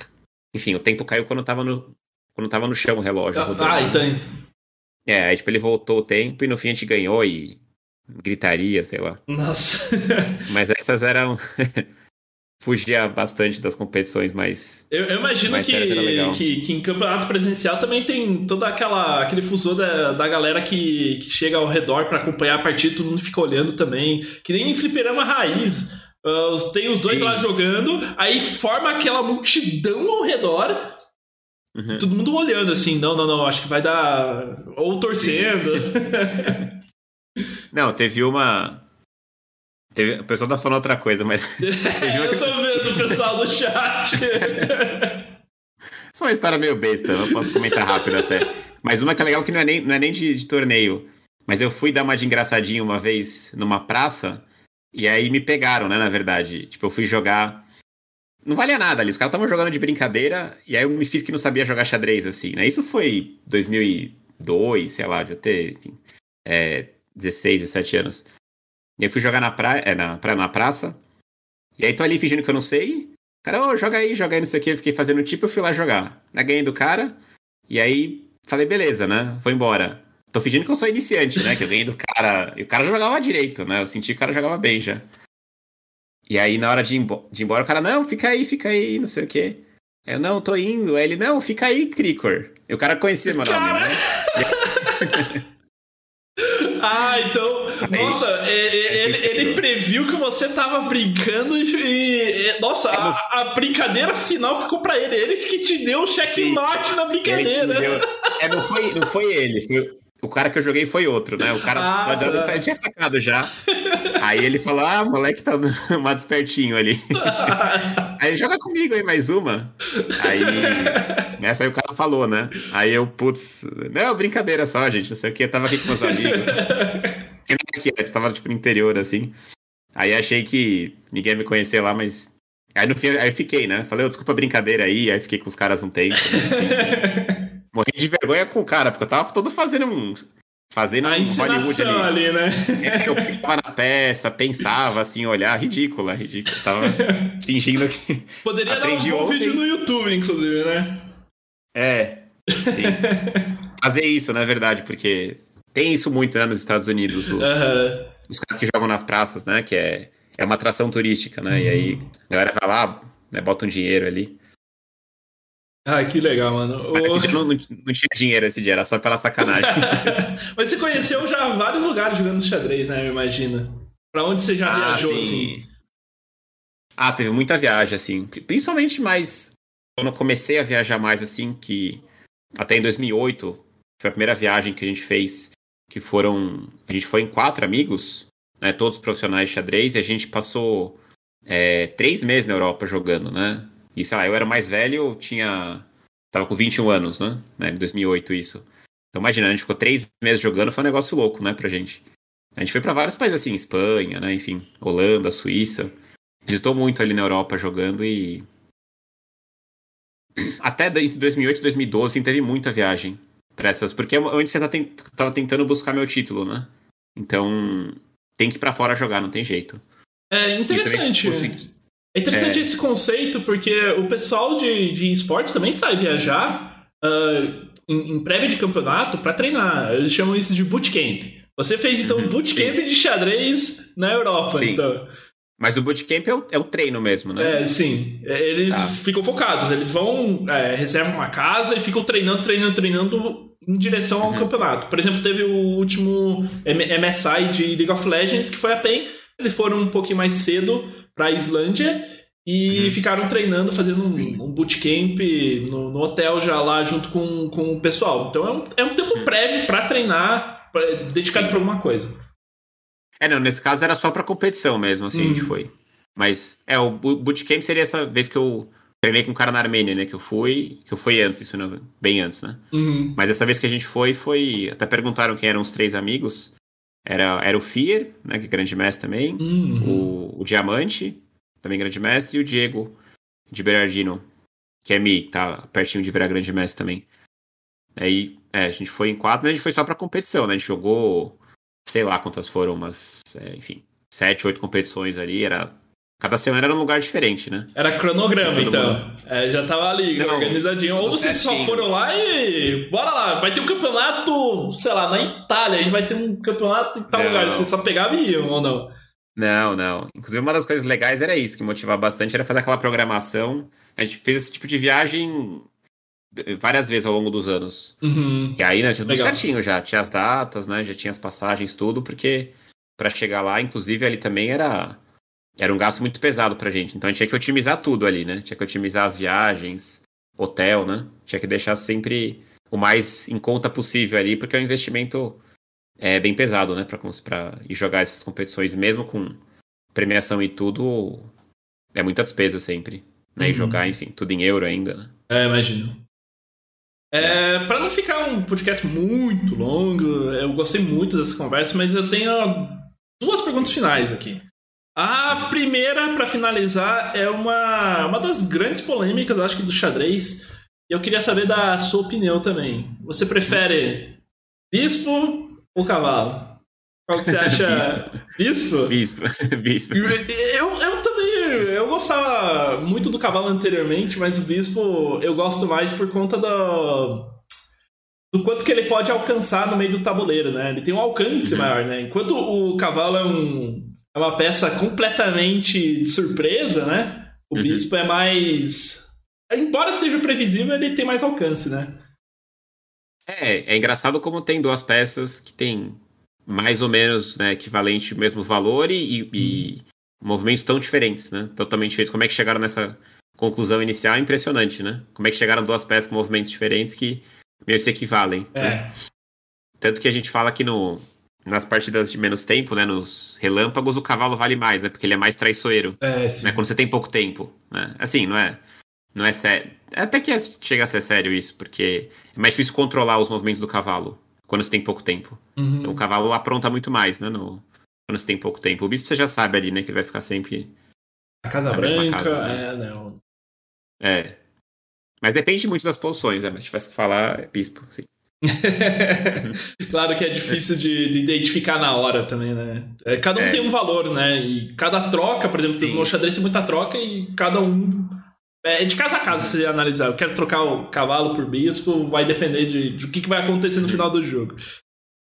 Enfim, o tempo caiu quando tava no. Quando tava no chão o relógio. Ah, ah, então. É, aí tipo, ele voltou o tempo e no fim a gente ganhou e. Gritaria, sei lá. Nossa. Mas essas eram. fugia bastante das competições mais. Eu, eu imagino que, que, que, em campeonato presencial também tem toda aquela aquele fusor da, da galera que, que chega ao redor para acompanhar a partida, todo mundo fica olhando também. Que nem em fliperama raiz. Uh, tem os dois Sim. lá jogando, aí forma aquela multidão ao redor. Uhum. Todo mundo olhando assim, não, não, não, acho que vai dar. Ou torcendo. não, teve uma. Teve, o pessoal tá falando outra coisa, mas. eu tô vendo o pessoal do chat. Só uma história meio besta, não posso comentar rápido até. Mas uma que é legal que não é nem, não é nem de, de torneio. Mas eu fui dar uma de engraçadinho uma vez numa praça, e aí me pegaram, né, na verdade. Tipo, eu fui jogar. Não valia nada ali, os caras estavam jogando de brincadeira, e aí eu me fiz que não sabia jogar xadrez, assim, né? Isso foi 2002, sei lá, de eu ter, enfim, é, 16, 17 anos. E aí fui jogar na praia, é, na, praia, na praça. E aí tô ali fingindo que eu não sei. Cara, oh, joga aí, joga aí, não sei o que. Eu fiquei fazendo tipo, eu fui lá jogar. Aí ganhei do cara. E aí falei, beleza, né? Vou embora. Tô fingindo que eu sou iniciante, né? Que eu ganhei do cara. E o cara jogava direito, né? Eu senti que o cara jogava bem já. E aí, na hora de ir, de ir embora, o cara, não, fica aí, fica aí, não sei o quê. Eu, não, tô indo. Aí ele, não, fica aí, Cricor. E o cara conhecia meu nome, cara... né? Ah, então. Nossa, é, é, ele, ele previu que você tava brincando e. Nossa, é, a, a brincadeira final ficou pra ele. Ele que te deu o checkmate na brincadeira. É, não foi, não foi ele, foi, o cara que eu joguei foi outro, né? O cara ah, tá. tinha sacado já. Aí ele falou: Ah, moleque tá mais espertinho ali. aí joga comigo aí, mais uma. Aí. Nessa aí o cara falou, né? Aí eu, putz, não, brincadeira só, gente. Não sei o que, eu tava aqui com meus amigos. aqui, a gente tava tipo no interior, assim. Aí achei que ninguém ia me conhecer lá, mas. Aí no fim, aí eu fiquei, né? Falei, oh, desculpa a brincadeira aí, aí fiquei com os caras um tempo. Né? Morri de vergonha com o cara, porque eu tava todo fazendo um. Fazendo a um Hollywood ali. ali né? É, eu ficava na peça, pensava assim, olhar, ridícula, ridícula. Tava fingindo que. Poderia dar um bom ontem. vídeo no YouTube, inclusive, né? É. Sim. Fazer isso, na né, verdade, porque tem isso muito né, nos Estados Unidos. Os, uhum. os caras que jogam nas praças, né? Que é, é uma atração turística, né? Uhum. E aí a galera vai lá, né, bota um dinheiro ali. Ah, que legal, mano. Mas esse dia não, não, não, tinha dinheiro esse dia, era só pela sacanagem. Mas você conheceu já vários lugares jogando xadrez, né? Eu imagino. Pra onde você já ah, viajou, sim. assim? Ah, teve muita viagem, assim. Principalmente mais. Quando eu comecei a viajar mais, assim, que. Até em 2008, foi a primeira viagem que a gente fez. Que foram. A gente foi em quatro amigos, né? Todos profissionais de xadrez, e a gente passou é, três meses na Europa jogando, né? E sei lá, eu era mais velho, eu tinha. Tava com 21 anos, né? né? Em 2008 isso. Então imagina, a gente ficou três meses jogando, foi um negócio louco, né, pra gente. A gente foi para vários países assim, Espanha, né? Enfim, Holanda, Suíça. Visitou muito ali na Europa jogando e. Até 2008 e 2012 assim, teve muita viagem pra essas. Porque é onde você tá tent... tava tentando buscar meu título, né? Então. Tem que ir pra fora jogar, não tem jeito. É interessante. É interessante é. esse conceito porque o pessoal de, de esportes também sai viajar uh, em, em, prévia de campeonato para treinar. Eles chamam isso de bootcamp. Você fez então um uhum. bootcamp de xadrez na Europa, sim. então. Mas o bootcamp é o, é o treino mesmo, né? É, sim. É, eles tá. ficam focados. Eles vão, é, reservam uma casa e ficam treinando, treinando, treinando em direção ao uhum. campeonato. Por exemplo, teve o último MSI de League of Legends, que foi a PEN. Eles foram um pouquinho mais cedo para a Islândia e uhum. ficaram treinando, fazendo um, um bootcamp no, no, hotel já lá junto com, com o pessoal. Então é um, é um tempo uhum. prévio para treinar, pra, dedicado para alguma coisa. É, não, nesse caso era só para competição mesmo, assim, uhum. a gente uhum. foi. Mas, é, o bootcamp seria essa vez que eu treinei com um cara na Armênia, né? Que eu fui. Que eu fui antes, isso não, bem antes, né? Uhum. Mas essa vez que a gente foi, foi. Até perguntaram quem eram os três amigos. Era, era o Fier, né? Que é grande mestre também. Uhum. O, o Diamante, também grande mestre. E o Diego, de Berardino, que é Mi, tá pertinho de virar grande mestre também. Aí, é, a gente foi em quatro, mas a gente foi só pra competição, né? A gente jogou, sei lá quantas foram, mas, é, enfim, sete, oito competições ali. Era Cada semana era um lugar diferente, né? Era cronograma, Todo então. É, já tava ali, Não, organizadinho. Ou vocês só foram lá e. Bora lá, vai ter um campeonato, sei lá, na Itália. A gente vai ter um campeonato em tal Não. lugar. Vocês só pegavam e iam ou não? Não, não. Inclusive, uma das coisas legais era isso, que motivava bastante, era fazer aquela programação. A gente fez esse tipo de viagem várias vezes ao longo dos anos. Uhum. E aí, né, tinha tudo Legal. certinho já. Tinha as datas, né? Já tinha as passagens, tudo, porque pra chegar lá, inclusive, ali também era. Era um gasto muito pesado pra gente. Então a gente tinha que otimizar tudo ali, né? Tinha que otimizar as viagens, hotel, né? Tinha que deixar sempre o mais em conta possível ali, porque é um investimento é, bem pesado, né? Pra, pra ir jogar essas competições, mesmo com premiação e tudo, é muita despesa sempre. Né? E Uhum. jogar, enfim, tudo em euro ainda, né? É, imagino. É, pra não ficar um podcast muito longo, eu gostei muito dessa conversa, mas eu tenho duas perguntas finais aqui. A primeira, pra finalizar, é uma, uma das grandes polêmicas, acho que, do xadrez. E eu queria saber da sua opinião também. Você prefere bispo ou cavalo? Qual que você acha? bispo? Bispo, bispo. Eu, eu, eu também. Eu gostava muito do cavalo anteriormente, mas o bispo eu gosto mais por conta do. Do quanto que ele pode alcançar no meio do tabuleiro, né? Ele tem um alcance maior, né? Enquanto o cavalo é, um, é uma peça completamente de surpresa, né? O Uhum. bispo é mais. Embora seja previsível, ele tem mais alcance, né? É, é engraçado como tem duas peças que tem mais ou menos né, equivalente o mesmo valor e, e movimentos tão diferentes, né? Totalmente diferentes. Como é que chegaram nessa conclusão inicial é impressionante, né? Como é que chegaram duas peças com movimentos diferentes que meio se equivalem. né? É. Tanto que a gente fala que no, nas partidas de menos tempo, né? Nos relâmpagos, o cavalo vale mais, né? Porque ele é mais traiçoeiro. É, sim. né? Quando você tem pouco tempo, né? Assim, não é, não é sério. Até que é- chega a ser sério isso, porque é mais difícil controlar os movimentos do cavalo quando você tem pouco tempo. Uhum. Então, o cavalo apronta muito mais, né? No, quando você tem pouco tempo. O bispo você já sabe ali, né? Que ele vai ficar sempre. A Casa na mesma Branca, casa, né? é, não. É. Mas depende muito das posições, né? Mas se tivesse que falar, é bispo, sim. claro que é difícil de, de identificar na hora também, né? É, cada um É. tem um valor, né? E cada troca, por exemplo, Sim. no xadrez tem muita troca e cada um. É de casa a casa se analisar. Eu quero trocar o cavalo por bispo, vai depender de, de o que, que vai acontecer no final do jogo.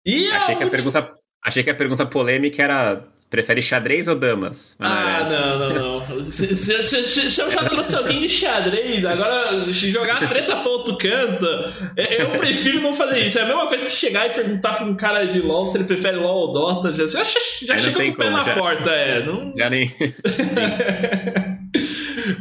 E Achei que a pergunta, achei que a pergunta polêmica era: prefere xadrez ou damas? Ah, não, não, não. Se, se- se- se- se eu já trouxe alguém de xadrez, agora jogar treta pra outro canto, eu- prefiro não fazer isso. É a mesma coisa que chegar e perguntar pra um cara de LOL se ele prefere LOL ou Dota. Já, já, chega com o pé na já. porta, é. Não... Já nem.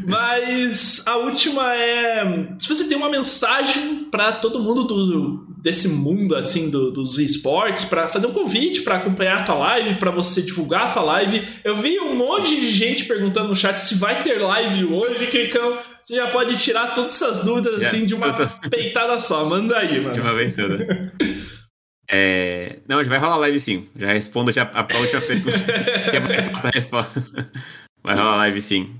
Mas a última é. Se você tem uma mensagem pra todo mundo do, desse mundo assim do- dos esportes, pra fazer um convite pra acompanhar a tua live, pra você divulgar a tua live. Eu vi um monte de gente perguntando no chat se vai ter live hoje, Kikão. Você já pode tirar todas essas dúvidas assim de uma peitada só. Manda aí, De mano. uma vez toda. É... Não, a gente vai rolar live sim. Já respondo já a, a última pergunta. que é mais fácil a resposta. Vai rolar live sim.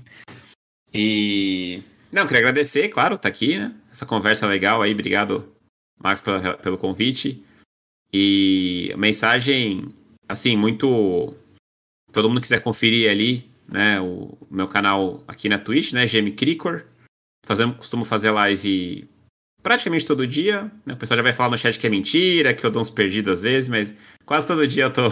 E. Não, queria agradecer, claro, tá aqui, né? Essa conversa legal aí. Obrigado, Max, pela- pelo convite. E mensagem, assim, muito. Todo mundo quiser conferir ali, né? O meu canal aqui na Twitch, né? GM Cricor. Fazendo, costumo fazer live praticamente todo dia. Né? O pessoal já vai falar no chat que é mentira, que eu dou uns perdidos às vezes, mas quase todo dia eu tô.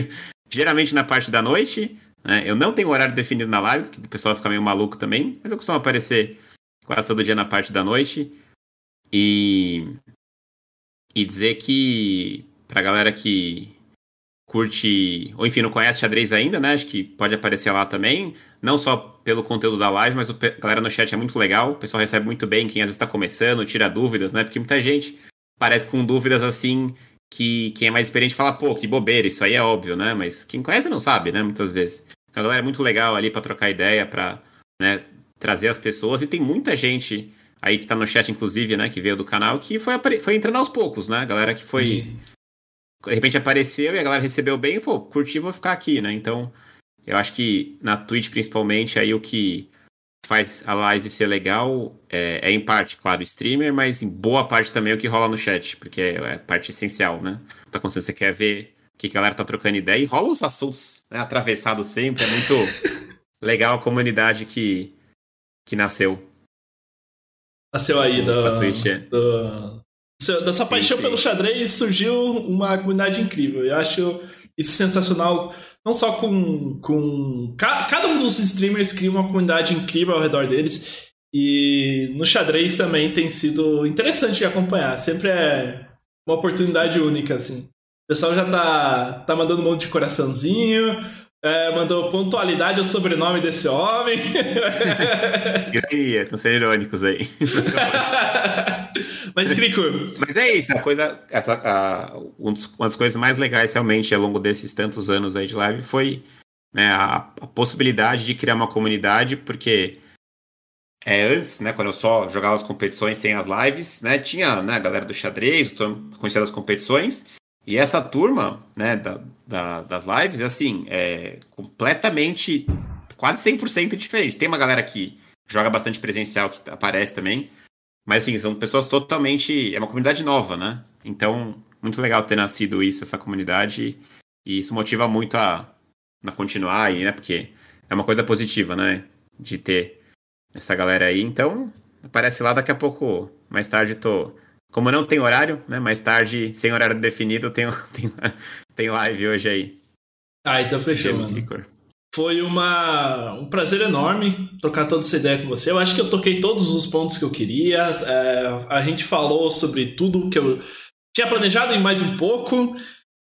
Geralmente na parte da noite. Né? Eu não tenho horário definido na live, que o pessoal fica meio maluco também, mas eu costumo aparecer quase todo dia na parte da noite. E. E dizer que. Pra galera que curte, ou enfim, não conhece xadrez ainda, né? Acho que pode aparecer lá também. Não só pelo conteúdo da live, mas a galera no chat é muito legal. O pessoal recebe muito bem quem às vezes tá começando, tira dúvidas, né? Porque muita gente parece com dúvidas assim que quem é mais experiente fala, pô, que bobeira, isso aí é óbvio, né? Mas quem conhece não sabe, né? Muitas vezes. Então a galera é muito legal ali pra trocar ideia, pra né, trazer as pessoas. E tem muita gente aí que tá no chat, inclusive, né, que veio do canal, que foi, foi entrando aos poucos, né? A galera que foi. Sim. De repente apareceu e a galera recebeu bem e falou, curti, vou ficar aqui, né? Então, eu acho que na Twitch, principalmente, aí o que faz a live ser legal é, é, em parte, claro, o streamer, mas em boa parte também o que rola no chat, porque é, é parte essencial, né? Tá acontecendo, você quer ver que a galera tá trocando ideia e rola os assuntos né, atravessados sempre, é muito legal a comunidade que, que nasceu. Nasceu aí da, do, da sua sim, paixão sim. pelo xadrez surgiu uma comunidade incrível. Eu acho isso sensacional. Não só com. com cada um dos streamers cria uma comunidade incrível ao redor deles. E no xadrez também tem sido interessante de acompanhar. Sempre é uma oportunidade única, assim. O pessoal já tá, tá mandando um monte de coraçãozinho, é, mandou pontualidade ao sobrenome desse homem. Estão sendo irônicos aí. Mas, Crico. Mas é isso, a coisa. Essa, a, uma das coisas mais legais realmente ao longo desses tantos anos aí de live foi né, a, a possibilidade de criar uma comunidade, porque é, antes, né, quando eu só jogava as competições sem as lives, né, tinha né, a galera do xadrez, conhecendo as competições, e essa turma, né, da, da, das lives, assim, é completamente, quase 100% diferente. Tem uma galera que joga bastante presencial, que aparece também, mas, assim, são pessoas totalmente. É uma comunidade nova, né? Então, muito legal ter nascido isso, essa comunidade, e isso motiva muito a, a continuar aí, né? Porque é uma coisa positiva, né? De ter essa galera aí. Então, aparece lá daqui a pouco, mais tarde, tô como não tem horário, né? Mais tarde, sem horário definido, tem, tem, tem live hoje aí. Ah, então fechou, mano. Foi uma, um prazer enorme trocar toda essa ideia com você. Eu acho que eu toquei todos os pontos que eu queria. É, a gente falou sobre tudo que eu tinha planejado em mais um pouco.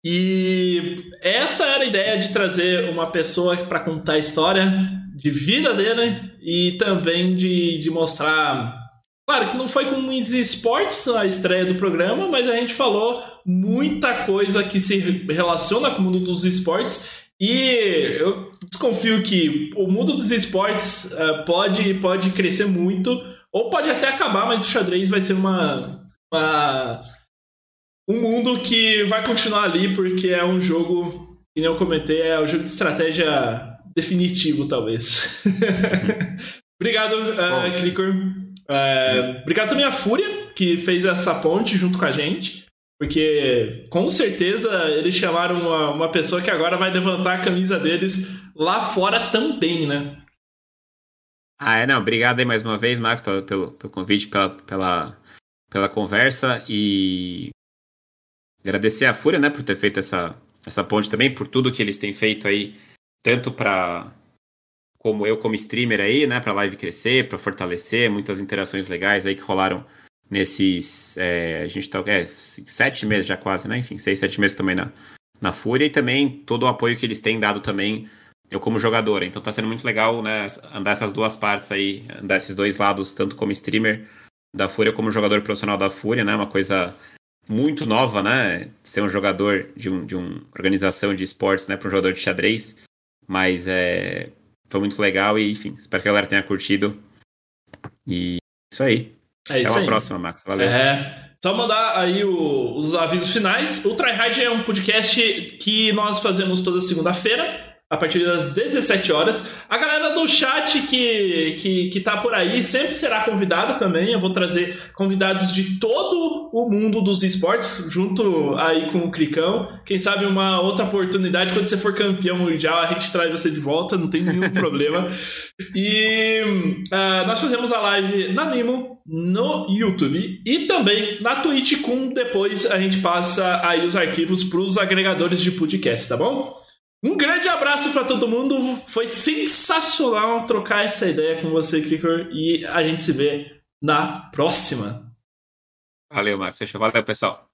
E essa era a ideia de trazer uma pessoa para contar a história de vida dele e também de, de mostrar Claro que não foi com os esportes a estreia do programa, mas a gente falou muita coisa que se relaciona com o mundo dos esportes. E eu desconfio que o mundo dos esportes uh, pode, pode crescer muito, ou pode até acabar, mas o xadrez vai ser uma, uma um mundo que vai continuar ali, porque é um jogo, que nem eu comentei, é o um jogo de estratégia definitivo, talvez. Obrigado, uh, Clicor. É, obrigado também à Fúria, que fez essa ponte junto com a gente. Porque com certeza eles chamaram uma, uma pessoa que agora vai levantar a camisa deles lá fora também, né? Ah, é, não. Obrigado aí mais uma vez, Max, pelo, pelo, pelo convite, pela, pela, pela conversa. E agradecer à Fúria, né, por ter feito essa, essa ponte também, por tudo que eles têm feito aí, tanto para como eu como streamer aí, né, para live crescer, para fortalecer, muitas interações legais aí que rolaram nesses, é, a gente tá, é, sete meses já quase, né, enfim, seis, sete meses também na, na Fúria e também todo o apoio que eles têm dado também eu como jogador, então tá sendo muito legal, né, andar essas duas partes aí, andar esses dois lados, tanto como streamer da Fúria como jogador profissional da Fúria, né, uma coisa muito nova, né, ser um jogador de, um, de uma organização de esportes, né, para um jogador de xadrez, mas é foi muito legal e, enfim, espero que a galera tenha curtido. E isso aí. É Até a próxima, Max. Valeu. É. Só mandar aí o, os avisos finais. O Tryhard é um podcast que nós fazemos toda segunda-feira a partir das 17 horas. A galera do chat que, que, que tá por aí sempre será convidada também. Eu vou trazer convidados de todo o mundo dos esportes, junto aí com o Cricão. Quem sabe uma outra oportunidade, quando você for campeão mundial, a gente traz você de volta, não tem nenhum problema. E uh, nós fazemos a live na Nimo, no YouTube e também na Twitch, com depois a gente passa aí os arquivos para os agregadores de podcast, tá bom? Um grande abraço para todo mundo. Foi sensacional trocar essa ideia com você, Kikor. E a gente se vê na próxima. Valeu, Marcos. Valeu, pessoal.